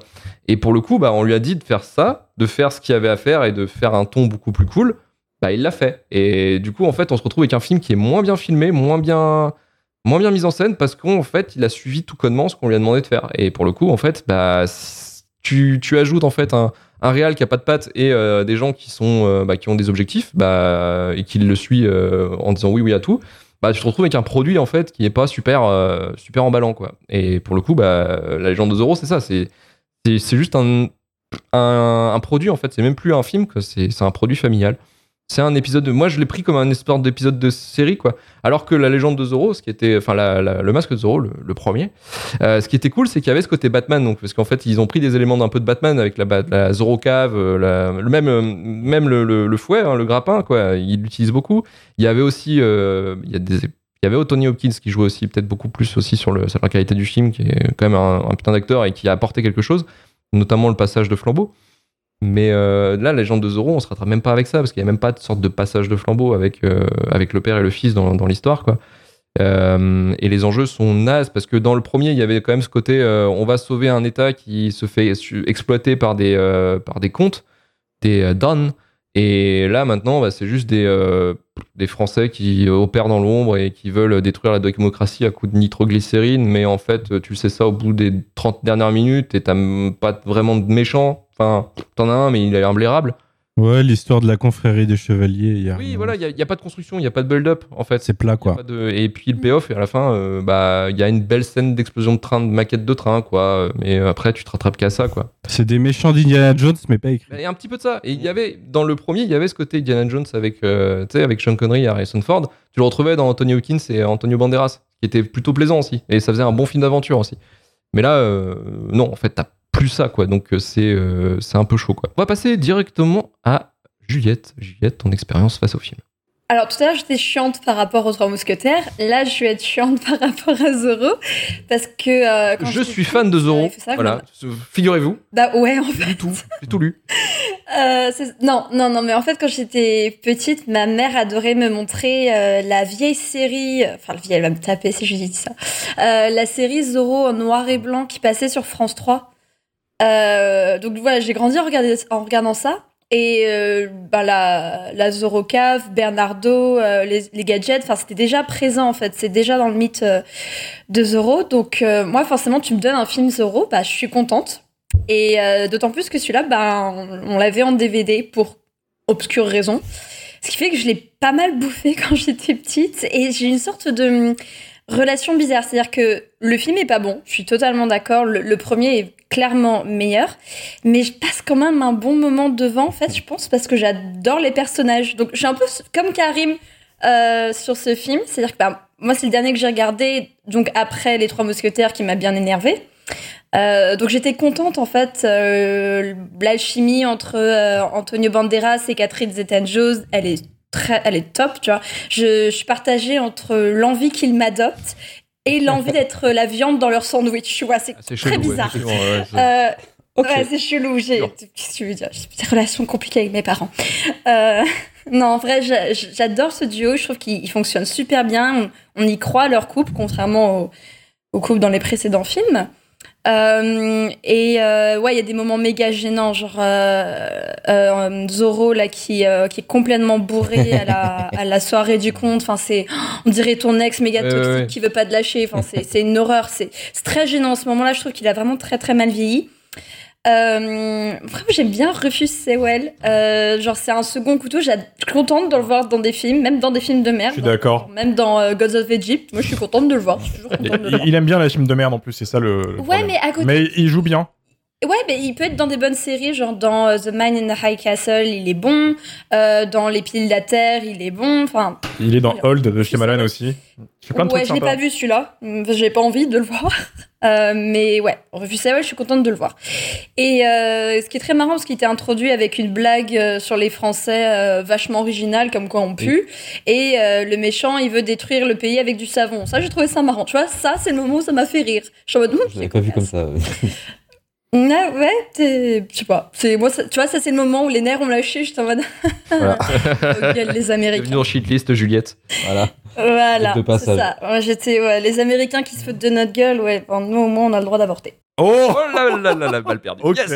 Et pour le coup, bah, on lui a dit de faire ça, de faire ce qu'il avait à faire et de faire un ton beaucoup plus cool. Bah, il l'a fait. Et du coup, en fait, on se retrouve avec un film qui est moins bien filmé, moins bien, moins bien mis en scène parce qu'en fait, il a suivi tout connement ce qu'on lui a demandé de faire. Et pour le coup, en fait, bah, tu, tu ajoutes en fait un, un réal qui a pas de patte et euh, des gens qui sont euh, bah, qui ont des objectifs bah, et qui le suit euh, en disant oui oui à tout bah tu te retrouves avec un produit en fait qui est pas super euh, super emballant quoi. Et pour le coup bah la légende de Zorro c'est ça c'est juste un, un produit en fait. C'est même plus un film que c'est un produit familial c'est un épisode de moi je l'ai pris comme un espèce d'épisode de série quoi. Alors que la légende de Zorro ce qui était enfin le masque de Zorro le, premier euh, ce qui était cool c'est qu'il y avait ce côté Batman donc parce qu'en fait ils ont pris des éléments d'un peu de Batman avec la, la Zorro cave euh, le même euh, même le, fouet hein, le grappin quoi. Il l'utilise beaucoup. Il y avait aussi euh, il y a des il y avait Tony Hopkins qui jouait aussi peut-être beaucoup plus aussi sur, le, sur la qualité du film qui est quand même un putain d'acteur et qui a apporté quelque chose notamment le passage de flambeau mais euh, là, la légende de Zorro, on se rattrape même pas avec ça, parce qu'il y a même pas de sorte de passage de flambeau avec, euh, avec le père et le fils dans, dans l'histoire, quoi. Euh, et les enjeux sont nazes, parce que dans le premier, il y avait quand même ce côté, euh, on va sauver un État qui se fait exploiter par des, euh, par des comptes, des euh, dons. Et là, maintenant, bah, c'est juste des, des Français qui opèrent dans l'ombre et qui veulent détruire la démocratie à coup de nitroglycérine, mais en fait, tu sais ça au bout des 30 dernières minutes et t'as pas vraiment de méchant. Enfin, t'en as un, mais il a l'air.
Ouais, l'histoire de la confrérie des chevaliers. Y a
Oui,
rien.
voilà, il n'y a, pas de construction, il n'y a pas de build-up, en fait.
C'est plat, quoi.
De- Et puis le payoff, et à la fin, euh, bah, il y a une belle scène d'explosion de train, de maquette de train, quoi. Mais après, tu te rattrapes qu'à ça, quoi.
C'est des méchants d'Indiana Jones, mais pas écrits.
Il y a un petit peu de ça. Et il y avait, dans le premier, il y avait ce côté Indiana Jones avec, euh, avec Sean Connery et Harrison Ford. Tu le retrouvais dans Anthony Hawkins et Antonio Banderas, qui était plutôt plaisant aussi. Et ça faisait un bon film d'aventure aussi. Mais là, euh, non, en fait, t'as plus ça, quoi. Donc euh, c'est euh, c'est un peu chaud, quoi. On va passer directement à Juliette. Juliette, ton expérience face au film.
Alors tout à l'heure j'étais chiante par rapport aux Trois Mousquetaires. Là je vais être chiante par rapport à Zorro parce que euh, quand
Je suis fan de
savoir
Voilà, Figurez-vous.
Bah ouais en fait.
J'ai tout, j'ai tout lu.
Euh, non, non, non, mais en fait, quand j'étais petite, ma mère adorait me montrer euh, la vieille série. Enfin, la vieille, elle va me taper si je dis ça. La série Zorro en noir et blanc qui passait sur France 3. Euh, donc voilà, j'ai grandi en, regardant ça. Et euh, bah, la, la Zorro Cave, Bernardo, euh, les, gadgets, c'était déjà présent en fait, c'est déjà dans le mythe de Zorro. Donc moi forcément tu me donnes un film Zorro, bah je suis contente. Et d'autant plus que celui-là, bah, on, l'avait en DVD pour obscure raison. Ce qui fait que je l'ai pas mal bouffé quand j'étais petite. Et j'ai une sorte de relation bizarre. C'est-à-dire que le film est pas bon, je suis totalement d'accord. Le, premier est clairement meilleur. Mais je passe quand même un bon moment devant, en fait, je pense, parce que j'adore les personnages. Donc je suis un peu comme Karim euh, sur ce film. C'est-à-dire que bah, moi, c'est le dernier que j'ai regardé, donc après Les Trois Mousquetaires, qui m'a bien énervé. Euh, donc j'étais contente en fait. Euh, L'alchimie entre euh, Antonio Banderas et Catherine Zeta-Jones, elle est très, elle est top, tu vois. Je, je suis partagée entre l'envie qu'ils m'adoptent et l'envie d'être la viande dans leur sandwich. Tu vois, c'est
C'est
très
chelou,
bizarre.
effectivement, ouais, je-
Euh. Ouais, c'est chelou. J'ai qu'est-ce que tu veux dire J'ai des relations compliquées avec mes parents. Euh, non, en vrai, j'a- j'adore ce duo. Je trouve qu'il il fonctionne super bien. On, on y croit leur couple, contrairement au, au couple dans les précédents films. Euh, et euh, ouais, il y a des moments méga gênants, genre euh, euh, Zorro là qui euh, qui est complètement bourré à la, à la soirée du compte. Enfin, c'est on dirait ton ex méga
ouais,
toxique
ouais.
qui veut pas te lâcher. Enfin, c'est c'est une horreur. C'est c'est très gênant. En ce moment-là, je trouve qu'il a vraiment très très mal vieilli. Euh, vraiment, j'aime bien Rufus Sewell. Euh, genre, c'est un second couteau. J'ai- Je suis contente de le voir dans des films, même dans des films de merde.
Je suis d'accord.
Même dans euh, Gods of Egypt. Moi, je suis contente de le voir. Je suis toujours contente de le
Il,
voir.
il aime bien les films de merde en plus, c'est ça le. le
Ouais,
problème.
mais à côté-
Mais il joue bien.
Ouais, mais il peut être dans des bonnes séries, genre dans euh, The Man in the High Castle, il est bon. Euh, dans Les Pieds de la Terre, il est bon. Enfin,
Il est dans Hold de Shyamalan aussi. Il fait plein de
ouais,
trucs
je l'ai pas vu celui-là. J'ai pas envie de le voir. Euh, mais ouais, Rufus Sewell, je suis contente de le voir. Et euh, ce qui est très marrant, parce qu'il était introduit avec une blague sur les Français euh, vachement originale, comme quoi on pue. Et euh, le méchant, il veut détruire le pays avec du savon. Ça, j'ai trouvé ça marrant. Tu vois, ça, c'est le moment où ça m'a fait rire. Je suis en mode, hum,
Je l'avais pas vu comme ça.
Ah ouais, t'es- je sais pas. C'est moi, ça- tu vois, ça c'est le moment où les nerfs ont lâché. J'étais en mode.
Voilà.
Oh, les Américains.
Bienvenue en shitlist, Juliette.
Voilà.
Voilà,
De
c'est
passage.
ça. Ouais, J'étais ouais, les Américains qui se foutent de notre gueule. Ouais, bon, nous au moins on a le droit d'avorter.
Oh,
là là là là, balle perdue.
Ok.
Yes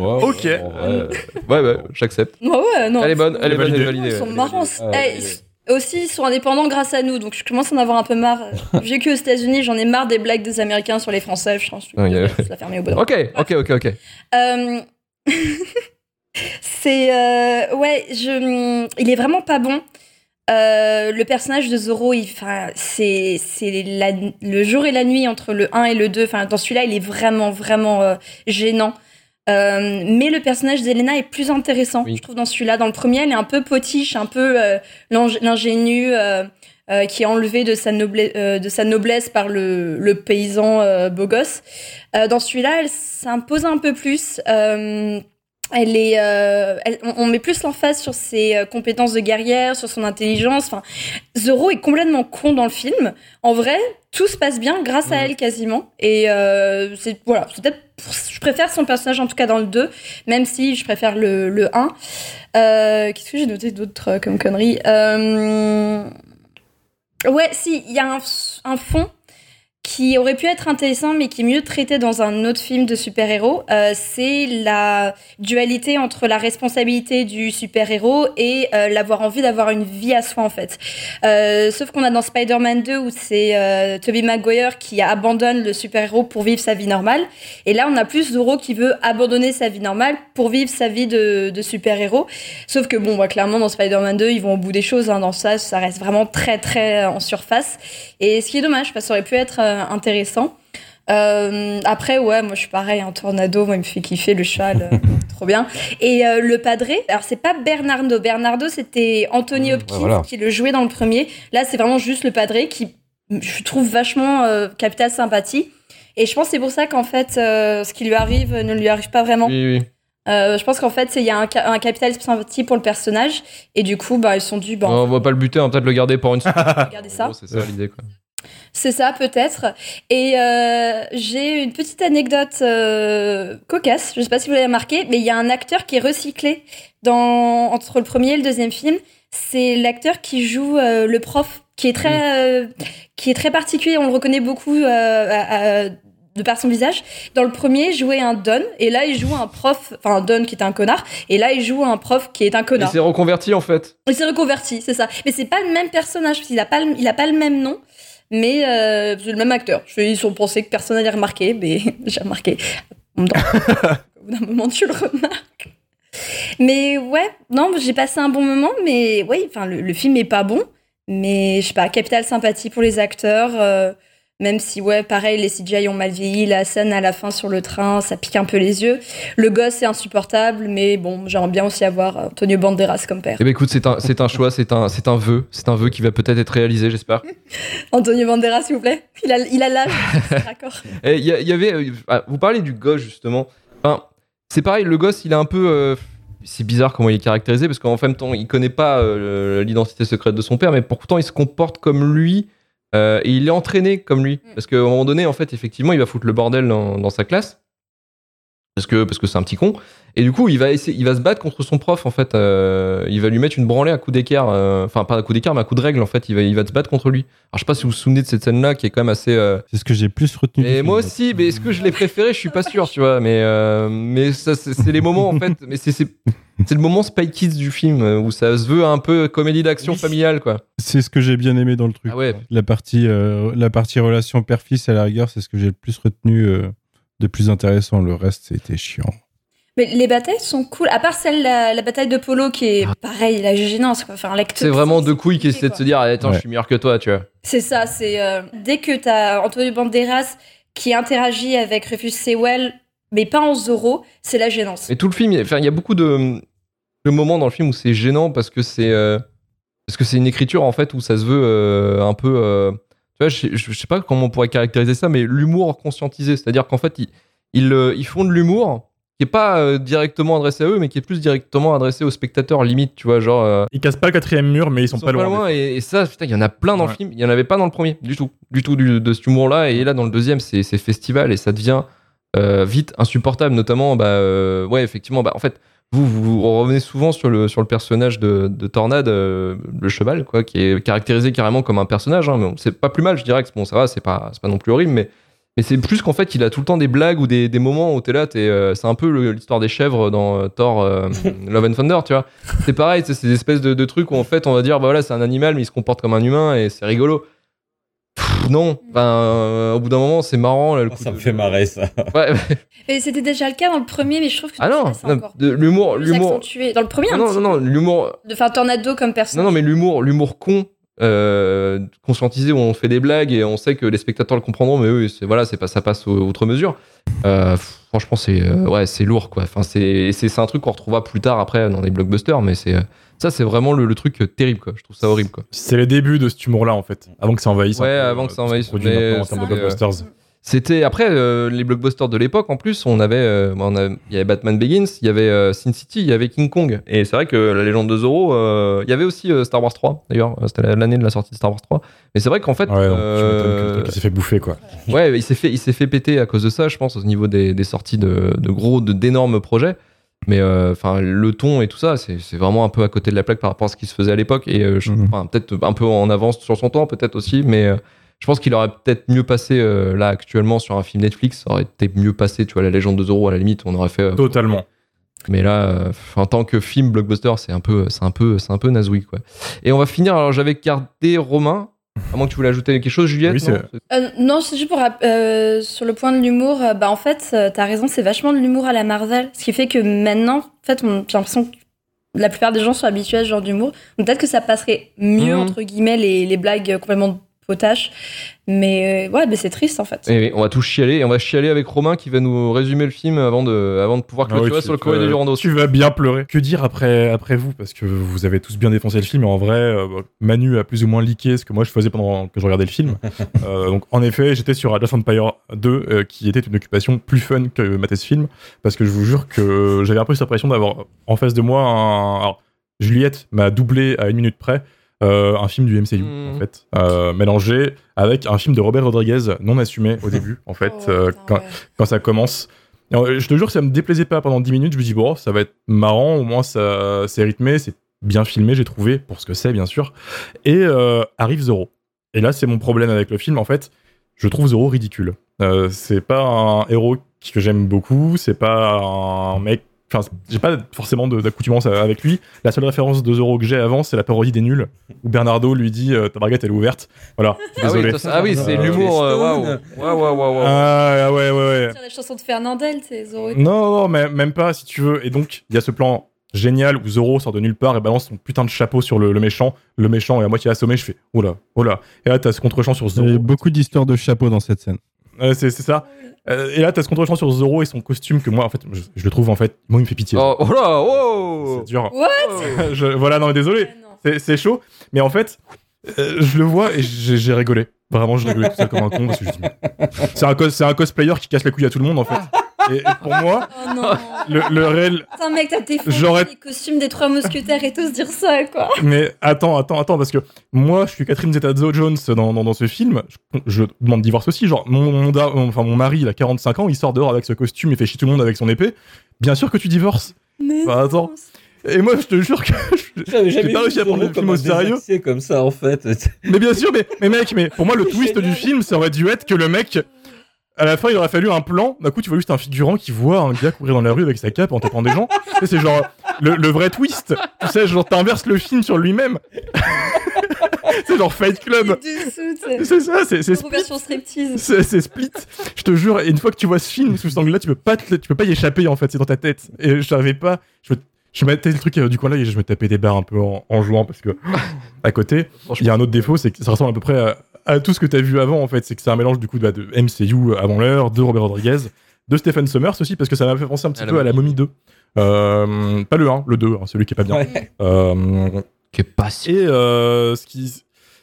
Ok.
Ouais, ouais, ouais, j'accepte.
Ouais, ouais, non.
Elle est bonne, elle est bonne, elle est
validée.
Ils sont
ouais.
marrants. Aussi, ils sont indépendants grâce à nous, donc je commence à en avoir un peu marre. J'ai vécu aux États-Unis, j'en ai marre des blagues des Américains sur les Français. Je pense que
Ouais,
je vais la fermer au bout
Ok, ok, ok, ok.
Euh, c'est euh, ouais, je, il est vraiment pas bon. Euh, le personnage de Zoro, c'est le jour et la nuit entre le 1 et le 2. Enfin, dans celui-là, il est vraiment vraiment gênant. Euh, mais le personnage d'Elena est plus intéressant, je trouve, dans celui-là. Dans le premier, elle est un peu potiche, un peu euh, l'ing- l'ingénue euh, euh, qui est enlevée de sa, noblesse, de sa noblesse par le, le paysan euh, beau gosse. Euh, dans celui-là, elle s'impose un peu plus. Elle est, euh, elle- on, met plus l'emphase sur ses euh, compétences de guerrière, sur son intelligence. Enfin, Zoro est complètement con dans le film. En vrai, tout se passe bien grâce à elle quasiment. Et euh, c'est voilà, peut-être, je préfère son personnage en tout cas dans le 2, même si je préfère le, le 1. Euh, Qu'est-ce que j'ai noté d'autre comme conneries Ouais, si, il y a un, un fond qui aurait pu être intéressant, mais qui est mieux traité dans un autre film de super-héros, euh, c'est la dualité entre la responsabilité du super-héros et euh, l'avoir envie d'avoir une vie à soi, en fait. Euh, sauf qu'on a dans Spider-Man 2 où c'est Tobey Maguire qui abandonne le super-héros pour vivre sa vie normale. Et là, on a plus Zoro qui veut abandonner sa vie normale pour vivre sa vie de, super-héros. Sauf que, bon, bah, clairement, dans Spider-Man 2, ils vont au bout des choses. Hein. Dans ça, ça reste vraiment très, très en surface. Et ce qui est dommage, parce que ça aurait pu être intéressant. Euh, après, ouais, moi je suis pareil, un tornado, moi il me fait kiffer le cheval, euh, trop bien. Et euh, le padré, alors c'est pas Bernardo, Bernardo c'était Anthony Hopkins
voilà.
qui le jouait dans le premier. Là, c'est vraiment juste le padré qui, je trouve vachement euh, capital sympathie. Et je pense que c'est pour ça qu'en fait, euh, ce qui lui arrive ne lui arrive pas vraiment.
Oui, oui.
Euh, je pense qu'en fait, il y a un, ca- un capital sympathie pour le personnage. Et du coup, bah, ils sont dû. Bah,
on va pas le buter, on va peut-être le garder pour une.
Regardez ça.
C'est ça l'idée, quoi.
C'est ça, peut-être. Et euh, j'ai une petite anecdote euh, cocasse, je sais pas si vous l'avez remarqué, mais il y a un acteur qui est recyclé dans, entre le premier et le deuxième film. C'est l'acteur qui joue euh, le prof, qui est très, qui est très particulier. On le reconnaît beaucoup à- à- de par son visage. Dans le premier, il jouait un Don, et là, il joue un prof, enfin un Don qui est un connard, et là, il joue un prof qui est un
Il
connard.
s'est reconverti en fait.
Il s'est reconverti, c'est ça. Mais c'est pas le même personnage, parce qu'il a pas le, il a pas le même nom, mais euh, c'est le même acteur. Je- Ils sont pensés que personne n'allait remarquer, mais j'ai remarqué. Au bout d'un moment, tu le remarques. Mais ouais, non, j'ai passé un bon moment, mais oui, enfin, le, le film est pas bon, mais je sais pas, capital sympathie pour les acteurs. euh, même si, ouais, pareil, les CGI ont mal vieilli, la scène à la fin sur le train, ça pique un peu les yeux. Le gosse est insupportable, mais bon, j'aimerais bien aussi avoir Antonio Banderas comme père.
Eh ben écoute, c'est un, c'est un choix, c'est un, c'est un vœu, c'est un vœu qui va peut-être être réalisé, j'espère.
Antonio Banderas, s'il vous plaît. Il a il a l'âge. D'accord.
Il y, a- il y avait, euh, ah, vous parlez du gosse justement. Enfin, c'est pareil, le gosse, il est un peu, euh, c'est bizarre comment il est caractérisé parce qu'en même temps, il connaît pas euh, l'identité secrète de son père, mais pourtant il se comporte comme lui et il est entraîné comme lui. Parce qu'à un moment donné, en fait, effectivement, il va foutre le bordel dans, dans sa classe parce que parce que c'est un petit con. Et du coup, il va essayer, il va se battre contre son prof en fait. Euh, il va lui mettre une branlée à coup d'équerre, euh, enfin pas à coup d'équerre, mais à coup de règle en fait. Il va, il va se battre contre lui. Alors je sais pas si vous vous souvenez de cette scène-là qui est quand même assez. euh,
C'est ce que j'ai plus retenu.
et
film.
moi aussi, mais est-ce que je l'ai préféré? Je suis pas sûr, tu vois. Mais, euh, mais ça, c'est les moments, en fait. Mais c'est c'est- le moment Spy Kids du film où ça se veut un peu comédie d'action familiale, quoi.
C'est ce que j'ai bien aimé dans le truc.
Ah ouais.
La partie, la partie relation père-fils, à la rigueur, c'est ce que j'ai le plus retenu de plus intéressant. Le reste, c'était chiant.
Mais les batailles sont cool. À part celle, la, la bataille de Polo qui est pareil, la gênance. Enfin,
C'est vraiment deux couilles qui essaient de se dire Attends, je suis meilleur que toi, tu vois.
C'est ça. C'est euh, dès que t'as Antonio Banderas qui interagit avec Rufus Sewell, mais pas en Zorro, c'est la gênance.
Et tout le film, il y a- enfin, il y a beaucoup de, de moments dans le film où c'est gênant parce que c'est euh, parce que c'est une écriture en fait où ça se veut euh, un peu. Tu vois, je, je sais pas comment on pourrait caractériser ça, mais l'humour conscientisé, c'est-à-dire qu'en fait ils ils, euh, ils font de l'humour qui est pas euh, directement adressé à eux, mais qui est plus directement adressé aux spectateurs limite, tu vois, genre. euh,
Ils cassent pas le quatrième mur, mais ils sont,
ils sont
pas loin.
et, et ça, putain, il y en a plein dans le film. Il y en avait pas dans le premier, du tout, du tout du- de cet humour-là. Et là, dans le deuxième, c'est c'est festival et ça devient euh, vite insupportable. Notamment, bah, euh, ouais, effectivement, bah, en fait, vous, vous revenez souvent sur le sur le personnage de, de Tornade, euh, le cheval, quoi, qui est caractérisé carrément comme un personnage. Hein, mais c'est pas plus mal, je dirais que bon, ça va, c'est pas c'est pas non plus horrible, mais mais c'est plus qu'en fait, il a tout le temps des blagues ou des, des moments où t'es là, t'es, euh, c'est un peu l'histoire des chèvres dans euh, Thor Love and Thunder, tu vois. C'est pareil, c'est ces espèces de, de trucs où en fait on va dire, bah voilà, c'est un animal, mais il se comporte comme un humain et c'est rigolo. Pff, non, enfin, euh, au bout d'un moment, c'est marrant. Là, le coup
Ça me fait marrer ça.
Ouais,
c'était déjà le cas dans le premier, mais je trouve que
ah non, non, l'humour, l'humour.
accentué. Dans le premier,
Non,
un
non,
petit
non, non, l'humour.
De faire Tornado comme
Non,
personnage.
non, mais l'humour, l'humour con, euh, conscientisé où on fait des blagues et on sait que les spectateurs le comprendront, mais oui, c'est voilà, c'est pas ça passe outre mesure. Euh, franchement, c'est euh, ouais, c'est lourd quoi. Enfin, c'est c'est c'est un truc qu'on retrouvera plus tard après dans les blockbusters, mais c'est euh, ça, c'est vraiment le, le truc terrible quoi. Je trouve ça horrible quoi.
C'est les débuts de cet humour-là, en fait. Avant que ça envahisse.
Ouais, avant
euh,
que ça
ce
envahisse, euh,
blockbusters.
C'était après euh, les blockbusters de l'époque. En plus, on avait, euh, on il y avait Batman Begins, il y avait euh, Sin City, il y avait King Kong. Et c'est vrai que la légende de Zorro, euh, il y avait aussi euh, Star Wars 3. D'ailleurs, Euh, c'était l'année de la sortie de Star Wars 3. Mais c'est vrai qu'en fait,
Ouais, non,
euh,
le il s'est fait bouffer, quoi.
ouais, il s'est fait, il s'est fait péter à cause de ça, je pense, au niveau des, des sorties de, de gros, de d'énormes projets. Mais euh, enfin, le ton et tout ça, c'est vraiment un peu à côté de la plaque par rapport à ce qui se faisait à l'époque. Et euh,
Mhm.
peut-être un peu en avance sur son temps, peut-être aussi. Mais euh, Je pense qu'il aurait peut-être mieux passé euh, là actuellement sur un film Netflix. Ça aurait été mieux passé, tu vois, La Légende de Zorro à la limite, on aurait fait. euh,
Totalement.
mais là, euh, en tant que film blockbuster, c'est un peu, c'est un peu, c'est un peu nazoui quoi. Et on va finir. Alors j'avais gardé Romain. À moins que tu voulais ajouter quelque chose, Juliette.
Oui, c'est-
non
Euh, non, c'est juste pour rapp- euh, sur le point de l'humour. euh, bah en fait, euh, t'as raison, c'est vachement de l'humour à la Marvel, ce qui fait que maintenant, en fait, on- j'ai l'impression que la plupart des gens sont habitués à ce genre d'humour. Donc peut-être que ça passerait mieux
Mhm.
entre guillemets les, les blagues complètement potaches. Mais euh, ouais, mais c'est triste en fait.
Oui, on va tous chialer et on va chialer avec Romain qui va nous résumer le film avant de, avant de pouvoir
Ah oui,
clôturer
tu-
sur le
vas-
des Durandos.
Tu vas bien pleurer. Que dire après, après vous? Parce que vous avez tous bien défoncé le film. Et en vrai, euh, Manu a plus ou moins leaké ce que moi je faisais pendant que je regardais le film. Euh, donc en effet, j'étais sur Age of Empire 2, euh, qui était une occupation plus fun que mater ce film. Parce que je vous jure que j'avais un peu cette impression d'avoir en face de moi un. Alors, Juliette m'a doublé à une minute près. Euh, un film du MCU
Mhm.
en fait euh, mélangé avec un film de Robert Rodriguez non assumé au début en fait
Oh,
euh,
putain,
quand,
ouais.
quand ça commence alors, je te jure que ça me déplaisait pas pendant 10 minutes. Je me dis, bon, ça va être marrant, au moins ça, c'est rythmé, c'est bien filmé, j'ai trouvé, pour ce que c'est, bien sûr. Et euh, arrive Zoro. Et là, c'est mon problème avec le film, en fait. Je trouve Zoro ridicule. Euh, c'est pas un héros que j'aime beaucoup, c'est pas un mec. Enfin, j'ai pas forcément d'accoutumance avec lui. La seule référence de Zoro que j'ai avant, c'est la parodie des nuls, où Bernardo lui dit euh, Ta baguette, elle est ouverte. Voilà,
Ah oui,
désolé.
ah oui, c'est
Euh,
l'humour. euh, Waouh, waouh, waouh, waouh.
Ah, ouais, ouais, ouais.
Sur la chanson de Fernandel, c'est Zoro.
Non, non, mais même pas si tu veux. Et donc, il y a ce plan génial où Zoro sort de nulle part et balance son putain de chapeau sur le, le méchant. Le méchant est à moitié assommé. Je fais, oh là, oh là. Et là, t'as ce contre-champ sur
Il y a
Zoro.
beaucoup d'histoires de chapeaux dans cette scène.
Ouais, c'est c'est ça. Euh, et là, t'as ce contre-champ sur Zoro et son costume que moi, en fait, je, je le trouve, en fait, moi, il me fait pitié.
Oh, oh là, oh
C'est dur.
What?
Je- voilà, non, mais désolé.
Non.
C'est- C'est chaud. Mais en fait, euh, je le vois et j'ai j'ai rigolé. Vraiment, je rigolais tout seul comme un con. parce que je dis, mais- C'est un, cos- c'est un cosplayer qui casse les couilles à tout le monde, en fait. Et, et pour moi,
Oh non.
le, le réel,
Putain, mec, t'as
J'aurais-
les costumes des trois mousquetaires et tous dire ça, quoi.
Mais attends, attends, attends, parce que moi, je suis Catherine Zeta-Jones dans, dans, dans ce film. Je, je demande divorce aussi. Genre, mon, mon, da- enfin, mon mari, il a 45 ans, il sort dehors avec ce costume, il fait chier tout le monde avec son épée. Bien sûr que tu divorces.
Mais
Bah, attends. Et moi, je te jure que j'ai
jamais
pas réussi à prendre le film
comme
au sérieux.
désaxé comme ça, en fait.
Mais bien sûr, mais, mais mec, mais pour moi, le twist du film, ça aurait dû être que le mec, à la fin, il aurait fallu un plan. D'un coup, tu vois juste un figurant qui voit un gars courir dans la rue avec sa cape en tapant des gens. Tu sais, c'est genre le, le vrai twist. Tu sais, genre, t'inverses le film sur lui-même. c'est genre Fight Club.
C'est
C'est ça, c'est c'est Split. C'est Split. Je te jure, et une fois que tu vois ce film sous cet angle-là, tu peux pas, te- tu peux pas y échapper en fait. C'est dans ta tête. Et je savais pas. Je, me- je mettais le truc euh, du coin là et je me tapais des barres un peu en, en jouant parce que à côté, il y a un autre défaut, c'est que ça ressemble à peu près à, à tout ce que t'as vu avant en fait. C'est que c'est un mélange du coup de, de MCU avant l'heure, de Robert Rodriguez, de Stephen Sommers aussi parce que ça m'a fait penser un petit
À la
peu à la
Momie.
Momie 2. Euh, pas le 1, le 2, hein, celui qui est pas bien.
Ouais.
Euh,
Qui est pas si-
et euh, ce qui,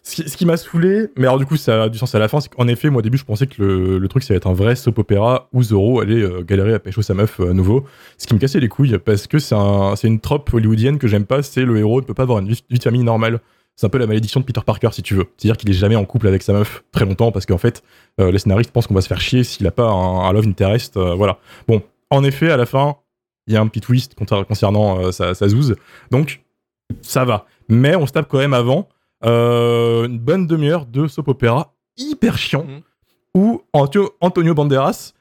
ce qui, ce qui m'a saoulé, mais alors du coup ça a du sens à la fin, c'est qu'en effet, moi au début je pensais que le, le truc ça allait être un vrai soap opéra où Zoro allait euh, galérer à pécho sa meuf euh, à nouveau. Ce qui me cassait les couilles parce que c'est un, c'est une trope hollywoodienne que j'aime pas, c'est le héros ne peut pas avoir une vie, vie de famille normale. C'est un peu la malédiction de Peter Parker si tu veux. C'est-à-dire qu'il est jamais en couple avec sa meuf très longtemps parce qu'en fait euh, les scénaristes pensent qu'on va se faire chier s'il a pas un, un love interest. euh, voilà. Bon, en effet à la fin il y a un petit twist concernant euh, sa, sa zouze. Donc ça va. Mais on se tape quand même avant une bonne demi-heure de soap opéra hyper chiant
Mhm.
où Antio- Antonio Banderas,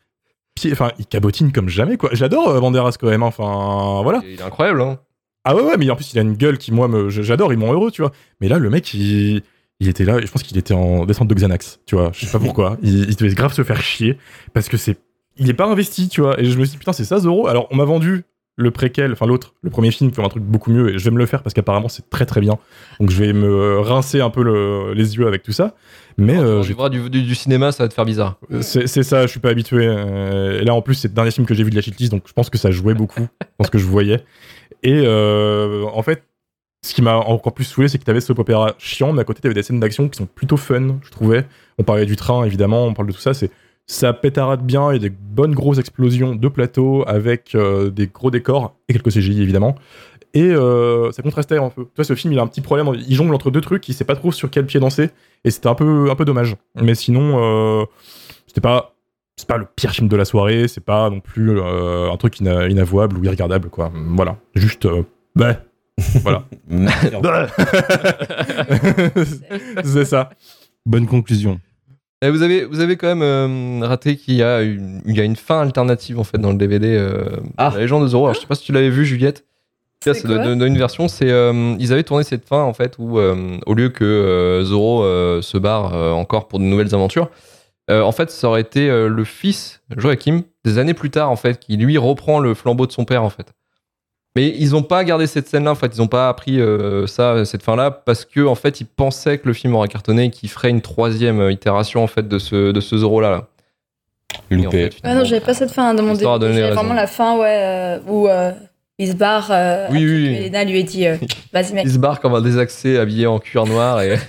enfin, il cabotine comme jamais quoi. J'adore Banderas quand même. hein. Enfin, voilà.
Il est incroyable, hein.
Ah ouais, ouais, mais en plus il a une gueule qui moi me, j'adore, il m'en heureux, tu vois. Mais là, le mec, il, il était là, je pense qu'il était en descente de Xanax, tu vois. Je sais pas pourquoi. il, il devait grave se faire chier parce que c'est, il est pas investi, tu vois. Et je me suis dit putain, c'est ça Zoro. Alors on m'a vendu le préquel, enfin l'autre, le premier film comme un truc beaucoup mieux, et je vais me le faire parce qu'apparemment c'est très très bien. Donc je vais me rincer un peu le- les yeux avec tout ça. Mais euh,
Tu
j'ai
verras du, du, du cinéma, ça va te faire bizarre.
C'est c'est ça, je suis pas habitué. euh, et là, en plus, c'est le dernier film que j'ai vu de la shitlist, donc je pense que ça jouait beaucoup dans ce que je voyais. Et euh, en fait, ce qui m'a encore plus saoulé, c'est que t'avais ce soap opéra chiant, mais à côté, t'avais des scènes d'action qui sont plutôt fun, je trouvais. On parlait du train, évidemment, on parle de tout ça. C'est ça pétarade bien, il y a des bonnes grosses explosions de plateaux avec euh, des gros décors et quelques CGI, évidemment. Et euh, ça contrastait un peu. Tu vois, ce film, il a un petit problème. Il jongle entre deux trucs, il sait pas trop sur quel pied danser. Et c'était un peu, un peu dommage. Mais sinon, euh, c'était pas, c'est pas le pire film de la soirée. C'est pas non plus euh, un truc ina- inavouable ou irregardable, quoi. Voilà. Juste, euh, bah, voilà. C'est ça.
Bonne conclusion.
Et vous avez, vous avez quand même euh, raté qu'il y a une, il y a une fin alternative en fait dans le DVD euh,
Ah.
La légende de Zorro. Alors, je sais pas si tu l'avais vu, Juliette.
C'est
de- de- de une version. C'est euh, ils avaient tourné cette fin en fait où euh, au lieu que euh, Zorro euh, se barre euh, encore pour de nouvelles aventures, euh, en fait ça aurait été euh, le fils Joachim des années plus tard en fait qui lui reprend le flambeau de son père en fait. Mais ils ont pas gardé cette scène-là, en fait, ils ont pas appris euh, ça, cette fin-là, parce que en fait, ils pensaient que le film aurait cartonné et qu'ils ferait une troisième itération en fait de ce de ce Zoro-là. Là. En
Loupé.
fait,
Ah non, j'avais pas cette fin dans mon début. J'avais vraiment la fin, ouais, euh, où euh, il se barre. euh,
Oui, oui,
que. Elena lui a dit euh, Vas-y, mec.
il se barre comme un désaxé habillé en cuir noir et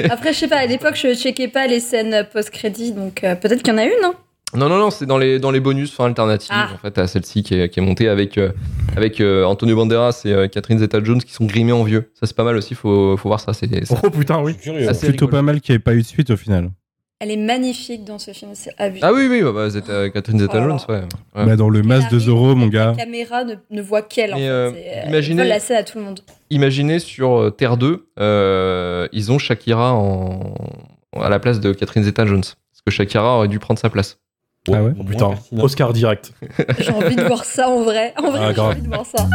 Après, je sais pas, à l'époque, je checkais pas les scènes post-crédit, donc euh, peut-être qu'il y en a une, non
non non non c'est dans les dans les bonus fin alternatives
Ah.
en fait à celle-ci qui est, qui est montée avec euh, avec euh, Antonio Banderas et euh, Catherine Zeta-Jones qui sont grimés en vieux ça c'est pas mal aussi faut faut voir ça c'est c'est
Oh putain, oui.
Assez
Plutôt
rigolo.
pas mal qu'il n'y ait pas eu de suite au final.
Elle est magnifique dans ce film, c'est abusé.
ah oui oui bah, bah, Zeta- euh, Catherine Zeta-Jones
Oh
ouais, Ouais.
Bah, dans le masque de Zoro, mon
La
gars.
caméra ne, ne voit qu'elle, en
Et,
fait.
euh,
C'est-
imaginez-
la scène à tout le monde.
imaginez sur euh, Terre 2, euh, ils ont Shakira en... à la place de Catherine Zeta-Jones. Parce que Shakira aurait dû prendre sa place.
Ah ouais
Moins
Putain,
pertinent.
Oscar direct.
J'ai envie de voir ça en vrai. En vrai,
Ah,
j'ai
grave.
envie de voir ça.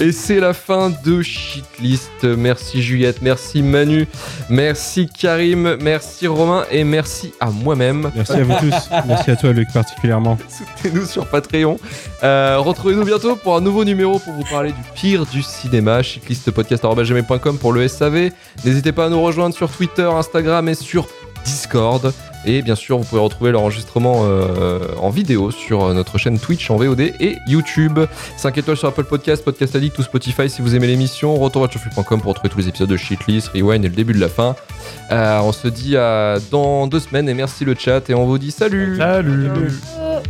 Et c'est la fin de Shitlist. Merci Juliette, merci Manu, merci Karim, merci Romain et merci à moi-même.
Merci à vous tous. Merci à toi, Luc, particulièrement.
Soutenez-nous sur Patreon. Euh, Retrouvez-nous bientôt pour un nouveau numéro pour vous parler du pire du cinéma. Shitlistpodcast.com pour le SAV. N'hésitez pas à nous rejoindre sur Twitter, Instagram et sur Discord. Et bien sûr, vous pouvez retrouver l'enregistrement euh, en vidéo sur euh, notre chaîne Twitch en VOD et YouTube. 5 étoiles sur Apple Podcast, Podcast Addict ou Spotify si vous aimez l'émission. Retourvoitureflux.com pour retrouver tous les épisodes de Shitlist, Rewind et le début de la fin. Euh, on se dit à dans deux semaines et merci le chat et on vous dit salut
Salut.
Euh,